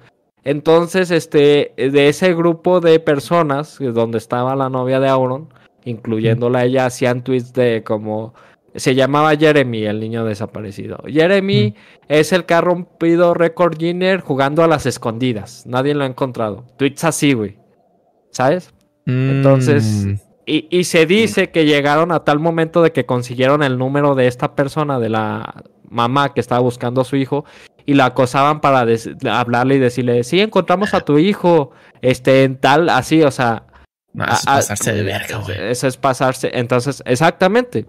Entonces, este, de ese grupo de personas, donde estaba la novia de Auron, incluyéndola a ella, hacían tweets de como se llamaba Jeremy, el niño desaparecido. Jeremy es el que ha rompido récord Guinness jugando a las escondidas. Nadie lo ha encontrado. Tweets así, güey. ¿Sabes? entonces- Mm, Y, y se dice que llegaron a tal momento de que consiguieron el número de esta persona, de la mamá que estaba buscando a su hijo, y la acosaban para hablarle y decirle, sí, encontramos a tu hijo, este, en tal, así, o sea... no, eso es a- pasarse de verga, güey. Eso es pasarse, entonces, exactamente.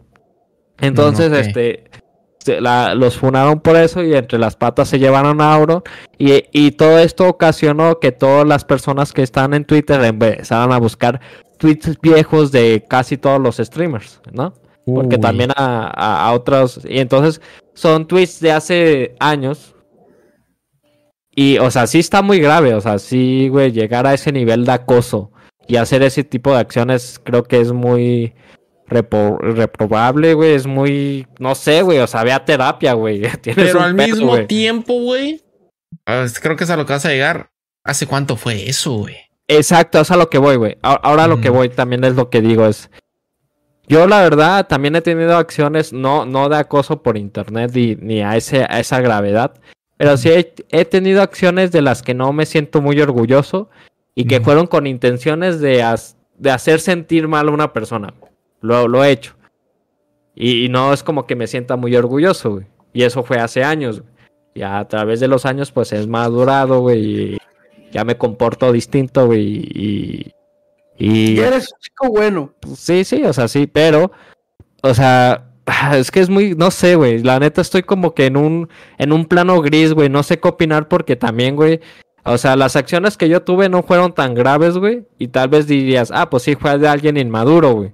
Entonces, Mm, ok. este... la- los funaron por eso y entre las patas se llevaron a Auron y, y todo esto ocasionó que todas las personas que están en Twitter empezaran a buscar tweets viejos de casi todos los streamers, ¿no? Porque también a, a- a otros. Y entonces son tweets de hace años. Y, o sea, sí está muy grave. O sea, sí, güey, llegar a ese nivel de acoso y hacer ese tipo de acciones creo que es muy repo- reprobable, güey. Es muy. No sé, güey. O sea, ve a terapia, güey. Pero al pedo, mismo tiempo, güey. ah, Creo que es a lo que vas a llegar. ¿Hace cuánto fue eso, güey? Exacto, es a lo que voy, güey. Ahora lo que Mm. voy también es lo que digo es. Yo la verdad también he tenido acciones no, no de acoso por internet ni, ni a, ese, a esa gravedad. Pero sí he, he tenido acciones de las que no me siento muy orgulloso y que Mm. fueron con intenciones de, as- de hacer sentir mal a una persona. Lo, lo he hecho. Y, y no es como que me sienta muy orgulloso, güey. Y eso fue hace años, güey. Ya a través de los años, pues es madurado, güey. y ya me comporto distinto, güey. Y, y, Y eres un chico bueno. sí, sí, o sea, sí, pero, o sea, es que es muy, no sé, güey. La neta estoy como que en un, en un plano gris, güey. No sé qué opinar porque también, güey. O sea, las acciones que yo tuve no fueron tan graves, güey. Y tal vez dirías, ah, pues sí, fue de alguien inmaduro, güey.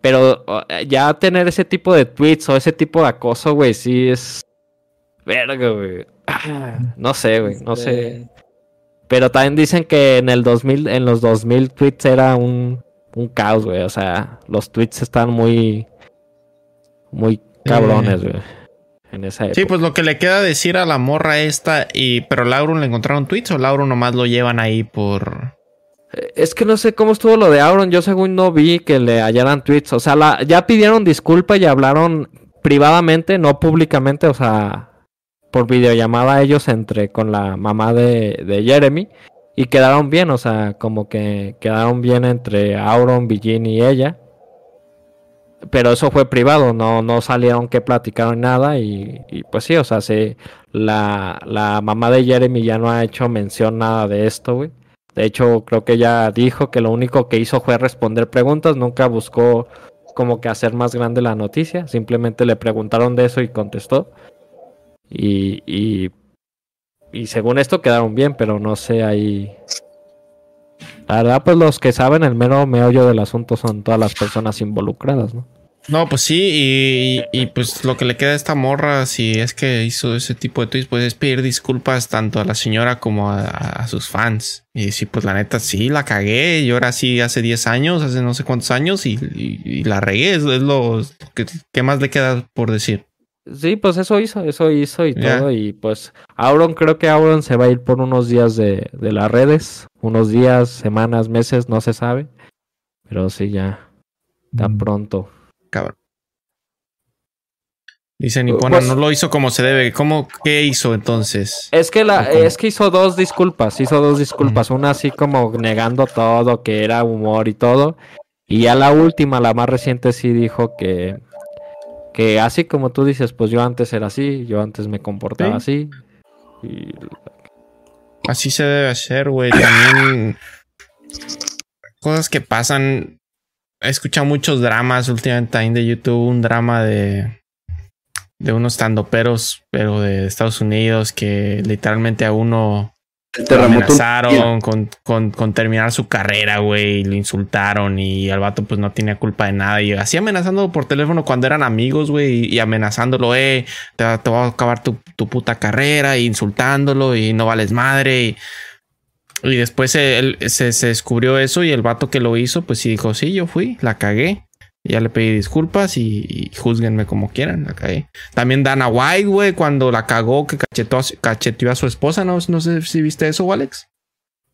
Pero eh, ya tener ese tipo de tweets o ese tipo de acoso, güey, sí es. Verga, güey. No sé, güey, no sé. Pero también dicen que en el 2000, en los 2000 tweets era un, un caos, güey. O sea, los tweets están muy, muy cabrones, güey. En esa época. Sí, pues lo que le queda decir a la morra esta, y pero Lauro le encontraron tweets o Lauro nomás lo llevan ahí por. Eh, Es que no sé cómo estuvo lo de Auron. Yo según no vi que le hallaran tweets. O sea, la, ya pidieron disculpa y hablaron privadamente, no públicamente. O sea, por videollamada ellos entre con la mamá de, de Jeremy. Y quedaron bien, o sea, como que quedaron bien entre Auron, Villin y ella. Pero eso fue privado, no, no salieron que platicaron nada. Y, pues sí, o sea, sí, la, la mamá de Jeremy ya no ha hecho mención nada de esto, güey. De hecho, creo que ella dijo que lo único que hizo fue responder preguntas, nunca buscó como que hacer más grande la noticia, simplemente le preguntaron de eso y contestó. Y, y, y según esto quedaron bien, pero no sé ahí. La verdad, pues los que saben el mero meollo del asunto son todas las personas involucradas, ¿no? No, pues sí, y, pues lo que le queda a esta morra, si es que hizo ese tipo de tweets, pues es pedir disculpas tanto a la señora como a, sus fans. Y sí, pues la neta, sí, la cagué. Y ahora sí, hace 10 años, hace no sé cuántos años, y, la regué. Es, lo que ¿qué más le queda por decir. Sí, pues eso hizo, eso hizo y todo. Y pues Auron, creo que Auron se va a ir por unos días de, de las redes. Unos días, semanas, meses, no se sabe. Pero sí, ya. Tan Mm. pronto. Cabrón. Dice Nipona, Pues- no lo hizo como se debe. ¿Cómo? ¿Qué hizo entonces? Es que la, es que hizo dos disculpas, hizo dos disculpas, una así como negando todo, que era humor y todo, y ya la última, la más reciente sí dijo que que así como tú dices, pues yo antes era así, yo antes me comportaba así. Y Así se debe hacer, güey. También cosas que pasan. He escuchado muchos dramas últimamente también de YouTube. Un drama de de unos tandoperos, pero de Estados Unidos, que literalmente a uno El lo terremoto. amenazaron con, con, con terminar su carrera, güey. Lo insultaron y el vato pues no tenía culpa de nada. Y así amenazándolo por teléfono cuando eran amigos, güey. Y, amenazándolo, eh, te, va- te va a acabar tu, tu puta carrera. Y insultándolo y no vales madre. Y, y después se, él- se, se descubrió eso y el vato que lo hizo pues sí dijo, sí, yo fui, la cagué. Ya le pedí disculpas y, y júzguenme como quieran, la cagué. También Dana White, güey, cuando la cagó, que cachetó cacheteó a su esposa, ¿no? No sé si viste eso, Alex.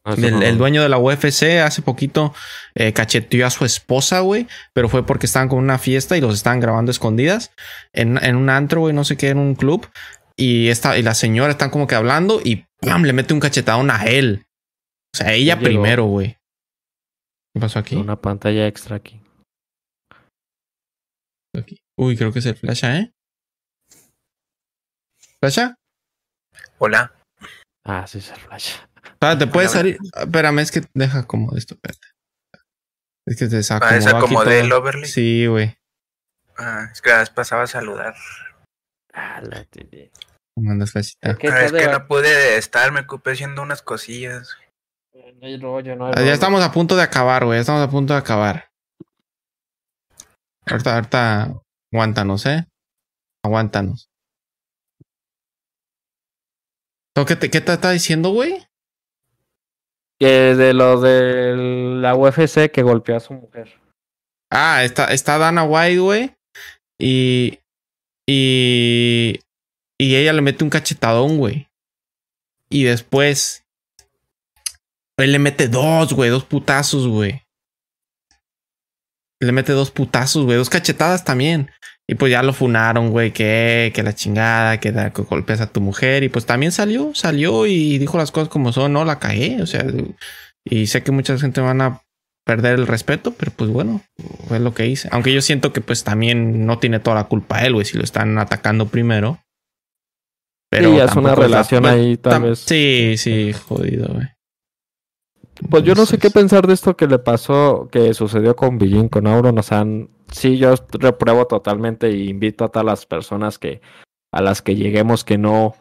El, el dueño de la UFC hace poquito eh, cacheteó a su esposa, güey, pero fue porque estaban con una fiesta y los estaban grabando escondidas en, en un antro, güey, no sé qué, en un club. Y, esta, y la señora están como que hablando y ¡pam! le mete un cachetadón a él. O sea, ella primero, güey. ¿Qué pasó aquí? una pantalla extra aquí. Aquí. Uy, creo que es el flasha, ¿eh? ¿Flasha? Hola. Ah, sí, es el flash. Espérate, puede Hola, salir. Espérame, es que deja como esto, espérate. Es que te saco. Ah, esa como del overlay. Sí, güey. Ah, es que la vez pasaba a saludar. Ah, la tele. ¿Cómo andas, flashita? ¿Qué Ah, es que no pude estar, me ocupé haciendo unas cosillas. No hay rollo, no hay Ah, rollo. Ya estamos a punto de acabar, güey. Estamos a punto de acabar. Ahorita, ahorita, aguántanos, ¿eh? Aguántanos. ¿Tú ¿Qué te, qué te está diciendo, güey? Que de lo de la UFC que golpeó a su mujer. Ah, está, está Dana White, güey. Y. Y. Y ella le mete un cachetadón, güey. Y después. Él le mete dos, güey. Dos putazos, güey. Le mete dos putazos, güey. Dos cachetadas también. Y pues ya lo funaron, güey. Que, que la chingada, que, da- que golpeas a tu mujer. Y pues también salió, salió y dijo las cosas como son. No, la cagué. O sea, y sé que mucha gente van a perder el respeto, pero pues bueno, fue lo que hice. Aunque yo siento que pues también no tiene toda la culpa él, güey, si lo están atacando primero. Sí, ya es una relación pues, ahí, tal vez. Sí, sí, jodido, güey. Pues yo no sé qué pensar de esto que le pasó, que sucedió con Billin, con Auron. O sea, n- sí, yo repruebo totalmente y invito a todas las personas que a las que lleguemos que no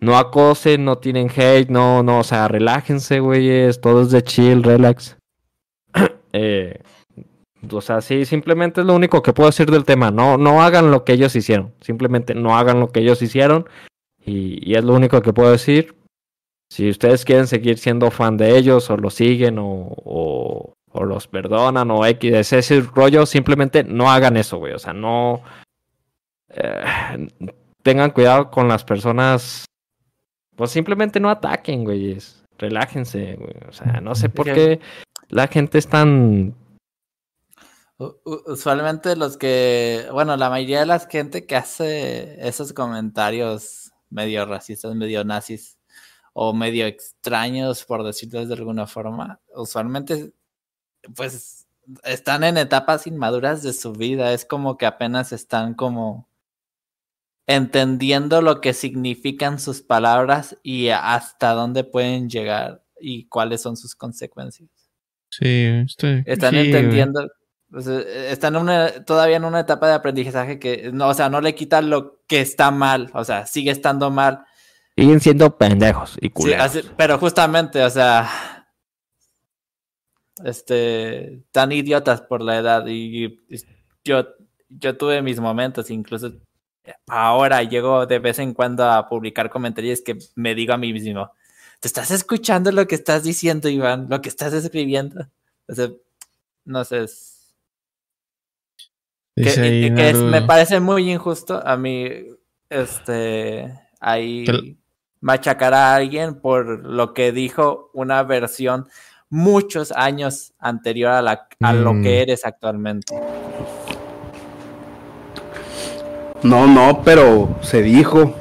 no acosen, no tienen hate, no, no, o sea, relájense, güeyes, todo es de chill, relax. eh, o sea, sí, simplemente es lo único que puedo decir del tema. No, no hagan lo que ellos hicieron. Simplemente no hagan lo que ellos hicieron. Y, y es lo único que puedo decir. Si ustedes quieren seguir siendo fan de ellos o los siguen o, los perdonan o X, ese, rollo, simplemente no hagan eso, güey. O sea, no... eh, tengan cuidado con las personas. Pues simplemente no ataquen, güeyes. Relájense, güey. O sea, no sé por qué la gente es tan Usualmente los que, bueno, la mayoría de la gente que hace esos comentarios medio racistas, medio nazis o medio extraños, por decirlo de alguna forma, usualmente pues están en etapas inmaduras de su vida. Es como que apenas están como entendiendo lo que significan sus palabras y hasta dónde pueden llegar y cuáles son sus consecuencias. Sí, estoy. Están sí, entendiendo, están en una- todavía en una etapa de aprendizaje que, no, o sea, no le quita lo que está mal, o sea, sigue estando mal. Siguen siendo pendejos y Sí, culeros. así- pero justamente, o sea, este, tan idiotas por la edad y, y yo, yo tuve mis momentos, incluso ahora llego de vez en cuando a publicar comentarios que me digo a mí mismo, ¿te estás escuchando lo que estás diciendo, Iván? Lo que estás escribiendo. O sea, no sé, es- que, es- me parece muy injusto a mí este ahí Pero- machacar a alguien por lo que dijo una versión muchos años anterior a, la, a lo Mm. que eres actualmente. No, no, pero se dijo.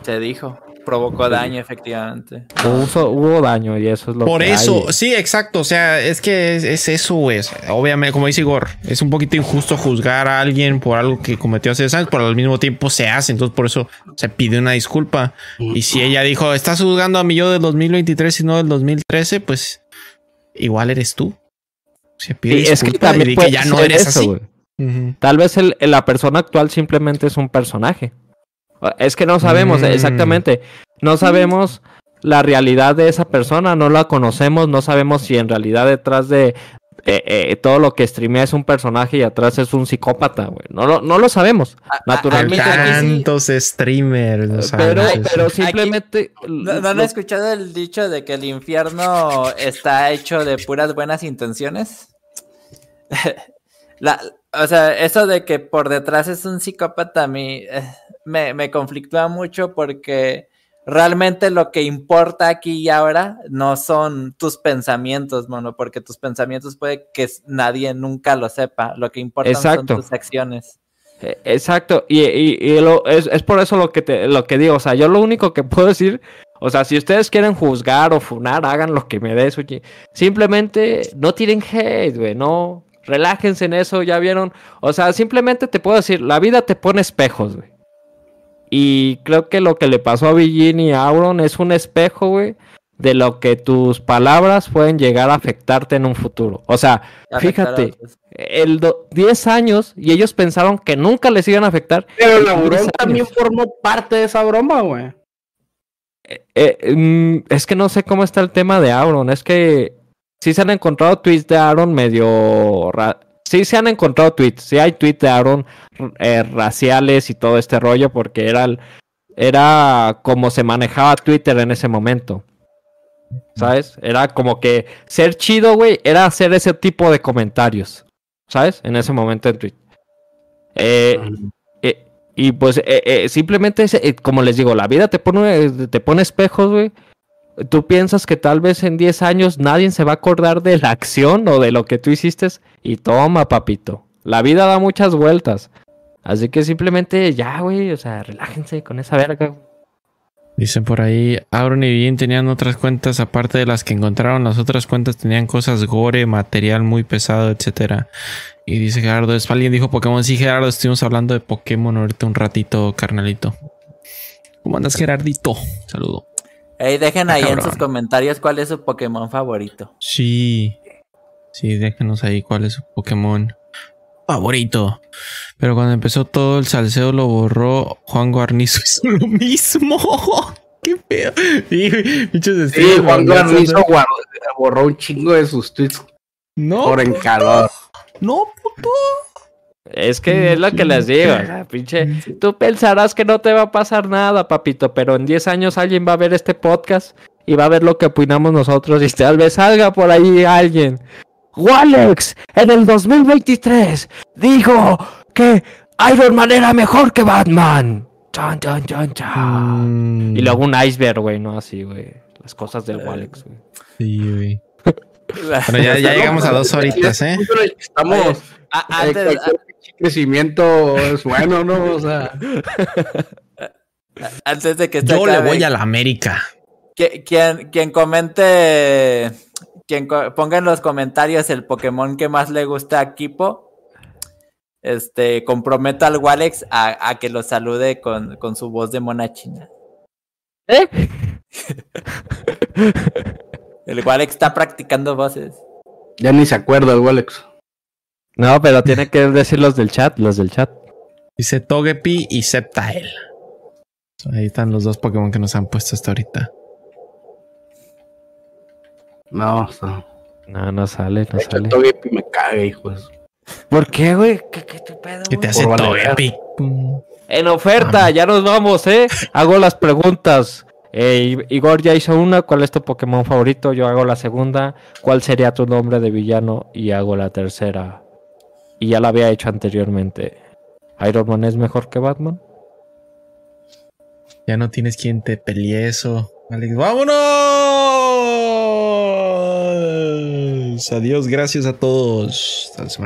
Se dijo, provocó daño efectivamente. Hubo, hubo daño y eso es lo Por que eso, hay. sí, exacto. O sea, es que es, es eso, güey. Obviamente, como dice Igor, es un poquito injusto juzgar a alguien por algo que cometió hace 10 años, pero al mismo tiempo se hace. Entonces, por eso se pide una disculpa. Y si ella dijo, estás juzgando a mi yo del 2023 y no del 2013, pues igual eres tú. Se pide Sí, es que y ya no eres eso, así. Tal vez el- la persona actual simplemente es un personaje. Es que no sabemos Mm. exactamente. No sabemos la realidad de esa persona, no la conocemos, no sabemos si en realidad detrás de eh, eh, todo lo que streamea es un personaje y atrás es un psicópata, güey. No, lo- no lo sabemos, A- naturalmente. sí. Tantos streamers. Pero, pero simplemente... ¿No, no han escuchado el dicho de que el infierno está hecho de puras buenas intenciones? La- o sea, eso de que por detrás es un psicópata a mí eh, me, me conflictúa mucho porque realmente lo que importa aquí y ahora no son tus pensamientos, mono, porque tus pensamientos puede que nadie nunca lo sepa. Lo que importa son tus acciones. Eh, Exacto, y, y- y lo- es, es por eso lo que, te, lo que digo, o sea, yo lo único que puedo decir, o sea, si ustedes quieren juzgar o funar, hagan lo que me dé su... Simplemente no tiren hate, güey, no, relájense en eso, ya vieron, o sea, simplemente te puedo decir, la vida te pone espejos, güey. Y creo que lo que le pasó a Villín y a Auron es un espejo, güey, de lo que tus palabras pueden llegar a afectarte en un futuro. O sea, Afectar Fíjate. el do- 10 años y ellos pensaron que nunca les iban a afectar. Pero la años. también formó parte de esa broma, güey. Eh, mm, es que no sé cómo está el tema de Auron. Es que sí se han encontrado tweets de Aaron medio... ra- Sí se han encontrado tweets. Sí hay tweets de Aaron eh, raciales y todo este rollo porque era, el- era como se manejaba Twitter en ese momento. ¿Sabes? Era como que ser chido, güey, era hacer ese tipo de comentarios. ¿Sabes? En ese momento en Twitter. Eh, eh, y pues eh, simplemente, como les digo, la vida te pone, te pone espejos, güey. Tú piensas que tal vez en 10 años nadie se va a acordar de la acción o de lo que tú hiciste. Y toma, papito. La vida da muchas vueltas. Así que simplemente ya, güey, o sea, relájense con esa verga. Dicen por ahí, Auron y Bien tenían otras cuentas aparte de las que encontraron. Las otras cuentas tenían cosas gore, material muy pesado, etcétera. Y dice Gerardo, es alguien dijo Pokémon. Sí, Gerardo, estuvimos hablando de Pokémon ahorita un ratito, carnalito. ¿Cómo andas, Gerardito? Saludo. Ey, dejen Ah, ahí en sus comentarios cuál es su Pokémon favorito. Sí. Sí, déjenos ahí cuál es su Pokémon favorito. Pero cuando empezó todo el salseo lo borró Juan Guarnizo hizo lo mismo. Qué feo. Sí, bichos Sí, Juan guardó- borró un chingo de sus tweets No, por en calor. no, puto. Es que es lo que les digo, o sea, pinche. Tú pensarás que no te va a pasar nada, papito, pero en 10 años alguien va a ver este podcast y va a ver lo que opinamos nosotros y tal vez salga por ahí alguien. Walex, en el 2023, dijo que Iron Man era mejor que Batman. Chan, chan, chan, chan. Mm, Y luego un iceberg, güey, no así, güey. Las cosas del Walex, güey. Sí, güey. Pero ya, ya llegamos a dos horitas, ¿eh? Estamos. A- antes, crecimiento es bueno, ¿no? O sea, antes de que esto Yo le voy a la América. que- quien, quien comente, quien co- ponga en los comentarios el Pokémon que más le gusta a Kipo, este, comprometa al Walex a, a que lo salude con, con su voz de mona china. ¿Eh? El Walex está practicando voces. ya ni se acuerda el Walex. No, pero tiene que decir los del chat, los del chat. Dice Togepi y Sceptile. Ahí están los dos Pokémon que nos han puesto hasta ahorita. No, o sea, No, no sale, no sale. Togepi me caga, hijos. ¿Por qué, güey? ¿Qué, qué tu pedo, ¿Qué te hace. Togepi? En oferta, ya nos vamos, ¿eh? Hago las preguntas. Eh, Igor ya hizo una, ¿cuál es tu Pokémon favorito? Yo hago la segunda, ¿cuál sería tu nombre de villano? Y hago la tercera. Y ya la había hecho anteriormente. ¿Iron Man es mejor que Batman? Ya no tienes quien te pelee eso. Alex, ¡vámonos! Adiós, gracias a todos. Hasta la semana